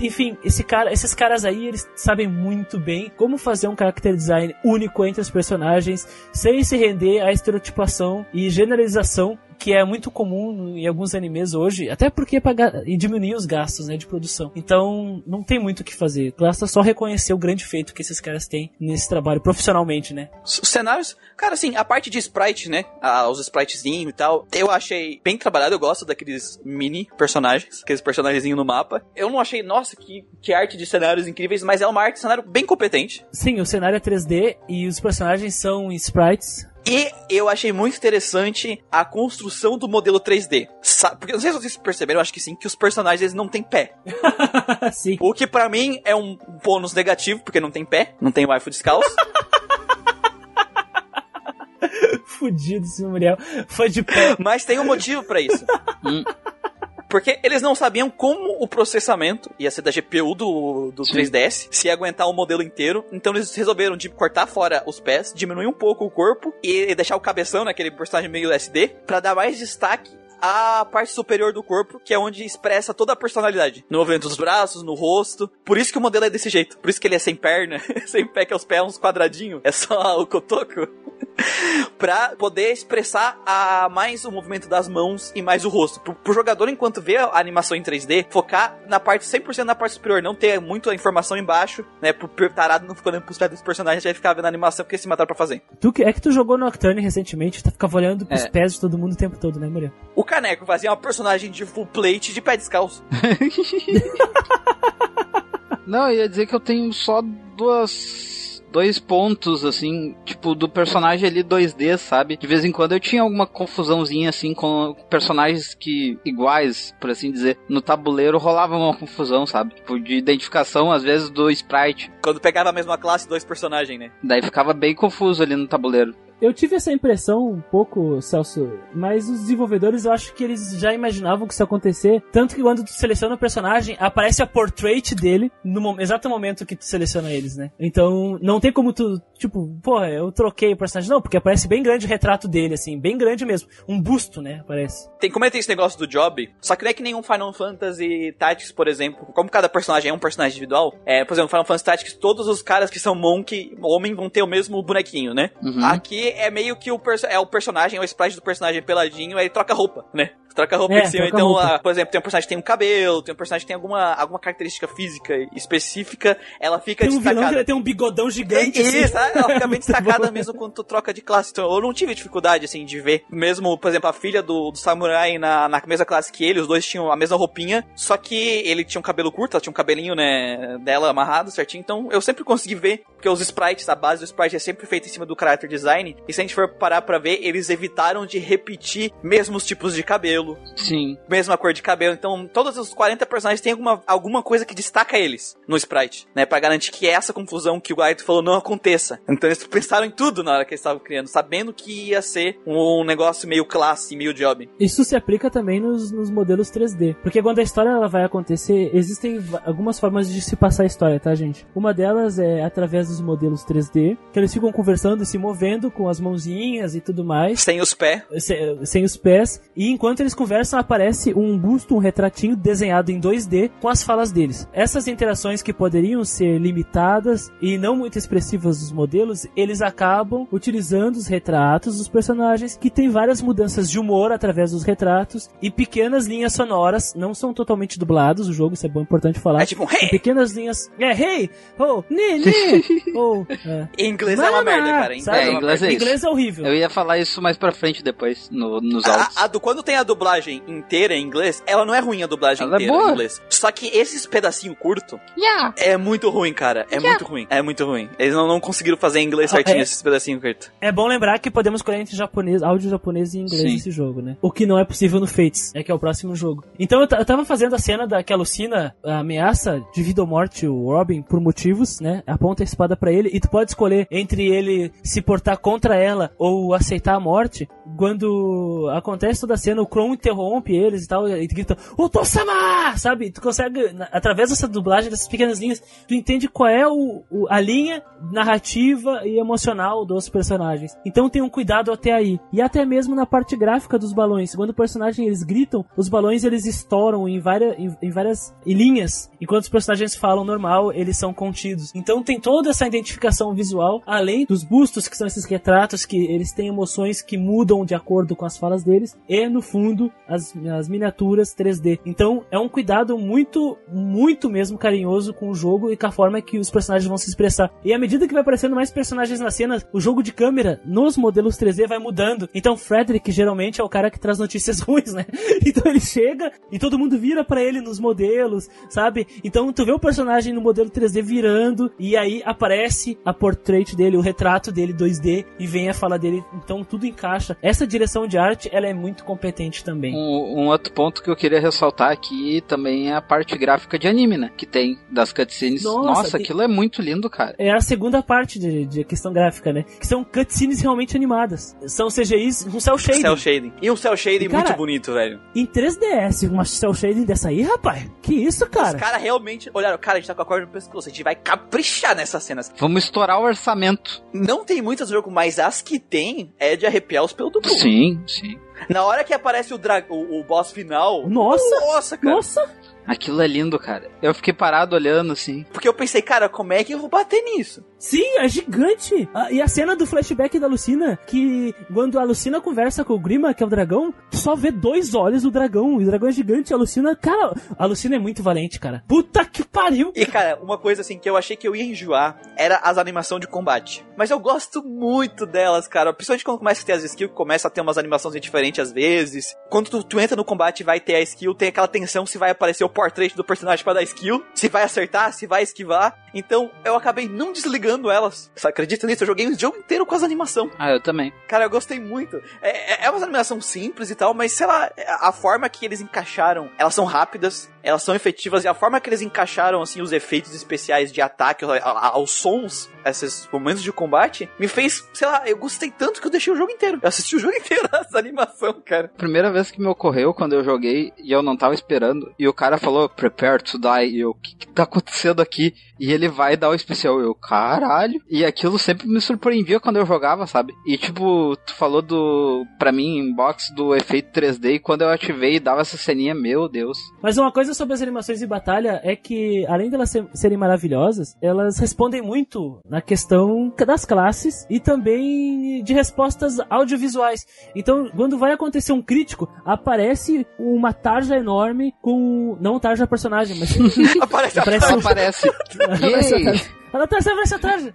C: Enfim, esse cara, esses caras aí, eles sabem muito bem como fazer um character design único entre os personagens, sem se render à estereotipação e generalização que é muito comum em alguns animes hoje, até porque é pra ga- e diminuir os gastos né, de produção. Então, não tem muito o que fazer. Basta só reconhecer o grande feito que esses caras têm nesse trabalho profissionalmente, né?
A: Os cenários, cara, assim, a parte de sprite, né? Ah, os spritezinhos e tal, eu achei bem trabalhado. Eu gosto daqueles mini personagens, aqueles personagenzinhos no mapa. Eu não achei, nossa, que, que arte de cenários incríveis, mas é uma arte de cenário bem competente.
C: Sim, o cenário é 3D e os personagens são sprites.
A: E eu achei muito interessante a construção do modelo 3D. Sa- Porque não sei se vocês perceberam, eu acho que sim, que os personagens eles não têm pé.
C: Sim.
A: O que pra mim é um bônus negativo, porque não tem pé, não tem waifu descalço.
C: Fudido esse Muriel. Foi de pé.
A: Mas tem um motivo pra isso. Porque eles não sabiam como o processamento ia ser da GPU do, do
B: Sim.
A: 3DS, se ia aguentar o modelo inteiro. Então eles resolveram de cortar fora os pés, diminuir um pouco o corpo e deixar o cabeção, naquele personagem meio SD, pra dar mais destaque à parte superior do corpo, que é onde expressa toda a personalidade. No movimento dos braços, no rosto. Por isso que o modelo é desse jeito. Por isso que ele é sem perna, sem pé, que é os pés uns quadradinhos. É só o cotoco. pra poder expressar a, mais o movimento das mãos e mais o rosto. Pro, pro jogador, enquanto vê a animação em 3D, focar na parte 100% na parte superior, não ter muita informação embaixo, né? Pro, tarado não ficar olhando pros pés dos personagens, vai ficar vendo a animação porque se mataram pra fazer.
C: Tu, é que tu jogou Nocturne recentemente, tu ficava olhando pros
B: É.
C: pés de todo mundo o tempo todo, né, Muriel?
A: O Caneco fazia uma personagem de full plate de pé descalço.
B: Não, eu ia dizer que eu tenho só duas. Dois pontos, assim, tipo, do personagem ali 2D, sabe? De vez em quando eu tinha alguma confusãozinha, assim, com personagens que, iguais, por assim dizer. No tabuleiro rolava uma confusão, sabe? Tipo, de identificação, às vezes, do sprite.
A: Quando pegava a mesma classe, dois personagens, né?
B: Daí ficava bem confuso ali no tabuleiro.
C: Eu tive essa impressão um pouco, Celso, mas os desenvolvedores eu acho que eles já imaginavam que isso ia acontecer. Tanto que quando tu seleciona o personagem, aparece a portrait dele no exato momento que tu seleciona eles, né? Então não tem como tu, tipo, porra, eu troquei o personagem. Não, porque aparece bem grande o retrato dele, assim, bem grande mesmo. Um busto, né? Aparece.
A: Tem, como é que tem esse negócio do job, só que não é que nenhum Final Fantasy Tactics, por exemplo, como cada personagem é um personagem individual, é, por exemplo, Final Fantasy Tactics, todos os caras que são Monk, homem, vão ter o mesmo bonequinho, né?
B: Uhum.
A: Aqui é meio que o, perso- é o personagem, é o sprite do personagem peladinho, aí troca roupa, né? Troca roupa
C: É,
A: em cima. Então,
C: roupa.
A: ah, por exemplo, tem um personagem que tem um cabelo, tem um personagem que tem alguma, alguma característica física específica, ela fica
C: Tem um vilão que
A: destacada.
C: tem um bigodão
A: É
C: gigante, assim.
A: isso, ah, ela fica bem destacada mesmo quando tu troca de classe. Então eu não tive dificuldade, assim, de ver. Mesmo, por exemplo, a filha do, do samurai na, na mesma classe que ele, os dois tinham a mesma roupinha, só que ele tinha um cabelo curto, ela tinha um cabelinho, né, dela amarrado certinho. Então eu sempre consegui ver, porque os sprites, a base do sprite é sempre feita em cima do character design. E se a gente for parar pra ver, eles evitaram de repetir mesmos tipos de cabelo,
B: Sim.
A: mesma cor de cabelo. Então, todos os 40 personagens têm alguma, alguma coisa que destaca eles no sprite, né? Pra garantir que essa confusão que o Gaito falou não aconteça. Então, eles pensaram em tudo na hora que eles estavam criando, sabendo que ia ser um negócio meio classe, meio job.
C: Isso se aplica também nos, nos modelos 3D. Porque quando a história ela vai acontecer, existem algumas formas de se passar a história, tá, gente? Uma delas é através dos modelos 3D, que eles ficam conversando, se movendo com as mãozinhas e tudo mais.
A: Sem os pés.
C: se- sem os pés, e enquanto eles conversam, aparece um busto, um retratinho desenhado em 2D com as falas deles. Essas interações que poderiam ser limitadas e não muito expressivas dos modelos, eles acabam utilizando os retratos dos personagens, que tem várias mudanças de humor através dos retratos e pequenas linhas sonoras, não são totalmente dublados o jogo, isso é bom importante falar.
A: É tipo um hey!
C: pequenas linhas. É, hey! Oh, ne! Oh, é.
A: Em inglês é uma merda, cara. Em
C: sabe?
A: inglês
B: É, inglês é isso.
C: Inglês é horrível.
B: Eu ia falar isso mais pra frente depois, no- nos áudios.
A: A, a do, quando tem a dublagem inteira em inglês, ela não é ruim a dublagem
B: Ela é
A: inteira
B: boa.
A: em inglês. Só que esses pedacinhos curtos
B: Yeah.
A: é muito ruim, cara. É muito ruim. É muito ruim. Eles não, não conseguiram fazer em inglês
C: Ah,
A: certinho
C: é?
A: esses pedacinhos curtos.
C: É bom lembrar que podemos escolher entre japonês, áudio japonês e inglês
B: Sim.
C: nesse jogo, né? O que não é possível no Fates, é que é o próximo jogo. Então eu, eu tava fazendo a cena da que a Lucina ameaça de vida ou morte o Robin por motivos, né? Aponta a espada pra ele e tu pode escolher entre ele se portar contra ela ou aceitar a morte. Quando acontece toda a cena, o Kron interrompe eles e tal, e grita, Oto-sama! Sabe? Tu consegue, através dessa dublagem, dessas pequenas linhas, tu entende qual é o, o- a linha narrativa e emocional dos personagens. Então tem um cuidado até aí. E até mesmo na parte gráfica dos balões. Quando o personagem eles gritam, os balões eles estouram em várias, em, em várias linhas. Enquanto os personagens falam normal, eles são contidos. Então tem toda essa identificação visual, além dos bustos, que são esses retratos, que eles têm emoções que mudam de acordo com as falas deles. E no fundo, as, as miniaturas 3D. Então é um cuidado muito, muito mesmo carinhoso com o jogo e com a forma que os personagens vão se expressar. E à medida que vai aparecendo mais personagens na cena, o jogo de câmera nos modelos 3D vai mudando. Então Frederick geralmente é o cara que traz notícias ruins, né? Então ele chega e todo mundo vira pra ele nos modelos, sabe? Então tu vê o personagem no modelo 3D virando e aí aparece a portrait dele, o retrato dele 2D e vem a fala dele. Então tudo encaixa. Essa direção de arte, ela é muito competente também.
B: Um, um outro ponto que eu queria ressaltar aqui também é a parte gráfica de anime, né? Que tem das cutscenes.
C: Nossa,
B: Nossa,
C: tem-
B: aquilo é muito lindo, cara.
C: é a segunda parte de, de questão gráfica, né? Que são cutscenes realmente animadas. São CGIs com cel shading.
A: Cell shading. E um cell shading
C: E, cara,
A: muito bonito, velho.
C: Em 3DS, uma cel shading dessa aí, rapaz? Que isso,
A: Os
C: cara?
A: caras realmente olharam, cara, a gente tá com a corda no pescoço, a gente vai caprichar nessas cenas.
B: Vamos estourar o orçamento.
A: Não tem muitas jogo, mas as que tem é de arrepiar os pelos do cu.
B: Sim, sim.
A: Na hora que aparece o, dra o, o boss final.
C: Nossa!
A: Nossa, cara.
C: Nossa!
B: Aquilo é lindo, cara. Eu fiquei parado olhando assim.
A: Porque eu pensei, cara, como é que eu vou bater nisso?
C: Sim, é gigante! Ah, e a cena do flashback da Lucina, que quando a Lucina conversa com o Grima, que é o dragão, só vê dois olhos do dragão. E o dragão é gigante. A Lucina, cara, a Lucina é muito valente, cara. Puta que pariu!
A: E, cara, uma coisa assim que eu achei que eu ia enjoar era as animações de combate. Mas eu gosto muito delas, cara. Principalmente quando começa a ter as skills, que começa a ter umas animações diferentes às vezes. Quando tu, tu entra no combate e vai ter a skill, tem aquela tensão se vai aparecer o portrait do personagem pra dar skill, se vai acertar, se vai esquivar. Então eu acabei não desligando elas. Você acredita nisso? Eu joguei o jogo inteiro com as animações.
B: Ah, eu também.
A: Cara, eu gostei muito. É, é, é uma animação simples e tal, mas sei lá, a forma que eles encaixaram, elas são rápidas, elas são efetivas, e a forma que eles encaixaram, assim, os efeitos especiais de ataque, aos sons, esses momentos de combate, me fez, sei lá, eu gostei tanto que eu deixei o jogo inteiro. Eu assisti o jogo inteiro, essa animação, cara.
B: Primeira vez que me ocorreu quando eu joguei e eu não tava esperando. E o cara falou, prepare to die. E eu, o que, que tá acontecendo aqui? E ele vai dar o especial. Eu, caralho. E aquilo sempre me surpreendia quando eu jogava, sabe? E tipo, tu falou do, pra mim, inbox do efeito 3D. E quando eu ativei e dava essa ceninha, meu Deus.
C: Mas uma coisa sobre as animações de batalha é que, além de elas ser- serem maravilhosas, elas respondem muito na questão das classes e também de respostas audiovisuais. Então, quando vai acontecer um crítico, aparece uma tarja enorme com. Não tarja personagem, mas.
A: Aparece
C: Aparece um-
B: aparece.
C: aparece,
B: Yay!
C: Fala, Tarja, aparece a Tarja.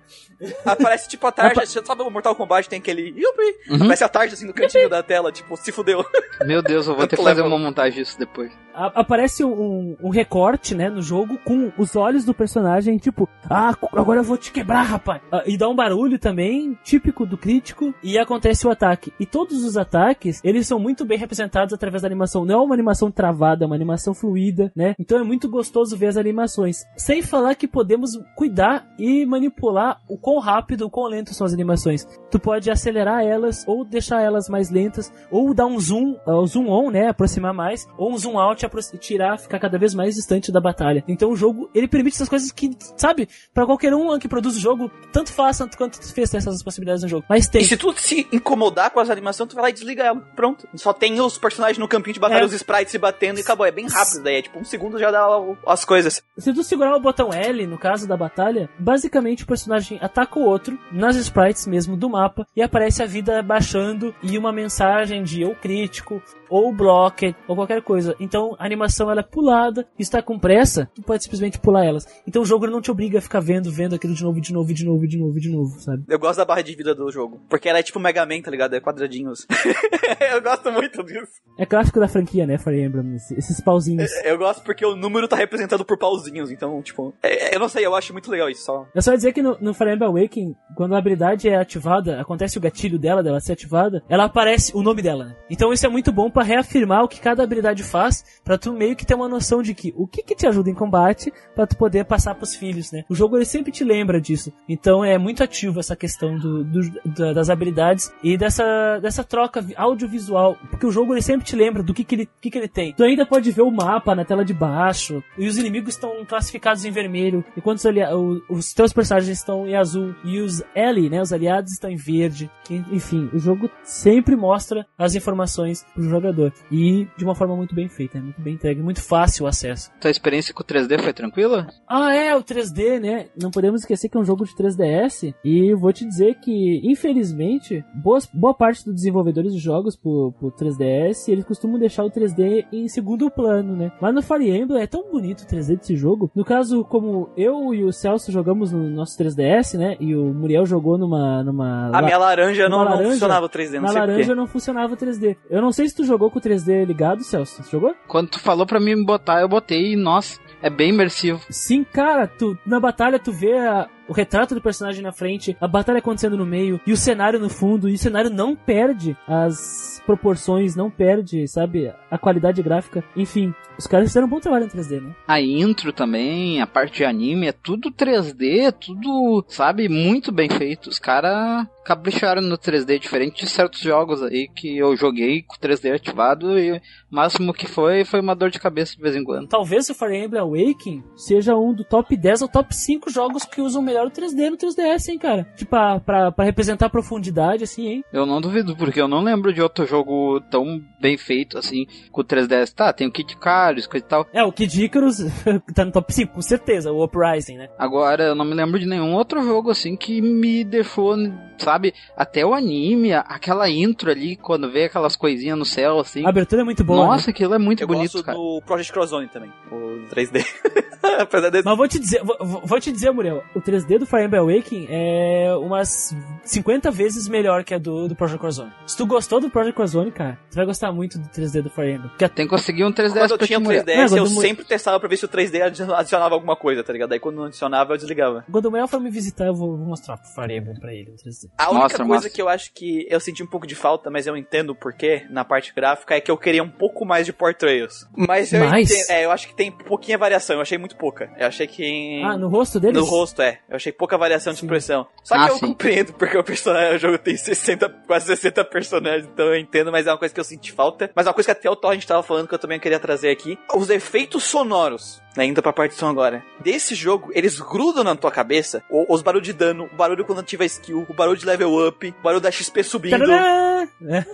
A: Aparece tipo a tarja, você sabe o Mortal Kombat tem aquele. Yupi!
B: Uhum.
A: Aparece a tarja assim no cantinho da tela, tipo, se fudeu.
B: Meu Deus, eu vou ter que fazer uma montagem disso depois.
C: A- aparece um, um recorte, né, no jogo com os olhos do personagem, tipo, ah, agora eu vou te quebrar, rapaz. Ah, e dá um barulho também, típico do crítico, e acontece o ataque. E todos os ataques, eles são muito bem representados através da animação. Não é uma animação travada, é uma animação fluida, né? Então é muito gostoso ver as animações. Sem falar que podemos cuidar e manipular o quão rápido, o quão lento são as animações. Tu pode acelerar elas, ou deixar elas mais lentas, ou dar um zoom, o zoom on, né, aproximar mais, ou um zoom out, tirar, ficar cada vez mais distante da batalha. Então o jogo, ele permite essas coisas que, sabe, pra qualquer um que produz o jogo, tanto faz tanto quanto fez ter essas possibilidades no jogo. Mas tem.
A: E se tu se incomodar com as animações, tu vai lá e desliga ela. Pronto. Só tem os personagens no campinho de batalha,
C: É.
A: os sprites se batendo e acabou. É bem rápido daí. É tipo um segundo já dá as coisas.
C: Se tu segurar o botão L, no caso da batalha, basicamente o personagem ataca o outro, nas sprites mesmo do mapa, e aparece a vida baixando e uma mensagem de ou crítico, ou blocker, ou qualquer coisa. Então a animação ela é pulada, está com pressa, tu pode simplesmente pular elas. Então o jogo não te obriga a ficar vendo, vendo aquilo de novo, de novo, de novo, de novo, de novo, sabe?
A: Eu gosto da barra de vida do jogo. Porque ela é tipo Mega Man, tá ligado? É quadradinhos. eu gosto muito disso.
C: É clássico da franquia, né, Fire Emblem, esse- esses pauzinhos.
A: Eu gosto porque o número tá representado por pauzinhos. Então, tipo. é- eu não sei, eu acho muito legal isso. Só.
C: Eu só ia dizer que no, no Fire Emblem Awakening, quando a habilidade é ativada, acontece o gatilho dela, dela ser ativada, ela aparece o nome dela. né? Então isso é muito bom pra reafirmar o que cada habilidade faz, pra tu meio que ter uma noção de que o que que te ajuda em combate, pra tu poder passar pros filhos, né? O jogo ele sempre te lembra disso. Então é muito ativo essa questão do, do- da- das habilidades e dessa, dessa troca vi- audiovisual, porque o jogo ele sempre te lembra do que que ele, que que ele tem. Tu ainda pode ver o mapa na tela de baixo, e os inimigos estão classificados em vermelho, enquanto os, alia- o- os teus personagens estão em azul, e os Ellie, né, os aliados estão em verde. Enfim, o jogo sempre mostra as informações pro jogador. E de uma forma muito bem feita, é muito bem entregue, muito fácil o acesso.
B: Tua experiência com o 3D foi tranquila?
C: Ah, é, o 3D, né? Não podemos esquecer que é um jogo de 3DS. E vou te dizer que, infelizmente, boas, boa parte dos desenvolvedores de jogos pro, pro 3DS, eles costumam deixar o 3D em segundo plano, né? Mas no Fire Emblem é tão bonito o 3D desse jogo. No caso, como eu e o Celso jogamos no nosso 3DS, né? E o Muriel jogou numa. numa
A: A minha laranja não,
C: uma
A: não
C: laranja,
A: funcionava o 3D, não
C: na laranja não funcionava o 3D. Eu não sei se tu jogou com o 3D ligado, Celso. Você jogou?
B: Quando tu falou pra mim botar, eu botei e, nossa, é bem imersivo.
C: Sim, cara, tu, na batalha tu vê a- o retrato do personagem na frente, a batalha acontecendo no meio e o cenário no fundo, e o cenário não perde as proporções, não perde, sabe, a qualidade gráfica. Enfim, os caras fizeram um bom trabalho em 3D, né?
B: A intro também, a parte de anime, é tudo 3D, é tudo, sabe, muito bem feito. Os caras capricharam no 3D, diferente de certos jogos aí que eu joguei com 3D ativado e o máximo que foi foi uma dor de cabeça de vez em quando.
C: Talvez o Fire Emblem Awakening seja um do top 10 ou top 5 jogos que usam melhor o 3D no 3DS, hein, cara? Tipo, pra, pra, pra representar a profundidade, assim, hein?
B: Eu não duvido, porque eu não lembro de outro jogo tão bem feito assim com o 3DS. Tá, tem o Kid Icarus, coisa e tal.
C: É, o Kid Icarus tá no top 5, com certeza, o Uprising, né?
B: Agora, eu não me lembro de nenhum outro jogo assim que me deixou, sabe, até o anime, aquela intro ali, quando vê aquelas coisinhas no céu assim.
C: A abertura é muito boa. né?
B: Nossa, aquilo é muito
A: Eu
B: bonito,
A: gosto
B: cara.
A: do Project Crozone também, o 3D. Apesar desse...
C: Mas vou te dizer, vou, vou- te dizer, Muriel, o 3D do Fire Emblem Awakening é umas 50 vezes melhor que a do, do Project Warzone. Se tu gostou do Project Warzone, cara, tu vai gostar muito do 3D do Fire Emblem.
B: Tem que conseguir um 3DS
A: Quando eu tinha
B: mulher.
A: 3DS,
C: Não,
A: eu sempre testava pra ver se o 3D adi- adicionava alguma coisa, tá ligado? Aí quando não adicionava, eu desligava.
C: quando o Mel for me visitar, eu vou vou mostrar pro Fire Emblem pra ele o 3D.
A: A única
B: Mostra,
A: coisa
B: mostra.
A: que eu acho que eu senti um pouco de falta, mas eu entendo o porquê na parte gráfica, é que eu queria um pouco mais de portrayals. Mas eu
C: Mais?
A: entendo. É, eu acho que tem pouquinha variação, eu achei muito pouca. Eu achei que.
C: Ah, no rosto deles?
A: No rosto, é. Eu achei pouca variação de expressão. Só que
B: Ah,
A: eu
B: sim.
A: compreendo, porque o personagem, o jogo tem 60, quase 60 personagens, então eu entendo, mas é uma coisa que eu senti falta. Mas é uma coisa que até o Torrent tava falando que eu também queria trazer aqui. Os efeitos sonoros, né, indo pra parte de som agora. Desse jogo, eles grudam na tua cabeça o- os barulhos de dano, o barulho quando ativa skill, o barulho de level up, o barulho da XP subindo.
C: É.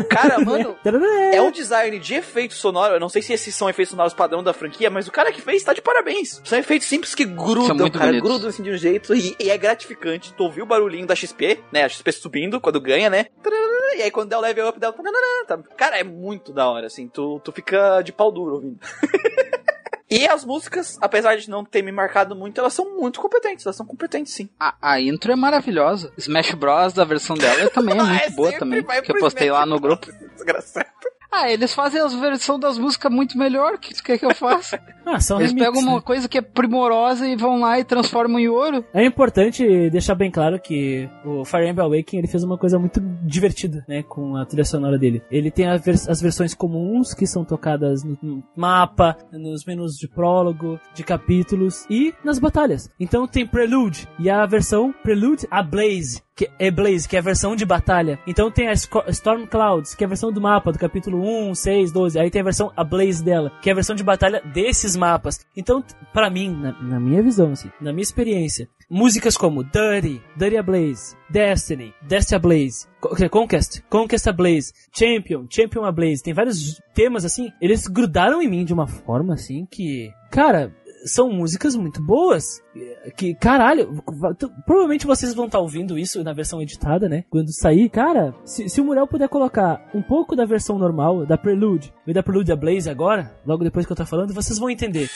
A: Cara, mano, é um design de efeito sonoro. Eu não sei se esses são efeitos sonoros padrão da franquia, mas o cara que fez tá de parabéns. São efeitos simples que grudam, cara.
B: bonitos.
A: Grudam assim de um jeito. E, e é gratificante. Tu ouvir o barulhinho da XP, né? A XP subindo quando ganha, né? E aí quando der o level up, dá o. tá? Cara, é muito da hora, assim. Tu, tu fica de pau duro ouvindo. E as músicas, apesar de não ter me marcado muito, elas são muito competentes. Elas são competentes, sim.
B: A, a intro é maravilhosa. Smash Bros, a versão dela também é muito
A: É
B: boa também. Que eu postei lá no grupo.
A: Desgraçado.
B: Ah, eles fazem as versões das músicas muito melhor. O que tu quer que eu faça?
C: Ah, são
B: Eles
C: remix,
B: pegam uma
C: né?
B: coisa que é primorosa e vão lá e transformam em ouro.
C: É importante deixar bem claro que o Fire Emblem Awakening ele fez uma coisa muito divertida, né, com a trilha sonora dele. Ele tem vers- as versões comuns que são tocadas no, no mapa, nos menus de prólogo, de capítulos e nas batalhas. Então tem Prelude e a versão Prelude a Blaze, que é Blaze, que é a versão de batalha. Então tem a Storm Clouds, que é a versão do mapa do capítulo 1, 6, 12. Aí tem a versão a Blaze dela, que é a versão de batalha desses mapas. Então, pra mim, na, na minha visão, assim, na minha experiência, músicas como Dirty, Dirty Ablaze, Destiny, Destiny Ablaze, Co- Conquest, Conquest Ablaze, Champion, Champion Ablaze, tem vários temas assim, eles grudaram em mim de uma forma assim que, cara, são músicas muito boas. Que, caralho, provavelmente vocês vão estar ouvindo isso na versão editada, né? Quando sair, cara, se, se o Muriel puder colocar um pouco da versão normal, da Prelude, e da Prelude a Blaze agora, logo depois que eu tô falando, vocês vão entender.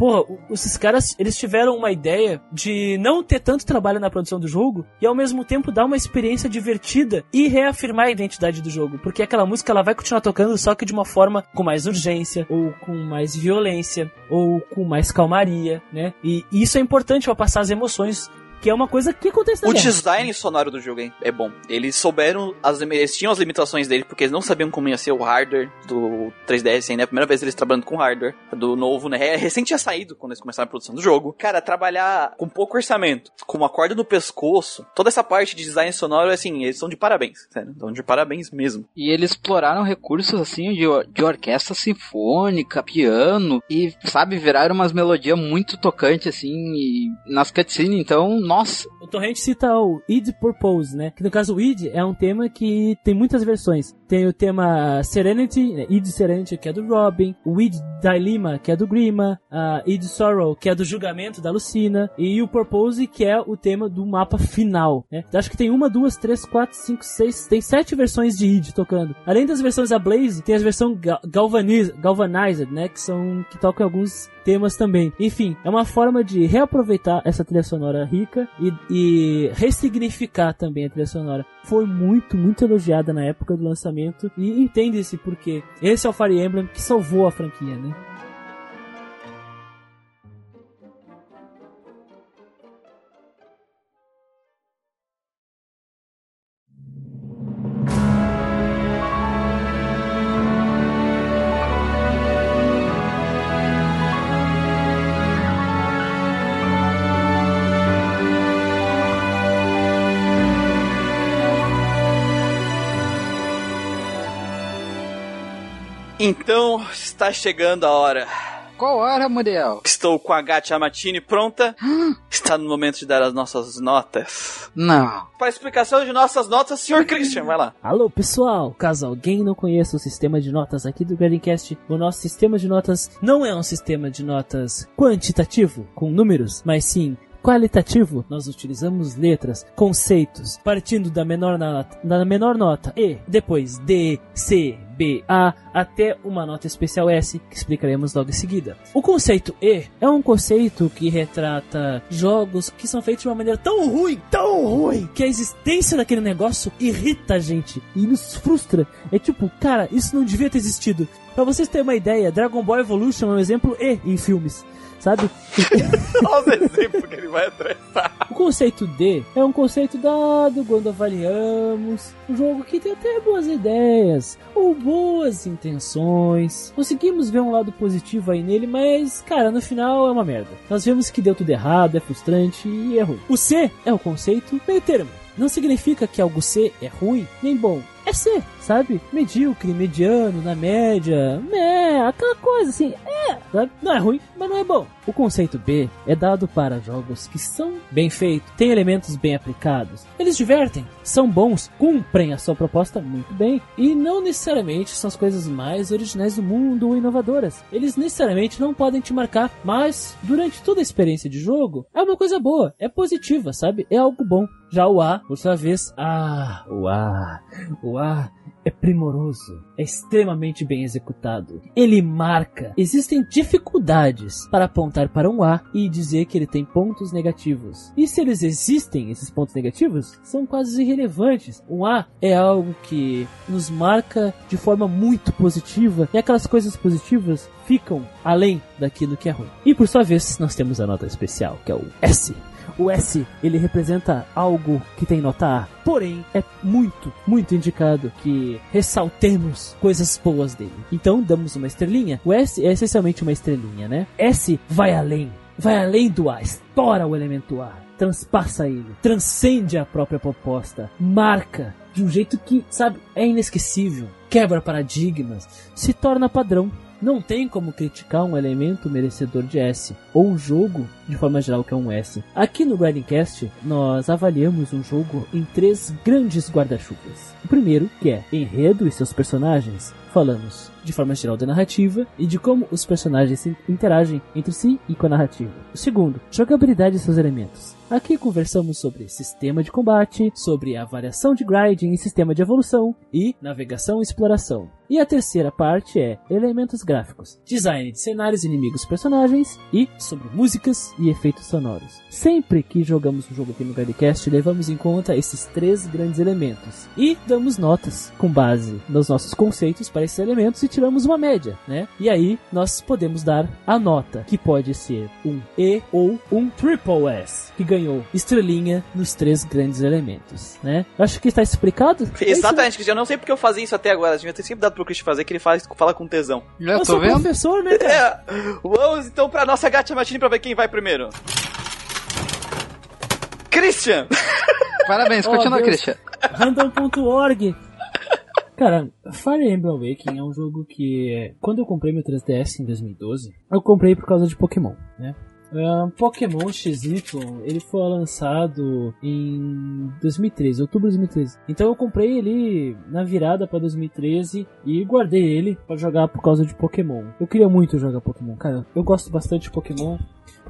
C: Porra, esses caras, eles tiveram uma ideia de não ter tanto trabalho na produção do jogo e ao mesmo tempo dar uma experiência divertida e reafirmar a identidade do jogo. Porque aquela música ela vai continuar tocando só que de uma forma com mais urgência, ou com mais violência, ou com mais calmaria, né? E isso é importante pra passar as emoções, que é uma coisa que acontece
A: O
C: guerra.
A: design sonoro do jogo hein, é bom. Eles souberam, as, eles tinham as limitações dele, porque eles não sabiam como ia ser o hardware do 3DS ainda. É a primeira vez eles trabalhando com hardware do novo, né? É, recente tinha saído quando eles começaram a produção do jogo. Cara, trabalhar com pouco orçamento, com uma corda no pescoço, toda essa parte de design sonoro, assim, eles são de parabéns, sério. Então, de parabéns mesmo.
B: E eles exploraram recursos assim de, or- de orquestra sinfônica, piano e, sabe, viraram umas melodias muito tocantes assim e nas cutscenes, então, nossa,
C: O Torrent cita o Id Purpose, né? Que no caso o Id é um tema que tem muitas versões. Tem o tema Serenity, né? Id Serenity, que é do Robin, o Id Dailima, que é do Grima, a Id Sorrow, que é do julgamento da Lucina, e o Purpose, que é o tema do mapa final, né? Acho que tem uma, duas, três, quatro, cinco, seis, tem sete versões de Id tocando. Além das versões da Blaze, tem as versões Ga- Galvaniz, Galvanized, né? Que são, que tocam alguns temas também. Enfim, é uma forma de reaproveitar essa trilha sonora rica e, e ressignificar também a trilha sonora. Foi muito, muito elogiada na época do lançamento e entende-se porque esse é o Fire Emblem que salvou a franquia, né?
A: Então, está chegando a hora.
B: qual hora, Muriel?
A: Estou com a Gatia Matini pronta. Está no momento de dar as nossas notas.
B: Não.
A: Para a explicação de nossas notas, Sr. Christian, vai lá.
C: Alô pessoal, caso alguém não conheça o sistema de notas aqui do Gradingcast, o nosso sistema de notas não é um sistema de notas quantitativo, com números, mas sim qualitativo. Nós utilizamos letras, conceitos, partindo da menor nota, da menor nota E, depois D, C, B, A, até uma nota especial S, que explicaremos logo em seguida. O conceito E é um conceito que retrata jogos que são feitos de uma maneira tão ruim, tão ruim, que a existência daquele negócio irrita a gente e nos frustra. É tipo, cara, isso não devia ter existido. Pra vocês terem uma ideia, Dragon Ball Evolution é um exemplo E em filmes. Sabe?
A: Olha os exemplos que ele vai atravessar.
C: O conceito D é um conceito dado quando avaliamos um jogo que tem até boas ideias ou boas intenções. Conseguimos ver um lado positivo aí nele, mas, cara, no final é uma merda. Nós vemos que deu tudo errado, é frustrante e é ruim. O C é o conceito meio termo. Não significa que algo C é ruim nem bom. É C, sabe? Medíocre, mediano, na média, é, aquela coisa assim, é, sabe? não é ruim, mas não é bom. O conceito B é dado para jogos que são bem feitos, têm elementos bem aplicados, eles divertem, são bons, cumprem a sua proposta muito bem e não necessariamente são as coisas mais originais do mundo ou inovadoras. Eles necessariamente não podem te marcar, mas durante toda a experiência de jogo é uma coisa boa, é positiva, sabe? É algo bom. Já o A, por sua vez, ah, o A, o A é primoroso, é extremamente bem executado. Ele marca. Existem dificuldades para apontar para um A e dizer que ele tem pontos negativos. E se eles existem, esses pontos negativos, são quase irrelevantes. Um A é algo que nos marca de forma muito positiva e aquelas coisas positivas ficam além daquilo que é ruim. E por sua vez, nós temos a nota especial, que é o S. O S, ele representa algo que tem nota A. Porém, é muito, muito indicado que ressaltemos coisas boas dele. Então, damos uma estrelinha. O S é essencialmente uma estrelinha, né? S vai além. Vai além do A. Estoura o elemento A. Transpassa ele. Transcende a própria proposta. Marca de um jeito que, sabe, é inesquecível. Quebra paradigmas. Se torna padrão. Não tem como criticar um elemento merecedor de S, ou um jogo, de forma geral, que é um S. Aqui no Grindcast, nós avaliamos um jogo em três grandes guarda-chuvas. O primeiro, que é enredo e seus personagens. Falamos de forma geral da narrativa e de como os personagens interagem entre si e com a narrativa. O segundo, jogabilidade e seus elementos. Aqui conversamos sobre sistema de combate, sobre a variação de grinding e sistema de evolução, e navegação e exploração. E a terceira parte é elementos gráficos, design de cenários, inimigos personagens, e sobre músicas e efeitos sonoros. Sempre que jogamos um jogo aqui no Guidecast, levamos em conta esses três grandes elementos e damos notas com base nos nossos conceitos para esses elementos e tiramos uma média, né? E aí nós podemos dar a nota, que pode ser um E ou um Triple S, que ganhou estrelinha nos três grandes elementos, né? Acho que está explicado.
A: Exatamente, Cristian. Eu não sei porque eu fazia isso até agora. A gente devia ter sempre dado pro Christian fazer, que ele faz, fala com tesão.
B: Já
C: Eu
B: tô
C: sou
B: vendo?
C: professor, né, cara?
A: É, vamos então pra nossa gacha matine pra ver quem vai primeiro. Christian!
B: Parabéns,
C: Oh,
B: continua,
C: Deus.
B: Christian.
C: Random.org. Cara, Fire Emblem Awakening é um jogo que, quando eu comprei meu 3DS em 2012, eu comprei por causa de Pokémon, né? Ahn, Pokémon XY, ele foi lançado em 2013, outubro de 2013. Então eu comprei ele na virada pra 2013 e guardei ele pra jogar por causa de Pokémon. Eu queria muito jogar Pokémon, cara. Eu gosto bastante de Pokémon.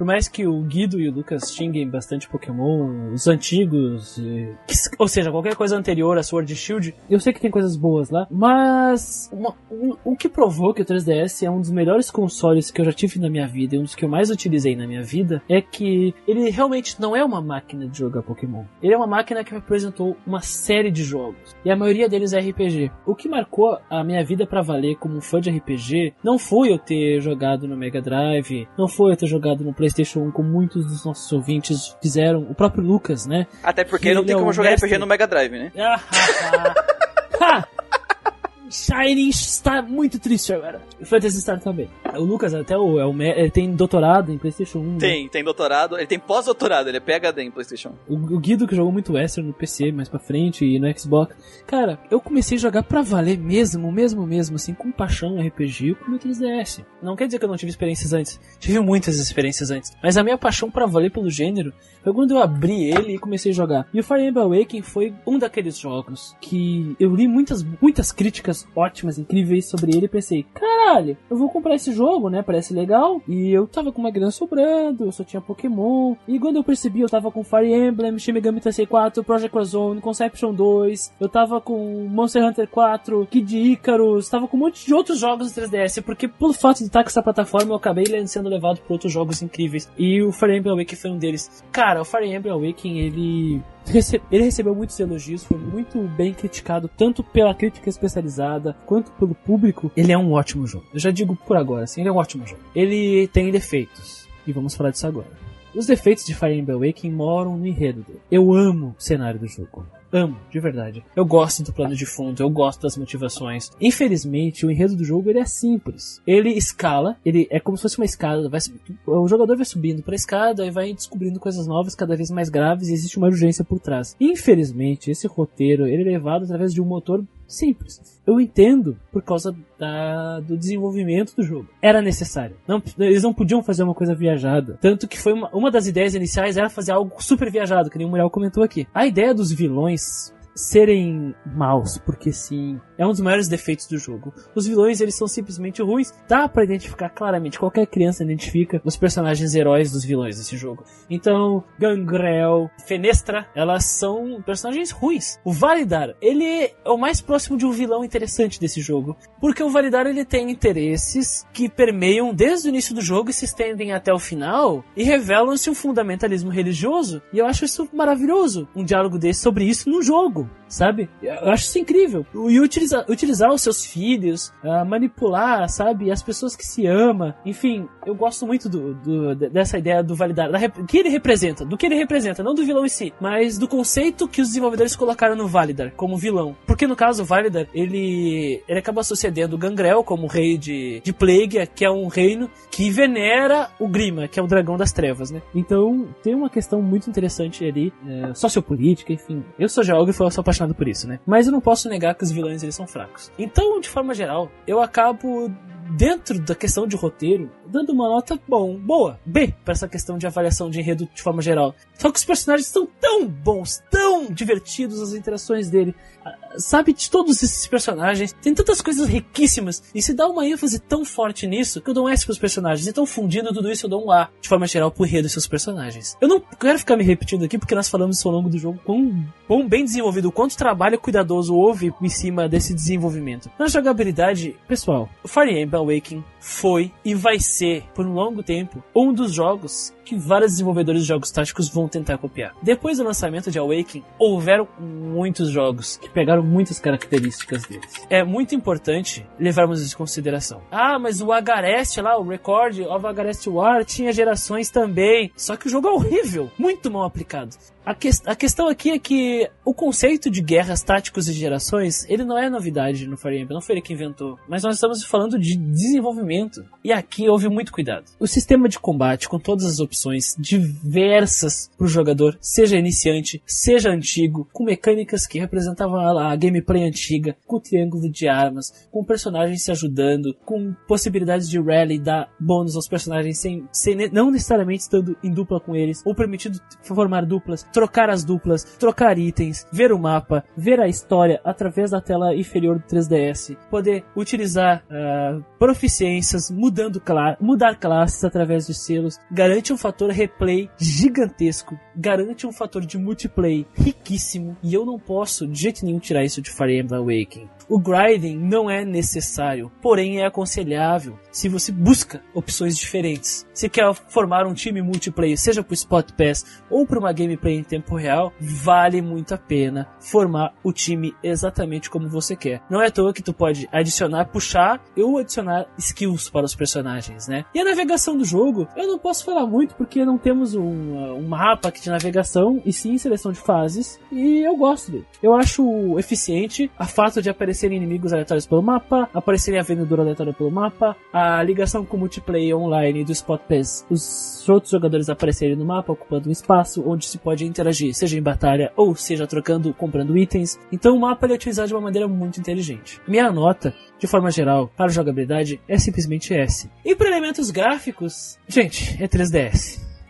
C: Por mais que o Guido e o Lucas xinguem bastante Pokémon, os antigos, s- ou seja, qualquer coisa anterior a Sword and Shield, eu sei que tem coisas boas lá, mas uma- o, o que provou que o 3DS é um dos melhores consoles que eu já tive na minha vida e um dos que eu mais utilizei na minha vida é que ele realmente não é uma máquina de jogar Pokémon. Ele é uma máquina que me apresentou uma série de jogos e a maioria deles é RPG. O que marcou a minha vida pra valer como fã de RPG não foi eu ter jogado no Mega Drive, não foi eu ter jogado no PlayStation 1 como muitos dos nossos ouvintes fizeram, o próprio Lucas, né?
A: Até porque
C: Que
A: não tem
C: é
A: como jogar
C: mestre.
A: RPG no Mega Drive, né?
C: Ah, ha, ha. Shining está muito triste agora. E Phantasy Star também. O Lucas até o, é o, ele tem doutorado em PlayStation 1. né?
A: Tem, tem doutorado, ele tem pós-doutorado, ele é PHD em PlayStation.
C: O, o Guido que jogou muito Western no PC, mais pra frente, e no Xbox. Cara, eu comecei a jogar pra valer mesmo, mesmo, mesmo, assim, com paixão RPG com o meu 3DS. Não quer dizer que eu não tive experiências antes. Tive muitas experiências antes. Mas a minha paixão pra valer pelo gênero foi quando eu abri ele e comecei a jogar. E o Fire Emblem Awakening foi um daqueles jogos que eu li muitas, muitas críticas ótimas, incríveis sobre ele e pensei, caralho, eu vou comprar esse jogo, né? Parece legal. E eu tava com uma grana sobrando, eu só tinha Pokémon. E quando eu percebi, eu tava com Fire Emblem, Shin Megami Tensei 4, Project Warzone, Conception 2, eu tava com Monster Hunter 4, Kid Icarus, tava com um monte de outros jogos do 3DS, porque pelo fato de estar com essa plataforma, eu acabei sendo levado por outros jogos incríveis. E o Fire Emblem Awakening foi um deles. Cara, o Fire Emblem Awakening, ele ele recebeu muitos elogios, foi muito bem criticado, tanto pela crítica especializada quanto pelo público. Ele é um ótimo jogo. Eu já digo por agora, assim, ele é um ótimo jogo. Ele tem defeitos, e vamos falar disso agora. Os defeitos de Fire Emblem Awakening moram no enredo dele. Eu amo o cenário do jogo. Amo, de verdade. Eu gosto do plano de fundo, eu gosto das motivações. Infelizmente, o enredo do jogo ele é simples. Ele escala, ele é como se fosse uma escada. Vai, o jogador vai subindo para a escada e vai descobrindo coisas novas, cada vez mais graves, e existe uma urgência por trás. Infelizmente, esse roteiro ele é levado através de um motor simples. Eu entendo por causa da- do desenvolvimento do jogo. Era necessário. Não, eles não podiam fazer uma coisa viajada. Tanto que foi uma, uma das ideias iniciais era fazer algo super viajado, que nem o Muriel comentou aqui. A ideia dos vilões serem maus, porque sim, é um dos maiores defeitos do jogo. Os vilões, eles são simplesmente ruins. Dá pra identificar claramente, qualquer criança identifica os personagens heróis dos vilões desse jogo. Então, Gangrel, Fenestra, elas são personagens ruins. O Validar, ele é o mais próximo de um vilão interessante desse jogo, porque o Validar ele tem interesses que permeiam desde o início do jogo e se estendem até o final e revelam-se um fundamentalismo religioso. E eu acho isso maravilhoso, um diálogo desse sobre isso no jogo, sabe? Eu acho isso incrível. E utilizar, utilizar os seus filhos, ah, manipular, sabe? As pessoas que se ama, enfim, eu gosto muito do, do- de- dessa ideia do validar, da que ele representa, do que ele representa, não do vilão em si, mas do conceito que os desenvolvedores colocaram no Validar como vilão. Porque no caso, o Validar, ele, ele acaba sucedendo o Gangrel como rei de, de Plague, que é um reino que venera o Grima, que é o dragão das trevas, né? Então, tem uma questão muito interessante ali, é, sociopolítica, enfim. Eu sou geógrafo, eu sou apaixonado por isso, né? Mas eu não posso negar que os vilões eles são fracos. Então, de forma geral, eu acabo dentro da questão de roteiro, dando uma nota bom, boa, B, para essa questão de avaliação de enredo de forma geral. Só que os personagens são tão bons, tão divertidos as interações dele. Ah, Sabe, de todos esses personagens, tem tantas coisas riquíssimas, e se dá uma ênfase tão forte nisso, que eu dou um S pros personagens. Então, fundindo tudo isso, eu dou um A, de forma geral, pro enredo e seus personagens. Eu não quero ficar me repetindo aqui, porque nós falamos isso ao longo do jogo, quão, quão bem desenvolvido, quanto trabalho cuidadoso houve em cima desse desenvolvimento. Na jogabilidade, pessoal, Fire Emblem Awakening foi e vai ser, por um longo tempo, um dos jogos que vários desenvolvedores de jogos táticos vão tentar copiar. Depois do lançamento de Awakening, houveram muitos jogos que pegaram muitas características deles. É muito importante levarmos isso em consideração. Ah, mas o Agarest lá, o Record of Agarest War tinha gerações também. Só que o jogo é horrível, muito mal aplicado. A, que- a questão aqui é que o conceito de guerras, táticos e gerações, ele não é novidade no Fire Emblem, não foi ele que inventou. Mas nós estamos falando de desenvolvimento. E aqui houve muito cuidado. O sistema de combate, com todas as opções diversas para o jogador, seja iniciante, seja antigo, com mecânicas que representavam a, gameplay antiga, com triângulo de armas, com personagens se ajudando, com possibilidades de rally dar bônus aos personagens sem, sem não necessariamente estando em dupla com eles, ou permitido formar duplas, trocar as duplas, trocar itens, ver o mapa, ver a história através da tela inferior do 3DS, poder utilizar ah, proficiências, mudando mudar classes através de selos, garante um fator replay gigantesco, garante um fator de multiplayer riquíssimo, e eu não posso de jeito nenhum tirar isso de Fire Emblem Awakening. O grinding não é necessário, porém é aconselhável se você busca opções diferentes. Se quer formar um time multiplayer, seja pro Spot Pass ou para uma gameplay em tempo real, vale muito a pena formar o time exatamente como você quer. Não é à toa que tu pode adicionar, puxar ou adicionar skills para os personagens, né? E a navegação do jogo, eu não posso falar muito porque não temos um, um mapa de navegação e sim seleção de fases e eu gosto dele. Eu acho eficiente a fato de aparecerem inimigos aleatórios pelo mapa, aparecerem a vendedora aleatória pelo mapa, a ligação com o multiplayer online do Spot Pass, os outros jogadores aparecerem no mapa ocupando um espaço onde se pode interagir, seja em batalha ou seja trocando, comprando itens. Então o mapa é utilizado de uma maneira muito inteligente. Minha nota, de forma geral, para jogabilidade é simplesmente S. E para elementos gráficos, gente, é 3DS.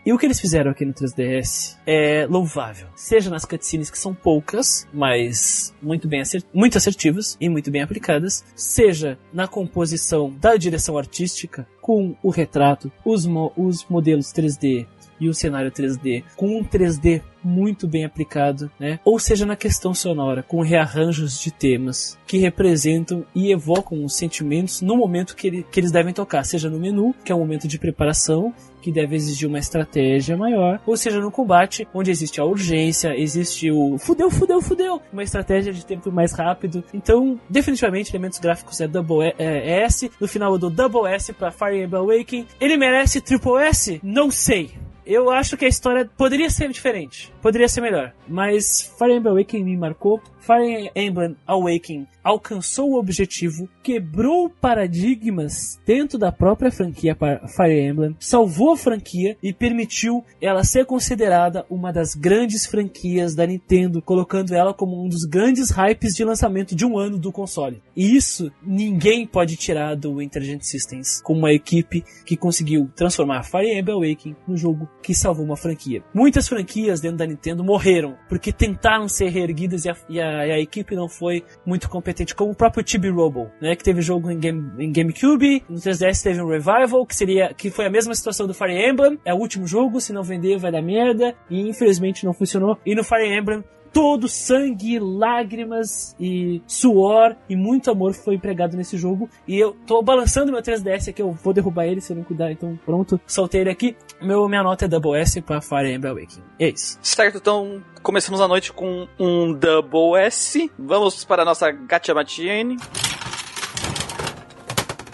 C: E o que eles fizeram aqui no 3DS é louvável. Seja nas cutscenes que são poucas, mas muito bem muito assertivas e muito bem aplicadas, seja na composição da direção artística com o retrato, os, mo os modelos 3D e o cenário 3D, com um 3D muito bem aplicado, né? Ou seja, na questão sonora, com rearranjos de temas que representam e evocam os sentimentos no momento que, ele, que eles devem tocar, seja no menu, que é um momento de preparação, que deve exigir uma estratégia maior, ou seja, no combate, onde existe a urgência, existe o fudeu, fudeu, fudeu, uma estratégia de tempo mais rápido. Então, definitivamente, elementos gráficos é Double é, é S, no final eu dou Double S para Fire Emblem Awakening. Ele merece Triple S? Não sei. Eu acho que a história poderia ser diferente, poderia ser melhor, mas Fire Emblem Awakening me marcou. Fire Emblem Awakening alcançou o objetivo, quebrou paradigmas dentro da própria franquia Fire Emblem, salvou a franquia e permitiu ela ser considerada uma das grandes franquias da Nintendo, colocando ela como um dos grandes hypes de lançamento de um ano do console. E isso ninguém pode tirar do Intelligent Systems, como uma equipe que conseguiu transformar Fire Emblem Awakening no jogo que salvou uma franquia. Muitas franquias dentro da Nintendo morreram porque tentaram ser reerguidas e a, e a, e a equipe não foi muito competente, como o próprio Chibi Robo, né, que teve jogo em, game, em GameCube, no 3DS teve um Revival, que seria que foi a mesma situação do Fire Emblem, é o último jogo, se não vender vai dar merda, e infelizmente não funcionou. E no Fire Emblem todo sangue, lágrimas e suor e muito amor foi empregado nesse jogo. E eu tô balançando meu 3DS aqui, eu vou derrubar ele se eu não cuidar, então pronto, soltei ele aqui. Meu, minha nota é Double S pra Fire Emblem Awakening. É isso.
A: Certo, então começamos a noite com um Double S. Vamos para a nossa Gacha Matiene.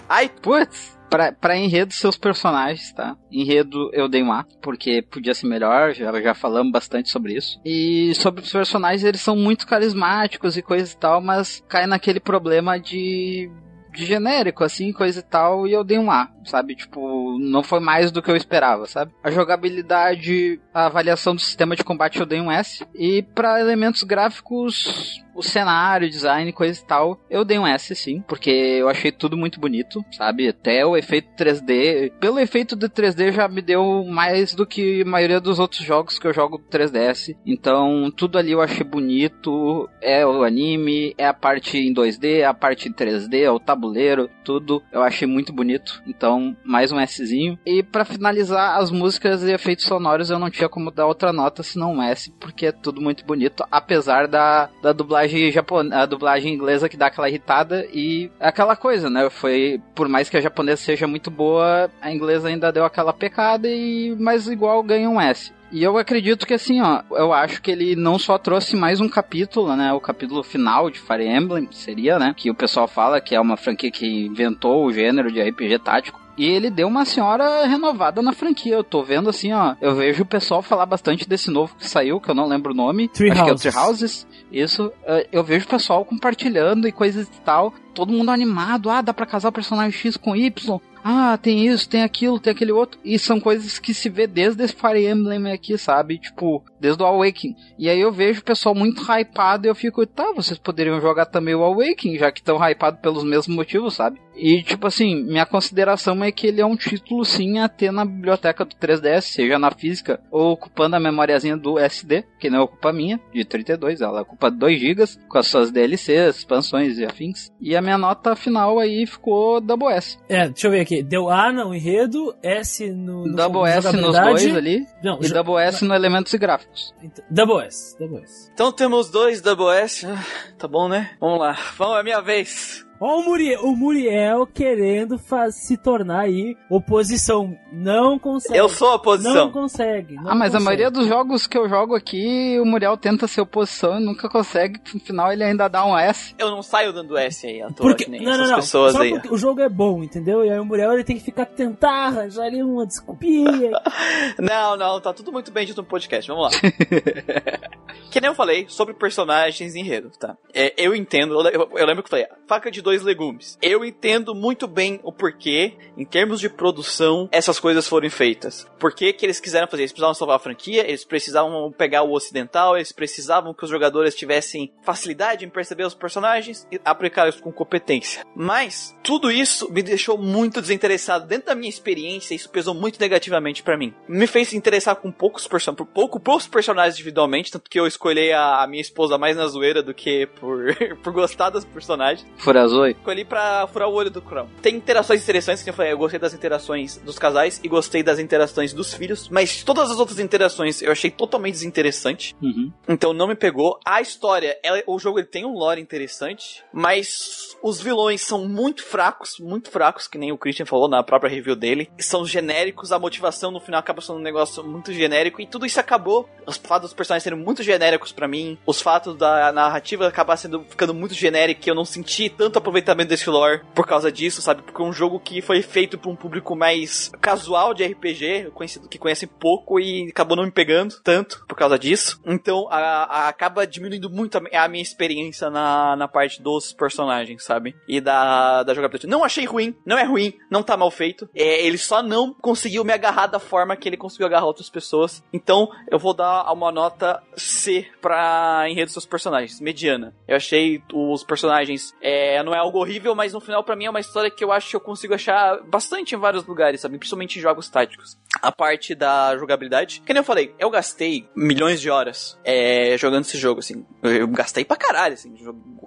B: Ai, putz! Pra, pra enredo, seus personagens, tá? Enredo eu dei um A, porque podia ser melhor, já, já falamos bastante sobre isso. E sobre os personagens, eles são muito carismáticos e coisa e tal, mas cai naquele problema de de genérico, assim, coisa e tal, e eu dei um A, sabe? Tipo, não foi mais do que eu esperava, sabe? A jogabilidade, a avaliação do sistema de combate eu dei um S, e para elementos gráficos, o cenário, design, coisa e tal, eu dei um S sim, porque eu achei tudo muito bonito, sabe? Até o efeito 3D, pelo efeito do 3D já me deu mais do que a maioria dos outros jogos que eu jogo 3DS. Então, tudo ali eu achei bonito, é o anime, é a parte em 2D, é a parte em 3D, é o tabuleiro, tudo eu achei muito bonito. Então, mais um Szinho. E para finalizar, as músicas e efeitos sonoros eu não tinha como dar outra nota senão um S, porque é tudo muito bonito, apesar da, da dublagem dublagem japonesa, a dublagem inglesa que dá aquela irritada e aquela coisa, né? Foi, por mais que a japonesa seja muito boa, a inglesa ainda deu aquela pecada e mas igual ganha um S. E eu acredito que assim, ó, eu acho que ele não só trouxe mais um capítulo, né, o capítulo final de Fire Emblem, seria, né, que o pessoal fala que é uma franquia que inventou o gênero de RPG tático, e ele deu uma senhora renovada na franquia. Eu tô vendo assim, ó. Eu vejo o pessoal falar bastante desse novo que saiu, que eu não lembro o nome.
C: Tree
B: acho
C: Houses.
B: que é o Tree Houses. Isso. eh, Eu vejo o pessoal compartilhando e coisas e tal. Todo mundo animado. Ah, dá pra casar o personagem X com Y. Ah, tem isso, tem aquilo, tem aquele outro. E são coisas que se vê desde esse Fire Emblem aqui, sabe? Tipo, desde o Awakening. E aí eu vejo o pessoal muito hypado e eu fico, tá, vocês poderiam jogar também o Awakening, já que estão hypados pelos mesmos motivos, sabe? E, tipo assim, minha consideração é que ele é um título, sim, a ter na biblioteca do 3DS, seja na física ou ocupando a memoriazinha do SD, que não ocupa a minha, de 32, ela ocupa 2 GB, com as suas DLCs, expansões e afins. E a minha nota final aí ficou Double S.
C: É, deixa eu ver aqui. Deu A no enredo, S no, no
B: Double S nos dois ali,
C: Não,
B: e Double S no elementos e gráficos.
C: Então, Double S, Double S.
A: Então temos dois Double S. Ah, Tá bom, né? Vamos lá. Vamos, é minha vez.
C: Ó o Muriel, o Muriel querendo faz, se tornar aí oposição. Não consegue.
A: Eu sou a
C: Não
A: oposição.
C: consegue. não
B: ah, mas a
C: consegue.
B: maioria dos jogos que eu jogo aqui, o Muriel tenta ser oposição e nunca consegue. No final ele ainda dá um S.
A: Eu não saio dando S aí à toa,
C: Porque,
A: que nem
C: não, não,
A: essas
C: não.
A: pessoas
C: Só
A: aí.
C: porque o jogo é bom, entendeu? E aí o Muriel ele tem que ficar tentar arranjar ali uma desculpinha.
A: Não, não, tá tudo muito bem dito no podcast. Vamos lá. que nem eu falei sobre personagens em enredo, tá? É, eu entendo, eu, eu- eu lembro que eu falei, faca de dois legumes. Eu entendo muito bem o porquê, em termos de produção, essas coisas foram feitas. Por que eles quiseram fazer? Eles precisavam salvar a franquia, eles precisavam pegar o ocidental, eles precisavam que os jogadores tivessem facilidade em perceber os personagens e aplicar isso com competência. Mas, tudo isso me deixou muito desinteressado. Dentro da minha experiência, isso pesou muito negativamente pra mim. Me fez interessar com poucos person por pouco poucos personagens individualmente, tanto que eu escolhi a, a minha esposa mais na zoeira do que por, por gostar dos personagens.
B: Fura azul. Zoe.
A: Escolhi pra furar o olho do Crown. Tem interações interessantes, que eu falei, eu gostei das interações dos casais e gostei das interações dos filhos, mas todas as outras interações eu achei totalmente desinteressante.
B: Uhum.
A: Então não me pegou. A história, ela- o jogo ele tem um lore interessante, mas os vilões são muito fracos, muito fracos, que nem o Christian falou na própria review dele. São genéricos, a motivação no final acaba sendo um negócio muito genérico e tudo isso acabou. Os fatos dos personagens serem muito genéricos pra mim, os fatos da narrativa acabar sendo ficando muito genérico, eu não senti tanto aproveitamento desse lore por causa disso, sabe? Porque é um jogo que foi feito pra um público mais casual de RPG, conhecido que conhece pouco e acabou não me pegando tanto por causa disso. Então a- a- acaba diminuindo muito a, a minha experiência na, na parte dos personagens, sabe? E da, da jogabilidade. Não achei ruim, não é ruim, não tá mal feito. É, ele só não conseguiu me agarrar da forma que ele conseguiu agarrar outras pessoas. Então eu vou dar uma nota C pra enredo dos seus personagens, mediana. Eu achei os personagens, é, não é algo horrível, mas no final pra mim é uma história que eu acho que eu consigo achar bastante em vários lugares, sabe? Principalmente em jogos táticos. A parte da jogabilidade, que nem eu falei, eu gastei milhões de horas é, jogando esse jogo, assim. Eu, eu gastei pra caralho, assim.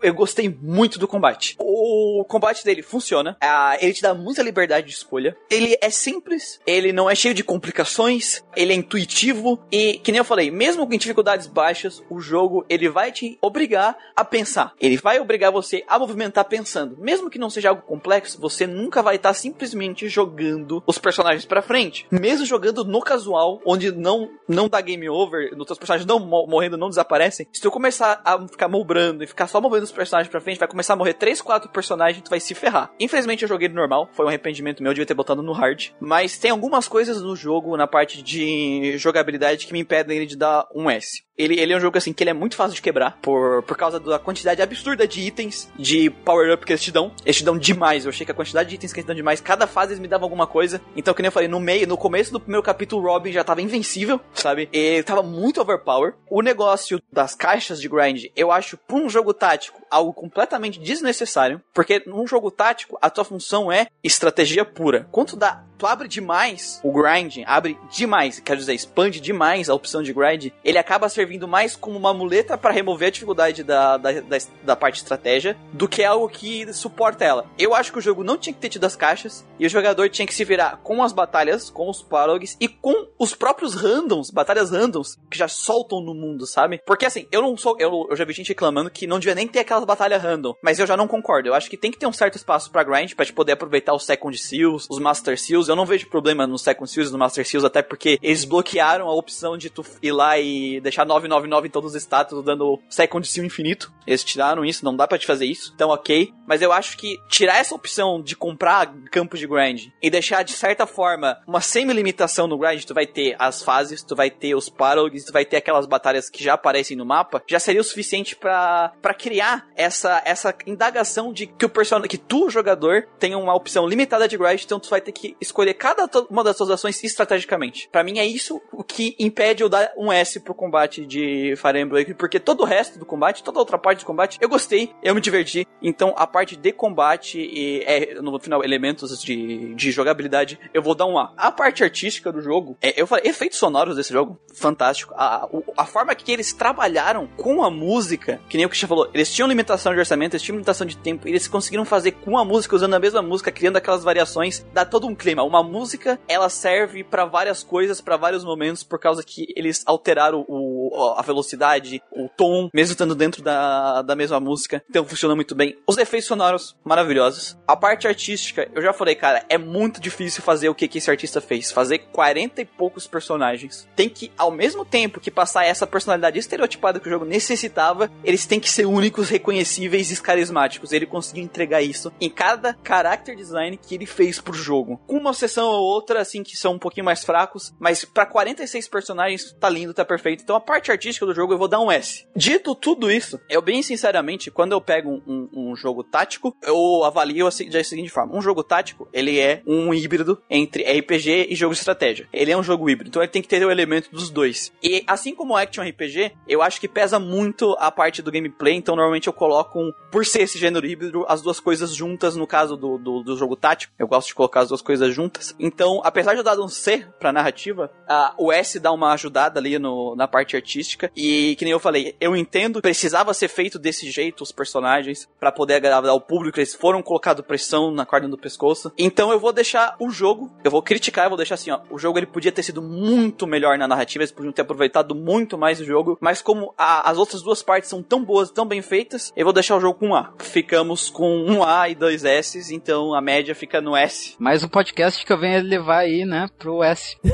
A: Eu gostei muito do combate. O combate dele funciona, ah, ele te dá muita liberdade de escolha. Ele é simples, ele não é cheio de complicações, ele é intuitivo e, que nem eu falei, mesmo com dificuldades baixas, o jogo ele vai te obrigar a pensar. Ele vai obrigar você a movimentar pensando. Mesmo que não seja algo complexo, você nunca vai estar simplesmente jogando os personagens pra frente. Mesmo jogando no casual, onde não não dá game over, os personagens não mo- morrendo, não desaparecem. Se tu começar a ficar mobrando e ficar só movendo os personagens pra frente, vai começar a morrer 3, 4 personagens tu vai se ferrar. Infelizmente eu joguei no normal, foi um arrependimento meu, eu devia ter botado no hard. Mas tem algumas coisas no jogo, na parte de jogabilidade, que me impedem ele de dar um S. Ele, ele é um jogo assim que ele é muito fácil de quebrar por, por causa da quantidade absurda de itens de power-up que eles te dão. Eles te dão demais. Eu achei que a quantidade de itens que eles dão demais, cada fase eles me davam alguma coisa. Então, que nem eu falei, no meio, no começo do primeiro capítulo, o Robin já tava invencível, sabe? Ele tava muito overpower. O negócio das caixas de grind, eu acho, pra um jogo tático, algo completamente desnecessário. Porque num jogo tático, a tua função é estratégia pura. Quando tu dá tu abre demais o grind, abre demais, quero dizer, expande demais a opção de grind, ele acaba servindo mais como uma muleta para remover a dificuldade da, da, da, da parte estratégia do que algo que suporta ela. Eu acho que o jogo não tinha que ter tido as caixas e o jogador tinha que se virar com as batalhas, com os parogs e com os próprios randoms, batalhas randoms que já soltam no mundo, sabe? Porque assim, eu não sou, eu, eu já vi gente reclamando que não devia nem ter aquelas batalhas random, mas eu já não concordo. Eu acho que tem que ter um certo espaço para grind para te poder aproveitar os second seals, os master seals. Eu não vejo problema nos second seals e no master seals até porque eles bloquearam a opção de tu ir lá e deixar 999 em todos os status dando second seal infinito. Eles tiraram isso, não dá para te fazer isso. Então, OK, mas eu acho que tirar essa opção de comprar campos de grind e deixar de certa forma uma semi-limitação no grind, tu vai ter as fases, tu vai ter os parogs, tu vai ter aquelas batalhas que já aparecem no mapa, já seria o suficiente para criar essa essa indagação de que o personagem, que tu, jogador, tenha uma opção limitada de grind, então tu vai ter que escolher cada to- uma das suas ações estrategicamente. Pra mim é isso o que impede eu dar um S pro combate de Fire Emblem, porque todo o resto do combate, toda a outra parte do combate, eu gostei, eu me diverti. Então a parte de combate e é, no final elementos de, de jogabilidade, eu vou dar um A. A parte artística do jogo, é, eu falei, efeitos sonoros desse jogo, fantástico. A, a forma que eles trabalharam com a música, que nem o Christian falou, eles tinham limitação de orçamento, eles tinham limitação de tempo, eles conseguiram fazer com a música, usando a mesma música, criando aquelas variações, dá todo um clima. Uma música, ela serve pra várias coisas, pra vários momentos, por causa que eles alteraram o, a velocidade, o tom, mesmo estando dentro da, da mesma música. Então funciona muito bem. Os efeitos sonoros, maravilhosos. A parte artística, eu já falei, cara, é muito difícil fazer o que, que esse artista fez. Fazer 40 e poucos personagens. Tem que, ao mesmo tempo que passar essa personalidade estereotipada que o jogo necessitava, eles têm que ser únicos, reconhecíveis e carismáticos. Ele conseguiu entregar isso em cada character design que ele fez pro jogo. Com uma sessão ou outra, assim, que são um pouquinho mais fracos, mas pra 46 personagens, tá lindo, tá perfeito. Então a parte artística do jogo eu vou dar um S. Dito tudo isso, eu bem sinceramente, quando eu pego um, um- um jogo tático, eu avalio assim, da seguinte forma: um jogo tático, ele é um híbrido entre RPG e jogo de estratégia. Ele é um jogo híbrido, então ele tem que ter o elemento dos dois. E assim como o Action RPG, eu acho que pesa muito a parte do gameplay, então normalmente eu coloco, um, por ser esse gênero híbrido, as duas coisas juntas no caso do, do, do jogo tático. Eu gosto de colocar as duas coisas juntas juntas. Então, apesar de eu dar um C pra narrativa, a, o S dá uma ajudada ali no, na parte artística. E que nem eu falei, eu entendo, precisava ser feito desse jeito os personagens para poder agradar o público. Eles foram colocados pressão na corda do pescoço. Então eu vou deixar o jogo, eu vou criticar, eu vou deixar assim, ó. O jogo ele podia ter sido muito melhor na narrativa, eles podiam ter aproveitado muito mais o jogo. Mas como a, as outras duas partes são tão boas, tão bem feitas, eu vou deixar o jogo com um A. Ficamos com um A e dois S, então a média fica no S.
B: Mas o podcast que eu venho levar aí, né, pro S.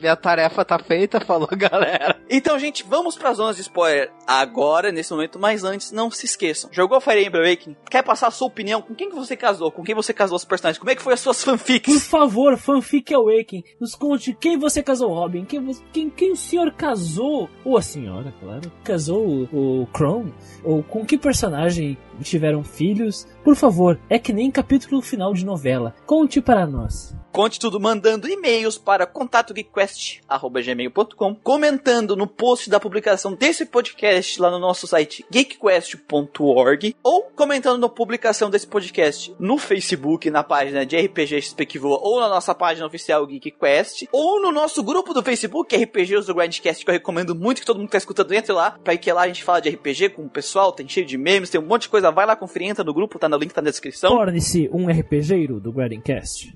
B: Minha tarefa tá feita, falou galera.
A: Então, gente, vamos para zonas de spoiler agora, nesse momento, mas antes, não se esqueçam. Jogou Fire Emblem Awakening? Quer passar a sua opinião? Com quem que você casou? Com quem você casou os personagens? Como é que foi as suas
C: Por
A: fanfics?
C: favor, fanfic Awaken, nos conte quem você casou, Robin, quem, você- quem, quem o senhor casou, ou a senhora, claro, casou o, o Chrome, ou com que personagem tiveram filhos. Por favor, é que nem capítulo final de novela. Conte para nós.
A: Conte tudo mandando e-mails para contatogeekquest.gmail.com comentando no post da publicação desse podcast lá no nosso site geekquest.org ou comentando na publicação desse podcast no Facebook, na página de RPG XP que voa ou na nossa página oficial GeekQuest ou no nosso grupo do Facebook RPGs do Grindcast que eu recomendo muito que todo mundo que tá escutando entre lá, para que lá a gente fala de RPG com o pessoal, tem cheio de memes, tem um monte de coisa, vai lá conferir, entra no grupo, tá no link, tá na descrição.
C: Torne-se um RPGeiro do Gradincast.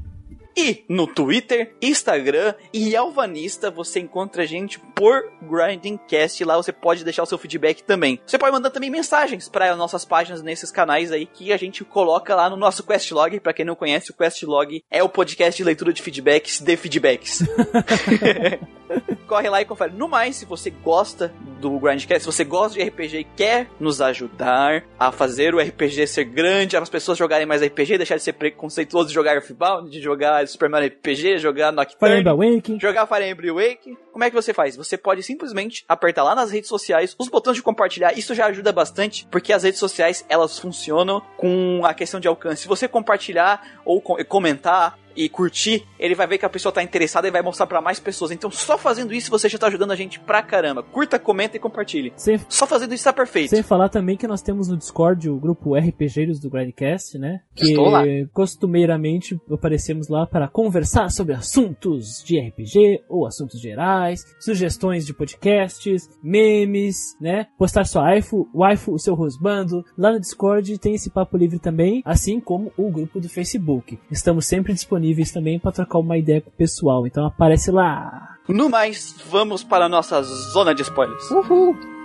A: E no Twitter, Instagram e Alvanista você encontra a gente por Grindingcast. Lá você pode deixar o seu feedback também. Você pode mandar também mensagens para nossas páginas nesses canais aí que a gente coloca lá no nosso Questlog. Para quem não conhece, o Questlog é o podcast de leitura de feedbacks de feedbacks. Corre lá e confere. No mais, se você gosta do Grindcast, se você gosta de RPG e quer nos ajudar a fazer o RPG ser grande, as pessoas jogarem mais RPG, deixar de ser preconceituoso de jogar Earthbound, de jogar Super Mario RPG, jogar
C: Fire
A: Nocturne,
C: Emblem Awakening.
A: jogar Fire Emblem Wake. Como é que você faz? Você pode simplesmente apertar lá nas redes sociais os botões de compartilhar. Isso já ajuda bastante, porque as redes sociais elas funcionam com a questão de alcance. Se você compartilhar ou co- comentar e curtir, ele vai ver que a pessoa tá interessada e vai mostrar pra mais pessoas. Então, só fazendo isso você já tá ajudando a gente pra caramba. Curta, comenta e compartilhe.
C: Sem,
A: Só fazendo isso tá perfeito.
C: sem falar também que nós temos no Discord o grupo RPGeiros do Grindcast, né? Que costumeiramente aparecemos lá para conversar sobre assuntos de RPG ou assuntos gerais, sugestões de podcasts, memes, né? Postar sua waifu, waifu, o seu rosbando. Lá no Discord tem esse papo livre também, assim como o grupo do Facebook. Estamos sempre disponíveis também para trocar uma ideia com o pessoal, então aparece lá.
A: No mais, vamos para a nossa zona de spoilers.
B: Uhul.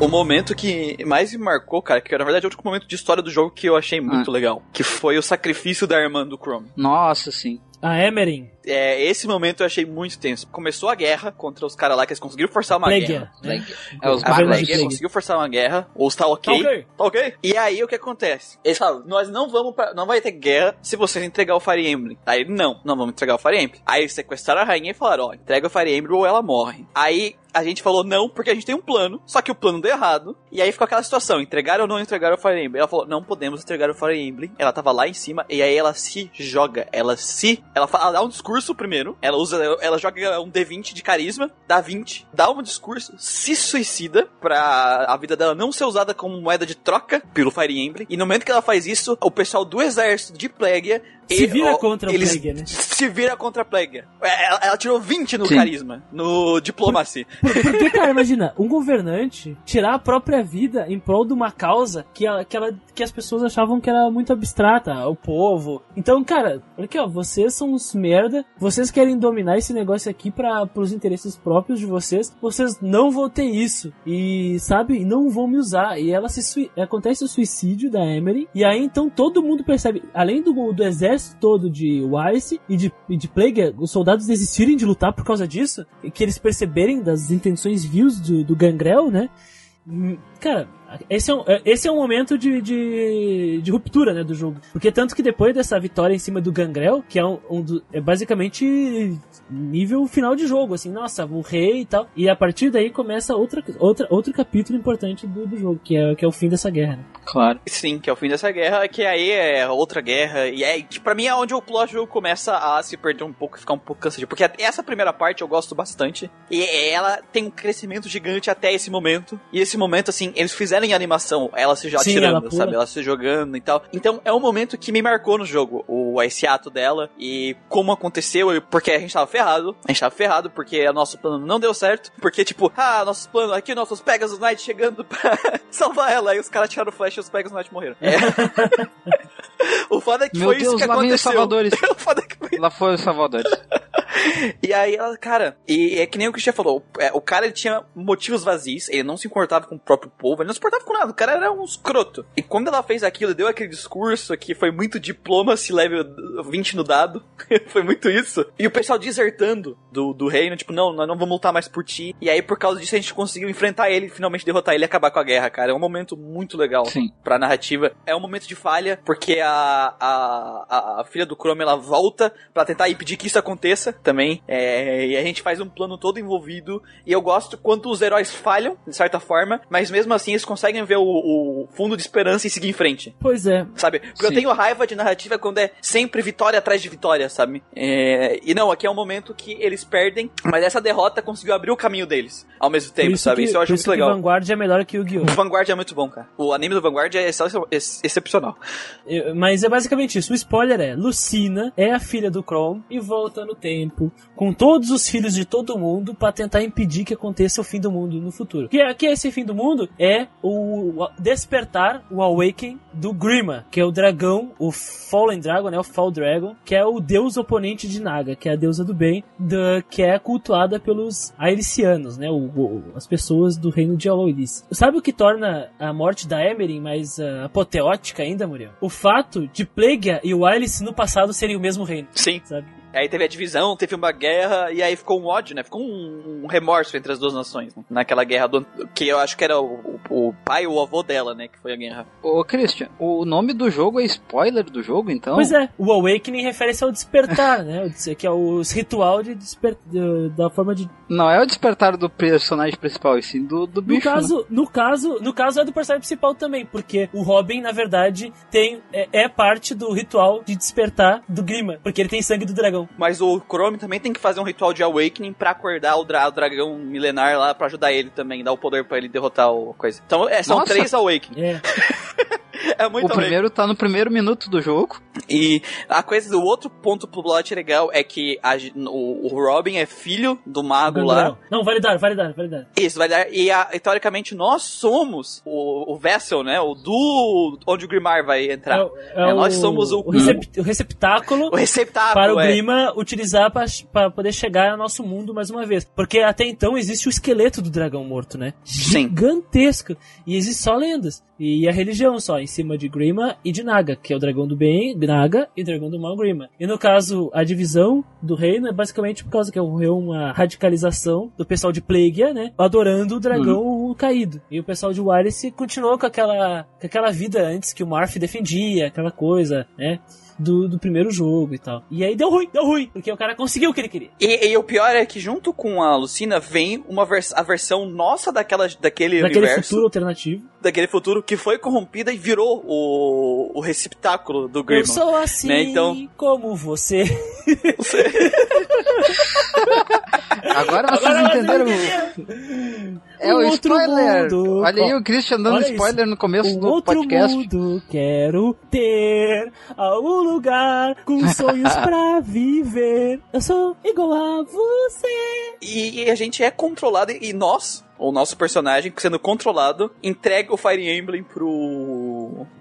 A: O momento que mais me marcou, cara, que na verdade é outro momento de história do jogo que eu achei muito legal, que foi o sacrifício da irmã do Chrome.
B: Nossa, sim.
C: A Emerin,
A: É, esse momento eu achei muito tenso. Começou a guerra contra os caras lá, que eles conseguiram forçar uma guerra.
C: Plagueia, né?
B: É os
A: Plague conseguiu forçar uma guerra, ou está ok.
C: Tá ok.
A: Tá ok? E aí o que acontece? Eles falam, nós não vamos pra, não vai ter guerra se vocês entregar o Fire Emblem. Aí não, não vamos entregar o Fire Emblem. Aí eles sequestraram a rainha e falaram, ó, entrega o Fire Emblem ou ela morre. Aí a gente falou não, porque a gente tem um plano, só que o plano deu errado. E aí ficou aquela situação, entregar ou não entregar o Fire Emblem. Ela falou, não podemos entregar o Fire Emblem. Ela tava lá em cima, e aí ela se joga, ela se... Ela, fala, ela dá um discurso primeiro, ela usa, ela joga um D20 de carisma, dá 20, dá um discurso, se suicida pra a vida dela não ser usada como moeda de troca pelo Fire Emblem. E no momento que ela faz isso, o pessoal do exército de Plegia
C: Se vira contra o
A: eles
C: Plague, né?
A: Se vira contra a Plague. Ela, ela tirou 20 no
B: Sim.
A: carisma, no diplomacy.
C: Por- Porque, cara, imagina, um governante tirar a própria vida em prol de uma causa que, ela, que, ela, que as pessoas achavam que era muito abstrata, o povo. Então, cara, olha aqui, ó, vocês são uns merda, vocês querem dominar esse negócio aqui para os interesses próprios de vocês, vocês não vão ter isso. E, sabe, não vão me usar. E ela se sui- acontece o suicídio da Emery, e aí então todo mundo percebe, além do, do exército todo de Wise e de, e de Plague, os soldados desistirem de lutar por causa disso, e que eles perceberem das intenções views do, do Gangrel, né? Cara, esse é um, é- esse é um momento de, de, de ruptura, né, do jogo. Porque tanto que depois dessa vitória em cima do Gangrel, que é um, um do- é basicamente nível final de jogo, assim, nossa, o rei e tal. E a partir daí começa outra, outra, outro capítulo importante do, do jogo, que é, que é o fim dessa guerra. né?
B: Claro.
A: Sim, que é o fim dessa guerra, que aí é outra guerra, e é que pra mim é onde o plot jogo começa a se perder um pouco e ficar um pouco cansativo. Porque essa primeira parte eu gosto bastante, e ela tem um crescimento gigante até esse momento. E esse momento, assim, eles fizeram em animação, ela se já
C: Sim,
A: atirando,
C: ela pula.
A: sabe? Ela se jogando e tal. Então é um momento que me marcou no jogo, o esse ato dela, e como aconteceu, e porque a gente tava ferrado, a gente tava ferrado porque o nosso plano não deu certo, porque tipo, ah, nossos planos, aqui nossos Pegasus Knight chegando pra salvar ela, aí os caras tiraram o flash e os Pegasus Knight morreram. É. o foda é que
B: Meu
A: foi
B: Deus,
A: isso que
B: lá vem os
A: aconteceu.
B: salvadores.
A: o foda é que foi
B: Lá foi os salvadores.
A: e aí ela, cara, e é que nem o Christian falou, é, o cara ele tinha motivos vazios, ele não se importava com o próprio povo, ele não se importava com nada, o cara era um escroto. E quando ela fez aquilo, deu aquele discurso que foi muito diplomacy level 20 no dado, foi muito isso. E o pessoal desertando do, do reino, tipo, não, nós não vamos lutar mais por ti. E aí por causa disso a gente conseguiu enfrentar ele, finalmente derrotar ele e acabar com a guerra, cara. É um momento muito legal
B: Sim.
A: pra narrativa. É um momento de falha, porque a, a, a, a filha do Chrome ela volta pra tentar impedir que isso aconteça também. É, e a gente faz um plano todo envolvido. E eu gosto quando os heróis falham, de certa forma, mas mesmo assim eles conseguem ver o, o fundo de esperança e seguir em frente.
C: Pois é.
A: Sabe? Porque eu
B: Sim.
A: tenho raiva de narrativa quando é sempre vitória atrás de vitória, sabe? É, E não, aqui é um momento que eles perdem, mas essa derrota conseguiu abrir o caminho deles ao mesmo tempo,
C: isso
A: sabe?
C: que,
A: isso eu acho muito legal.
C: Vanguard é melhor que o Yu-Gi-Oh!
A: O Vanguard é muito bom, cara. O anime do Vanguard é excel- ex- excepcional.
C: Eu- Mas é basicamente isso. O spoiler é: Lucina é a filha do Chrome e volta no tempo com todos os filhos de todo mundo pra tentar impedir que aconteça o fim do mundo no futuro. Que é, que é esse fim do mundo? É o despertar, o awaken do Grima, que é o dragão, o Fallen Dragon, né? O Fall Dragon, que é o deus oponente de Naga, que é a deusa do bem, da, que é cultuada pelos Airicianos, né? O, o- as pessoas do reino de Aloylis. Sabe o que torna a morte da Emerin mais ah, apoteótica ainda, Muriel? O fato de Plagueia e o Alice no passado serem o mesmo reino,
A: Sim.
C: sabe?
A: Aí teve a divisão, teve uma guerra, e aí ficou um ódio, né? Ficou um, um remorso entre as duas nações. né? Naquela guerra do, que eu acho que era o, o, o pai ou o avô dela, né? Que foi a guerra.
B: Ô, Christian, o nome do jogo é spoiler do jogo, então?
C: Pois é, o Awakening refere-se ao despertar, né? Que é o ritual de desper... de- da forma de
B: Não é o despertar do personagem principal, e sim do, do
C: No
B: bicho. né?
C: caso, no caso, no caso é do personagem principal também, porque o Robin, na verdade, tem é, é parte do ritual de despertar do Grima, porque ele tem sangue do dragão.
A: Mas o Chrome também tem que fazer um ritual de Awakening pra acordar o, dra- o dragão milenar lá pra ajudar ele também, dar o poder pra ele derrotar o coisa. Então, é, são
B: Nossa.
A: três Awakening.
C: É.
A: É muito
B: O
A: Awakening.
B: primeiro tá no primeiro minuto do jogo.
A: E a coisa do outro ponto pro plot legal é que a o, o Robin é filho do mago lá.
C: Não, validar, validar, validar.
A: Isso, vai dar. E, a- e, teoricamente nós somos o, o Vessel, né? O do. onde o Grimar vai entrar.
C: o-
A: É, nós somos o-
C: recep- o receptáculo
A: O receptáculo.
C: para o
A: é.
C: Grima utilizar para poder chegar ao nosso mundo mais uma vez. Porque até então existe o esqueleto do dragão morto, né?
A: Sim.
C: Gigantesco. E existe só lendas. E a religião só, em cima de Grima e de Naga, que é o dragão do bem, Naga, e o dragão do mal, Grima. E no caso, a divisão do reino é basicamente por causa que ocorreu uma radicalização do pessoal de Plagueia, né? Adorando o dragão caído. E o pessoal de Wallace continuou com aquela, com aquela vida antes que o Marf defendia, aquela coisa, né? Do, do primeiro jogo e tal. E aí deu ruim, deu ruim, porque o cara conseguiu o que ele queria.
A: E, e o pior é que junto com a Lucina vem uma vers a versão nossa daquela, daquele,
C: Daquele
A: universo,
C: futuro alternativo.
A: daquele futuro que foi corrompida e virou o, o receptáculo do
C: Eu
A: Grima.
C: sou assim
A: né, então-
C: como você.
B: Agora vocês
C: Agora você
B: entenderam.
C: entendeu.
B: É
C: Um
B: o
C: outro
B: spoiler.
C: mundo.
B: Olha aí o Christian dando
C: Olha isso.
B: spoiler no começo
C: Um
B: do
C: outro
B: podcast.
C: mundo quero ter algum lugar com sonhos pra viver. Eu sou igual a você.
A: E, e a gente é controlado, e nós, o nosso personagem, sendo controlado, entrega o Fire Emblem pro.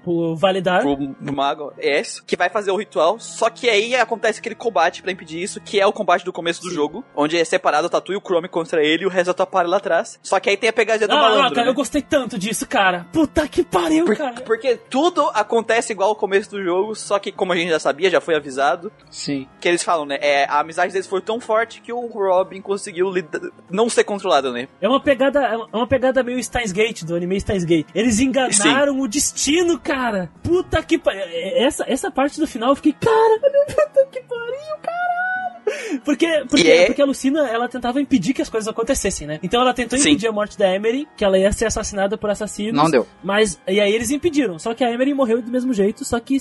A: Pro,
C: validar.
A: pro, pro mago, é esse, que vai fazer o ritual, só que aí acontece aquele combate pra impedir isso, que é o combate do começo do jogo, onde é separado o Tatu e o Chrome contra ele e o resto da tua party lá atrás. Só que aí tem a pegadinha do
C: Ah,
A: malandro,
C: cara,
A: né?
C: eu gostei tanto disso, cara. Puta que pariu,
A: Por-
C: cara.
A: porque tudo acontece igual ao começo do jogo, só que como a gente já sabia, já foi avisado,
B: Sim.
A: que eles falam, né? É, a amizade deles foi tão forte que o Robin conseguiu não ser controlado, né?
C: É uma pegada, é uma pegada meio Steins Gate, do anime Steins Gate. Eles enganaram o destino, cara. Puta que pariu. Essa, essa parte do final eu fiquei, cara, puta que pariu, caralho. Porque, porque,
A: E é-
C: porque a Lucina, ela tentava impedir que as coisas acontecessem, né? Então ela tentou
A: Sim.
C: impedir a morte da Emery, que ela ia ser assassinada por assassinos.
B: Não deu.
C: Mas, e aí eles impediram. Só que a Emery morreu do mesmo jeito, só que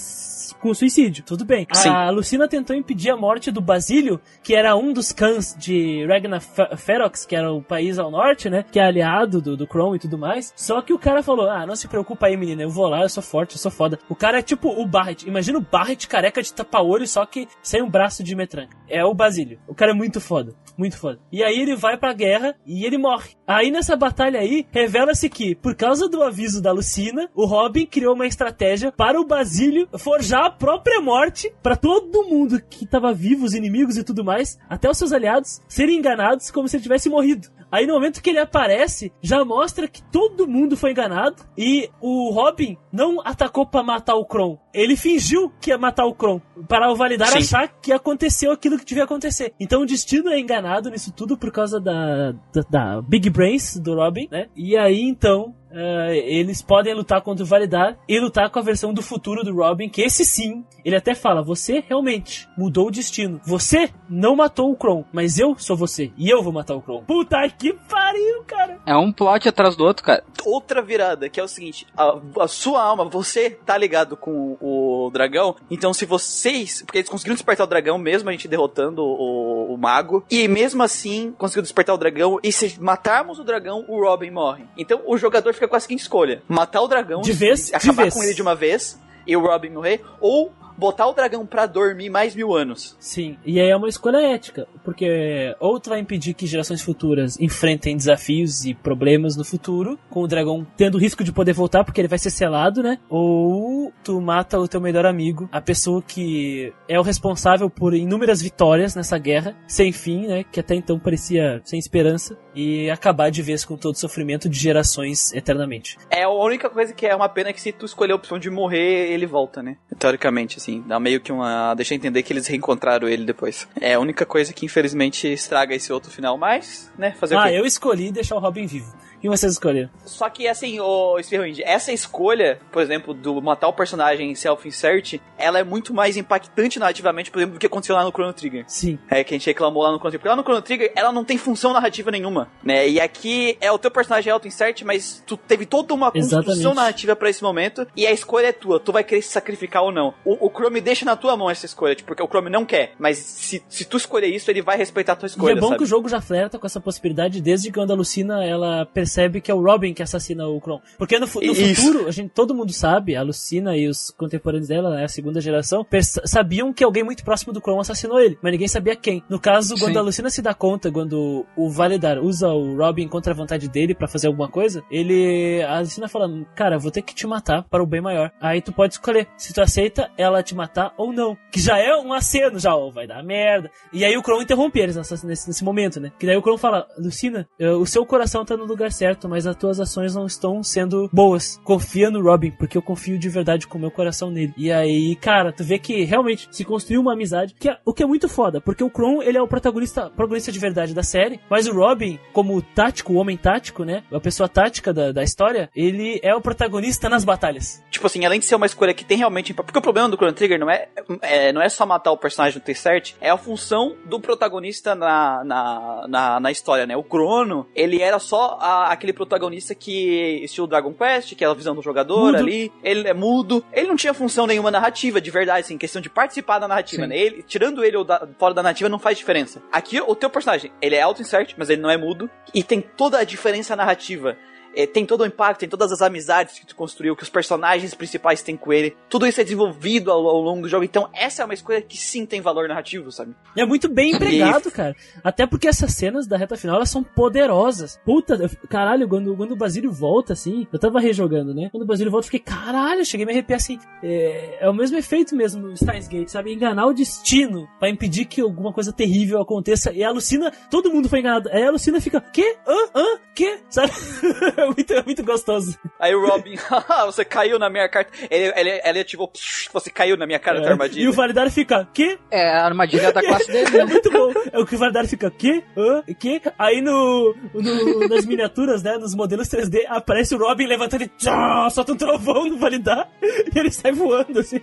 C: com suicídio. Tudo bem.
A: Sim.
C: A Lucina tentou impedir a morte do Basílio, que era um dos cães de Ragnar Fe- Ferox, que era o país ao norte, né? Que é aliado do, do Chrome e tudo mais. Só que o cara falou: Ah, não se preocupa aí, menina, eu vou lá, eu sou forte, eu sou foda. O cara é tipo o Barret. Imagina o Barret careca de tapa-olho, só que sem um braço de metranca. É o Basílio. O cara é muito foda. Muito foda. E aí ele vai pra guerra e ele morre. Aí nessa batalha aí, revela-se que, por causa do aviso da Lucina, o Robin criou uma estratégia para o Basílio forjar a própria morte para todo mundo que tava vivo, os inimigos e tudo mais, até os seus aliados, serem enganados como se ele tivesse morrido. Aí no momento que ele aparece, já mostra que todo mundo foi enganado e o Robin não atacou pra matar o Kron. Ele fingiu que ia matar o Kron para o validar
A: Sim.
C: achar que aconteceu aquilo que devia acontecer. Então o destino é enganado nisso tudo por causa da, da, da Big Brains do Robin, né? E aí então eh, eles podem lutar contra o Validar e lutar com a versão do futuro do Robin, que esse sim, ele até fala: Você realmente mudou o destino. Você não matou o Kron, mas eu sou você e eu vou matar o Kron. Puta que pariu, cara!
B: É um plot atrás do outro, cara.
A: Outra virada, que é o seguinte: a, a sua alma, você tá ligado com o dragão, então se vocês. Porque eles conseguiram despertar o dragão mesmo a gente derrotando o, o mago, e mesmo assim conseguiu despertar o dragão, e se matarmos o dragão, o Robin morre. Então o jogador fica com a seguinte escolha: matar o dragão,
C: De vez,
A: acabar
C: de vez.
A: com ele de uma vez, e o Robin morrer, ou botar o dragão pra dormir mais mil anos.
C: Sim, e aí é uma escolha ética, porque ou tu vai impedir que gerações futuras enfrentem desafios e problemas no futuro, com o dragão tendo o risco de poder voltar porque ele vai ser selado, né? Ou tu mata o teu melhor amigo, a pessoa que é o responsável por inúmeras vitórias nessa guerra, sem fim, né? Que até então parecia sem esperança, e acabar de vez com todo o sofrimento de gerações eternamente.
A: É a única coisa que é uma pena que se tu escolher a opção de morrer, ele volta, né? Teoricamente, assim. Dá meio que uma. Deixa eu entender que eles reencontraram ele depois. É a única coisa que infelizmente estraga esse outro final, mas, né? Fazer o
C: Ah,
A: quê?
C: eu escolhi deixar o Robin vivo. E vocês escolheram?
A: Só que assim, o Spearwind, essa escolha, por exemplo, do matar o personagem em self-insert, ela é muito mais impactante narrativamente, por exemplo, do que aconteceu lá no Chrono Trigger.
C: Sim.
A: É, que a gente reclamou lá no Chrono Trigger. Porque lá no Chrono Trigger, ela não tem função narrativa nenhuma, né? E aqui é o teu personagem auto-insert, mas tu teve toda uma construção
C: Exatamente.
A: narrativa pra esse momento, e a escolha é tua. Tu vai querer se sacrificar ou não. O, o Chrome deixa na tua mão essa escolha, tipo, porque o Chrome não quer. Mas se, se tu escolher isso, ele vai respeitar a tua escolha,
C: e é bom
A: sabe?
C: que o jogo já flerta com essa possibilidade desde quando a Lucina ela percebe que é o Robin que assassina o Kron. Porque no, no futuro, a gente, todo mundo sabe, a Lucina e os contemporâneos dela, né, a segunda geração, sabiam que alguém muito próximo do Kron assassinou ele, mas ninguém sabia quem. No caso, quando
B: Sim.
C: a Lucina se dá conta, quando o Validar usa o Robin contra a vontade dele pra fazer alguma coisa, ele. A Lucina fala: Cara, vou ter que te matar para o bem maior. Aí tu pode escolher se tu aceita ela te matar ou não. Que já é um aceno, já, ó, vai dar merda. E aí o Kron interrompe eles nessa- nesse, nesse momento, né? Que daí o Kron fala: Lucina, eh, o seu coração tá no lugar certo, mas as tuas ações não estão sendo boas. Confia no Robin, porque eu confio de verdade com o meu coração nele. E aí, cara, tu vê que realmente se construiu uma amizade, que é, o que é muito foda, porque o Kron, ele é o protagonista, protagonista de verdade da série, mas o Robin, como tático, o homem tático, né? A pessoa tática da, da história, ele é o protagonista nas batalhas.
A: Tipo assim, além de ser uma escolha que tem realmente impacto. Porque o problema do Chrono Trigger não é, é- não é só matar o personagem no T-Cert, é a função do protagonista na, na, na, na história, né? O Crono, ele era só a- aquele protagonista que estilo Dragon Quest, que é a visão do jogador
C: Mudo.
A: ali. Ele é mudo. Ele não tinha função nenhuma narrativa, de verdade, assim, questão de participar da narrativa,
B: Sim.
A: né? Ele, tirando ele ou da- fora da narrativa, não faz diferença. Aqui, o teu personagem, ele é auto-insert, mas ele não é mudo. E tem toda a diferença narrativa é, tem todo o impacto, tem todas as amizades que tu construiu, que os personagens principais têm com ele. Tudo isso é desenvolvido ao, ao longo do jogo. Então, essa é uma escolha que sim tem valor narrativo, sabe?
C: É muito bem empregado, cara. Até porque essas cenas da reta final, elas são poderosas. Puta, eu- caralho, quando, quando o Basílio volta, assim, eu tava rejogando, né? Quando o Basílio volta, eu fiquei, caralho, eu cheguei a me arrepiar, assim. É, é o mesmo efeito mesmo no Steins Gate, sabe? Enganar o destino pra impedir que alguma coisa terrível aconteça. E a Lucina, todo mundo foi enganado. Aí a Lucina fica, quê? Hã? Hã? Quê? Sabe? é, muito, é muito gostoso.
A: Aí o Robin, "Haha, você caiu na minha carta. Ele, ele, ele ativou, "Psh, você caiu na minha cara,
C: É.
A: armadilha.
C: E o Validar fica, quê?
B: É a armadilha da classe dele,
C: É
B: né?
C: muito bom. É o que o Validar fica, quê? Hã? Quê? Aí no, no- nas miniaturas, né, nos modelos 3D, aparece o Robin levantando e tchá, solta um trovão no Validar e ele sai voando, assim.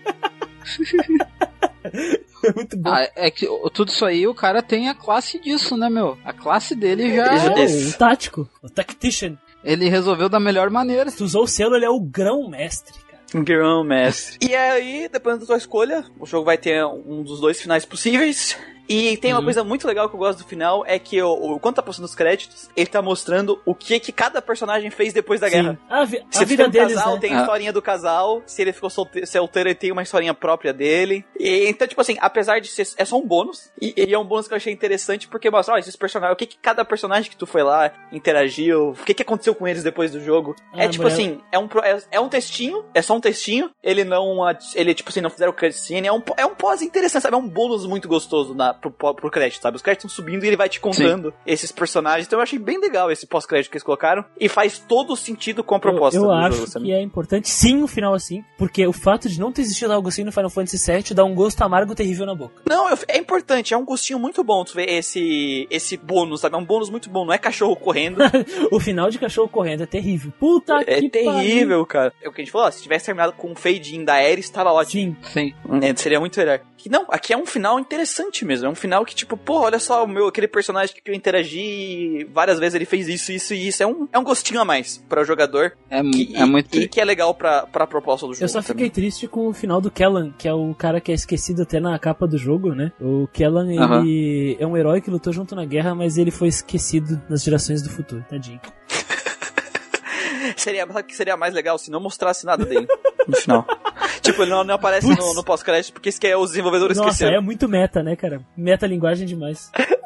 C: é muito bom.
B: Ah, é que tudo isso aí o cara tem a classe disso, né, meu? A classe dele já.
A: Ele-
C: é, o tático, o tactician.
B: Ele resolveu da melhor maneira.
C: Se tu usou o selo, ele é o grão-mestre, cara.
A: Grão mestre. E aí, dependendo da tua escolha, o jogo vai ter um dos dois finais possíveis. E tem uma
C: Uhum.
A: coisa muito legal que eu gosto do final, é que o, quando tá passando os créditos, ele tá mostrando o que que cada personagem fez depois da guerra.
C: Sim. A, vi- a
A: Se
C: vida
A: tem um
C: deles,
A: casal,
C: né?
A: tem a
B: Ah.
A: historinha do casal. Se ele ficou solte- solteiro, ele tem uma historinha própria dele. E, então, tipo assim, apesar de ser. É só um bônus. E, e é um bônus que eu achei interessante porque mostra, ó, esses personagens. O que, que cada personagem que tu foi lá interagiu. O que, que aconteceu com eles depois do jogo. é
C: Ah,
A: tipo
C: mulher-
A: assim, é um, é, é um textinho. É só um textinho. Ele não. Ele, tipo assim, não fizeram cutscene. É um, é um pós interessante, sabe? É um bônus muito gostoso na, pro, pro crédito, sabe? Os créditos estão subindo e ele vai te contando esses personagens. Então eu achei bem legal esse pós-crédito que eles colocaram. E faz todo sentido com a proposta
C: eu, eu
A: do
C: acho
A: jogo,
C: que é importante sim o final assim, porque o fato de não ter existido algo assim no Final Fantasy VII dá um gosto amargo terrível na boca.
A: Não, eu- é importante, é um gostinho muito bom tu ver esse, esse bônus, sabe? É um bônus muito bom, não é cachorro correndo.
C: o final de cachorro correndo é terrível. Puta
A: é
C: que
A: terrível, cara. É o que a gente falou, ó, se tivesse terminado com um fade in da Ares, tava
C: pariu.
A: ótimo.
C: Sim.
B: Sim.
A: É, seria muito melhor. Que não, aqui é um final interessante mesmo. É um final que, tipo, pô, olha só, o meu, aquele personagem que eu interagi várias vezes, ele fez isso, isso e isso. É um, é um gostinho a mais para o jogador.
B: É,
A: Que,
B: é muito.
A: e que é legal pra, pra proposta do jogo.
C: Eu só
A: também.
C: fiquei triste com o final do Kellan, que é o cara que é esquecido até na capa do jogo, né? O Kellan, ele é um herói que lutou junto na guerra, mas ele foi esquecido nas gerações do futuro, tadinho.
A: Seria, sabe que seria mais legal se não mostrasse nada dele no final. tipo, ele não, não aparece no,
C: Putz.
A: no pós-crédito porque isso que é os desenvolvedores
C: Nossa,
A: esqueceram.
C: é muito meta, né, cara? Meta linguagem demais.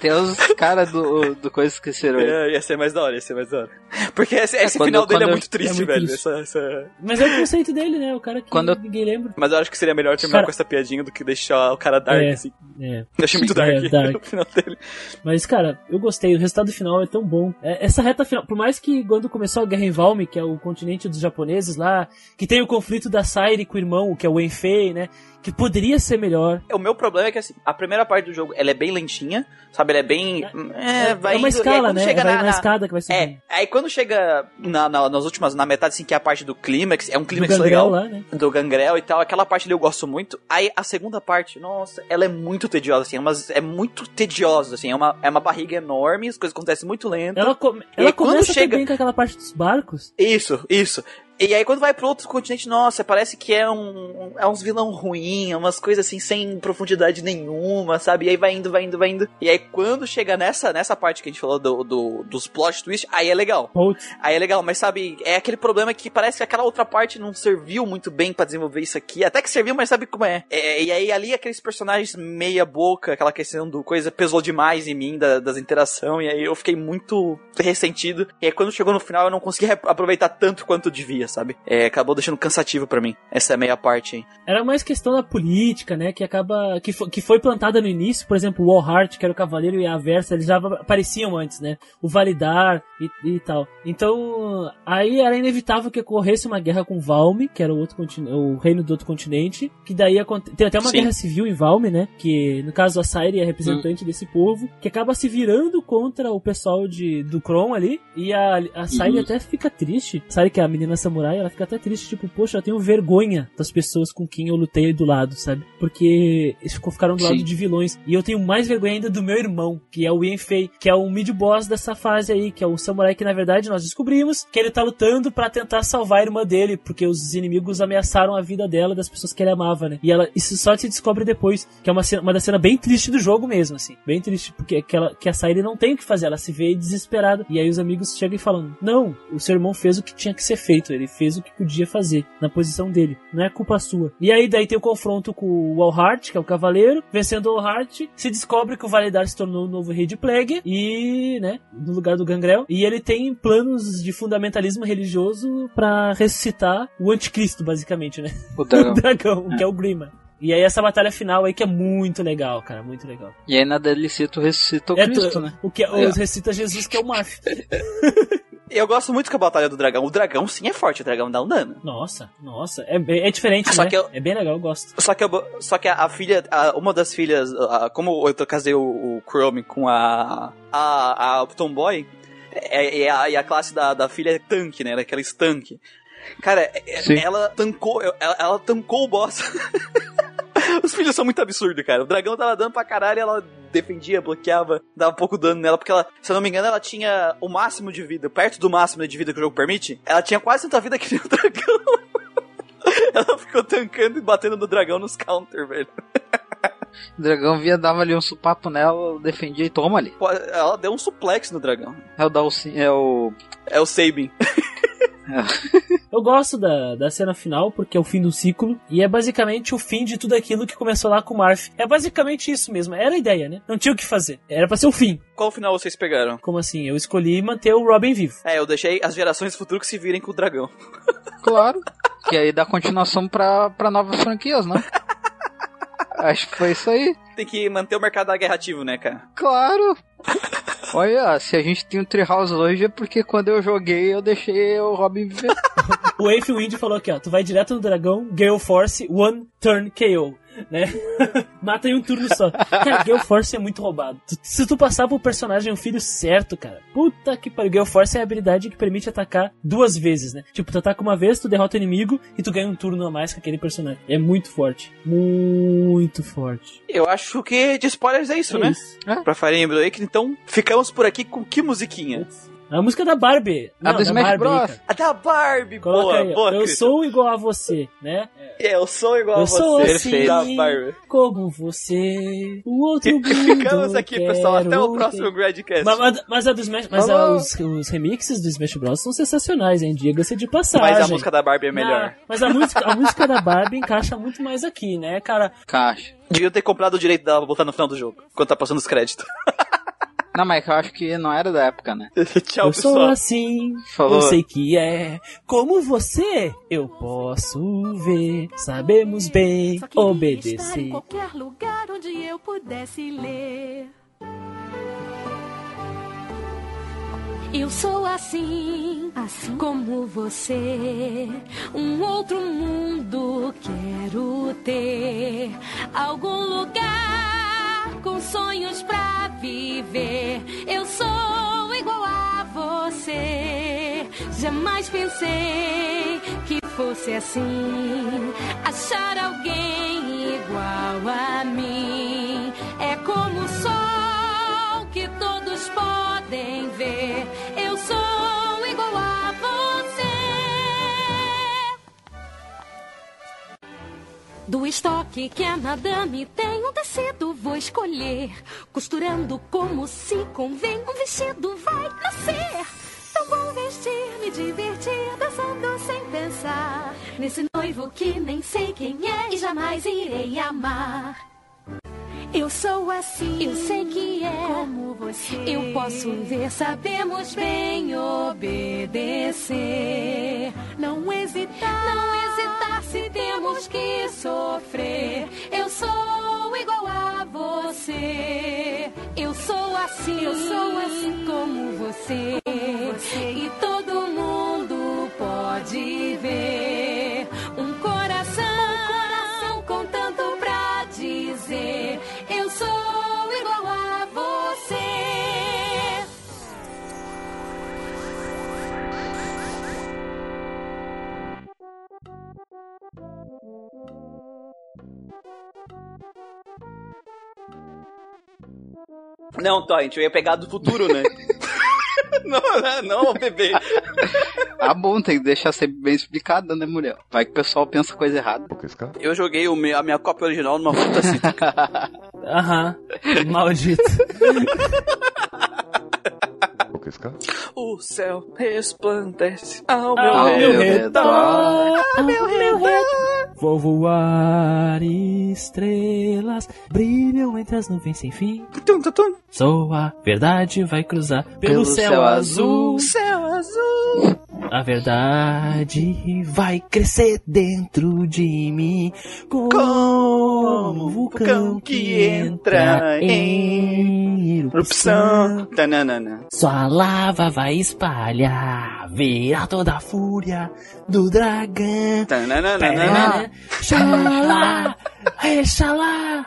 B: Tem os caras do, do coisa esqueceram aí.
A: É, ia ser mais da hora, ia ser mais da hora. Porque esse, esse
B: quando-
A: final dele é
B: quando-
A: muito triste,
C: é muito
A: velho.
C: triste.
A: Essa- essa-
C: Mas é o conceito dele, né? O cara que
B: Quando eu-
C: ninguém lembra.
A: Mas eu acho que seria melhor terminar
C: Cara-
A: com essa piadinha do que deixar o cara dark,
C: É.
A: assim.
C: É.
A: Eu achei muito
C: É,
A: dark,
C: dark.
A: o final dele.
C: Mas, cara, eu gostei. O resultado final é tão bom. É, essa reta final, por mais que quando começou a guerra em Valmy, que é o continente dos japoneses lá, que tem o conflito da Sairi com o irmão, que é o Enfei, né? Que poderia ser melhor.
A: O meu problema é que, assim, a primeira parte do jogo, ela é bem lentinha, sabe? Ela é bem... É, vai
C: é uma
A: indo,
C: escala, né?
A: chega
C: Vai
A: na- na-
C: escada que vai subindo.
A: É, aí quando chega na, na- nas últimas, na metade, assim, que é a parte do clímax, é um clímax legal.
C: lá, né?
A: do Gangrel e tal, aquela parte ali eu gosto muito. Aí a segunda parte, nossa, ela é muito tediosa, assim, é, umas- é muito tediosa, assim, é uma, é uma barriga enorme, as coisas acontecem muito lento.
C: Ela, come- ela começa
A: chega-
C: também com aquela parte dos barcos.
A: Isso, isso. E aí quando vai pro outro continente, nossa, parece que é um é uns vilão ruim, umas coisas assim sem profundidade nenhuma, sabe? E aí vai indo, vai indo, vai indo. E aí quando chega nessa nessa parte que a gente falou do, do- dos plot twists, aí é legal.
C: Putz,
A: Aí é legal, mas sabe, é aquele problema que parece que aquela outra parte não serviu muito bem pra desenvolver isso aqui. Até que serviu, mas sabe como é. É, e aí ali aqueles personagens meia boca, aquela questão do coisa pesou demais em mim, da- das interações, e aí eu fiquei muito ressentido. E aí quando chegou no final eu não consegui aproveitar tanto quanto eu sabe? É, acabou deixando cansativo pra mim, essa meia parte aí.
C: Era mais questão da política, né? Que acaba. Que, fo- que foi plantada no início, por exemplo, o Warheart, que era o Cavaleiro, e a Versa, eles já apareciam antes, né? O Validar e, e tal. Então, aí era inevitável que ocorresse uma guerra com Valmy, que era o outro continente, o reino do outro continente. Que daí tem até uma
A: Sim.
C: guerra civil em Valmy, né? Que no caso a Sairi é representante desse povo, que acaba se virando contra o pessoal de, do Kron ali. E a, a Sairi
B: Uhum.
C: até fica triste. Sabe que é a menina samurai samurai, ela fica até triste, tipo, poxa, eu tenho vergonha das pessoas com quem eu lutei do lado, sabe? Porque eles ficaram do lado
B: Sim.
C: de vilões. E eu tenho mais vergonha ainda do meu irmão, que é o Yenfei, que é o mid-boss dessa fase aí, que é o samurai que, na verdade, nós descobrimos que ele tá lutando pra tentar salvar a irmã dele, porque os inimigos ameaçaram a vida dela e das pessoas que ele amava, né? E ela, isso só se descobre depois, que é uma cena, uma da cena bem triste do jogo mesmo, assim. Bem triste, porque aquela, que a Sairi não tem o que fazer, ela se vê desesperada. E aí os amigos chegam e falam: Não, o seu irmão fez o que tinha que ser feito, ele fez o que podia fazer na posição dele, não é culpa sua. E aí daí tem o confronto com o Alhart, que é o cavaleiro, vencendo o Alhart, se descobre que o Validar se tornou o novo rei de Plague e, né, no lugar do Gangrel, e ele tem planos de fundamentalismo religioso pra ressuscitar o anticristo, basicamente, né?
B: O dragão.
C: O dragão, que é o Grima. E aí essa batalha final aí que é muito legal, cara, muito legal.
B: E aí na DLC tu ressuscita o
C: É
B: Cristo,
C: tu-
B: né?
C: O que
B: É.
C: os recita Jesus que é o Marf.
A: Eu gosto muito com a Batalha do Dragão. O dragão sim é forte, o dragão dá um dano.
C: Nossa, nossa, é, é diferente,
A: Só
C: né?
A: que eu-
C: É bem legal, eu gosto.
A: Só que, eu- só que a, a filha, a- uma das filhas, a- como eu casei o, o Chrome com a, a, a Tomboy, é, é a, e a classe da, da filha é tanque, né? Aquela tanque. Cara, é-
B: Sim.
A: ela tancou, ela, ela tancou o boss. Os filhos são muito absurdos, cara. O dragão tava dando pra caralho, ela defendia, bloqueava, dava pouco dano nela, porque ela, se eu não me engano, ela tinha o máximo de vida, perto do máximo de vida que o jogo permite. Ela tinha quase tanta vida que nem o dragão. Ela ficou tancando e batendo no dragão nos counter, velho.
B: O dragão via, dava ali um supapo nela, defendia e toma ali.
A: Ela deu um suplex no dragão.
B: É o Dalsin, é o.
A: É o Sabin.
C: Eu gosto da, da cena final porque é o fim do ciclo e é basicamente o fim de tudo aquilo que começou lá com o Marf. É basicamente isso mesmo, era a ideia, né? Não tinha o que fazer, era pra ser o fim.
A: Qual final vocês pegaram?
C: Como assim? Eu escolhi manter o Robin vivo.
A: É, eu deixei as gerações futuras que se virem com o dragão.
B: Claro. que aí dá continuação pra, pra novas franquias, né? Acho que foi isso aí.
A: Tem que manter o mercado da guerra ativo, né, cara?
B: Claro. Olha, se a gente tem um Treehouse hoje é porque quando eu joguei eu deixei o Robin viver.
C: O Afe Wind falou aqui, ó, tu vai direto no dragão, Gale Force, One Turn KO, né? Mata em um turno só. Cara, Gale Force é muito roubado. Se tu passar pro personagem o filho certo, cara, puta que pariu. Gale Force é a habilidade que permite atacar duas vezes, né? Tipo, tu ataca uma vez, tu derrota o inimigo e tu ganha um turno a mais com aquele personagem. É muito forte. Muito forte.
A: Eu acho que de spoilers é isso,
C: É
A: né?
C: isso.
A: Pra Fire Emblem Awakening, então ficamos por aqui com que musiquinha?
C: A música da Barbie.
B: A
C: Não,
B: do
C: da
B: Smash
C: Barbie
B: Bros.
C: cara.
A: A da Barbie,
C: Coloca
A: boa,
C: aí,
A: boa,
C: Eu
A: Christian.
C: sou igual a você, né?
A: É, eu sou igual
C: Eu
A: a você.
C: sou assim.
B: Perfeito.
A: Da Barbie.
C: Como você, o outro mundo
A: Ficamos aqui, pessoal. Até o próximo. Gradcast.
C: Mas, mas, mas a do Smash, mas a- os, os remixes do Smash Bros são sensacionais, hein? Diga-se de passagem.
A: Mas a música da Barbie é melhor.
C: Não, mas a música, a música da Barbie encaixa muito mais aqui, né, cara?
B: Caixa.
A: Devia ter comprado o direito dela pra botar no final do jogo, quando tá passando os créditos.
B: Não, mas eu acho que não era da época, né?
A: Tchau,
C: eu sou
A: pessoal.
C: assim,
B: Falou.
C: eu sei que é. Como você, eu posso ver. Sabemos bem
D: Só queria estar em
C: obedecer.
D: qualquer lugar onde eu pudesse ler. Eu sou assim, assim como você. Um outro mundo quero ter. Algum lugar com sonhos pra viver. Eu sou igual a você. Jamais pensei que fosse assim. Achar alguém igual a mim é como Do estoque que a madame tem, um tecido vou escolher. Costurando como se convém, um vestido vai nascer. Tão bom vestir, me divertir, dançando sem pensar. Nesse noivo que nem sei quem é e jamais irei amar. Eu sou assim, eu sei que é como você. Eu posso ver, sabemos bem obedecer. Não hesitar, não hesitar se temos que sofrer. Eu sou igual a você. Eu sou assim, eu sou assim como você. E todo mundo pode ver
A: Não, Torrent, eu ia pegar do futuro, né? não, não, não, bebê.
B: Ah, bom, tem que deixar sempre bem explicado, né, mulher? Vai que o pessoal pensa coisa errada.
A: Eu joguei o meu- a minha cópia original numa fruta cítrica.
C: Aham. Maldito.
A: O céu resplandece ao
B: Ao
A: meu
B: meu
A: redor.
B: redor.
C: Ao meu redor. Vou voar estrelas, brilham entre as nuvens sem fim.
A: Tum, tum, tum.
C: Sou a verdade, vai cruzar pelo, céu, azul.
A: Céu azul.
C: A verdade vai crescer dentro de mim como, um vulcão que entra em erupção.
A: Erupção. Tananana.
C: Sua lava vai espalhar, verá toda a fúria do dragão.
A: Tananana.
C: Xalá, exalá.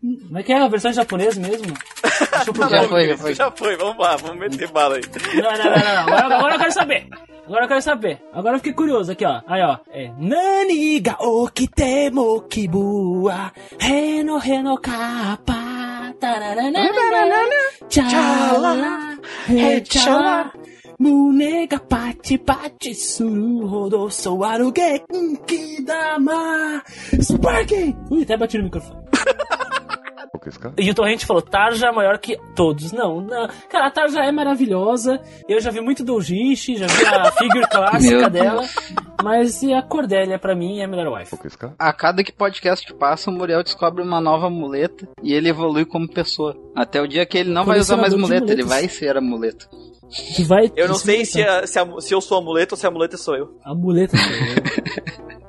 C: Como é que é a versão em japonês mesmo? Deixa eu procurar.
B: Já foi, já foi.
A: Já foi, vamos lá, vamos meter bala aí.
C: Não, não, não, não, não. Agora, agora eu quero saber. Agora eu quero saber. Agora eu fiquei curioso aqui, ó. Aí, ó. É. Nani ga okite mo kibua. Reno reno kappa. Tchala, tchala, Munega pati pati suru rodou sou aruge dá ma Sparking! Ui, até bati no microfone. E o Torrente falou, Tarja é maior que todos. Não, não. Cara, a Tarja é maravilhosa. Eu já vi muito Doujinshi, já vi a figure clássica dela. Mas e a Cordélia, pra mim, é a melhor wife.
B: A cada que podcast passa, o Muriel descobre uma nova muleta e ele evolui como pessoa. Até o dia que ele não vai usar mais muleta, ele vai ser a muleta.
C: Vai.
A: Eu não sei
C: Isso
A: se, a- se, a- se eu sou a muleta ou se a muleta sou eu.
C: A muleta. sou eu.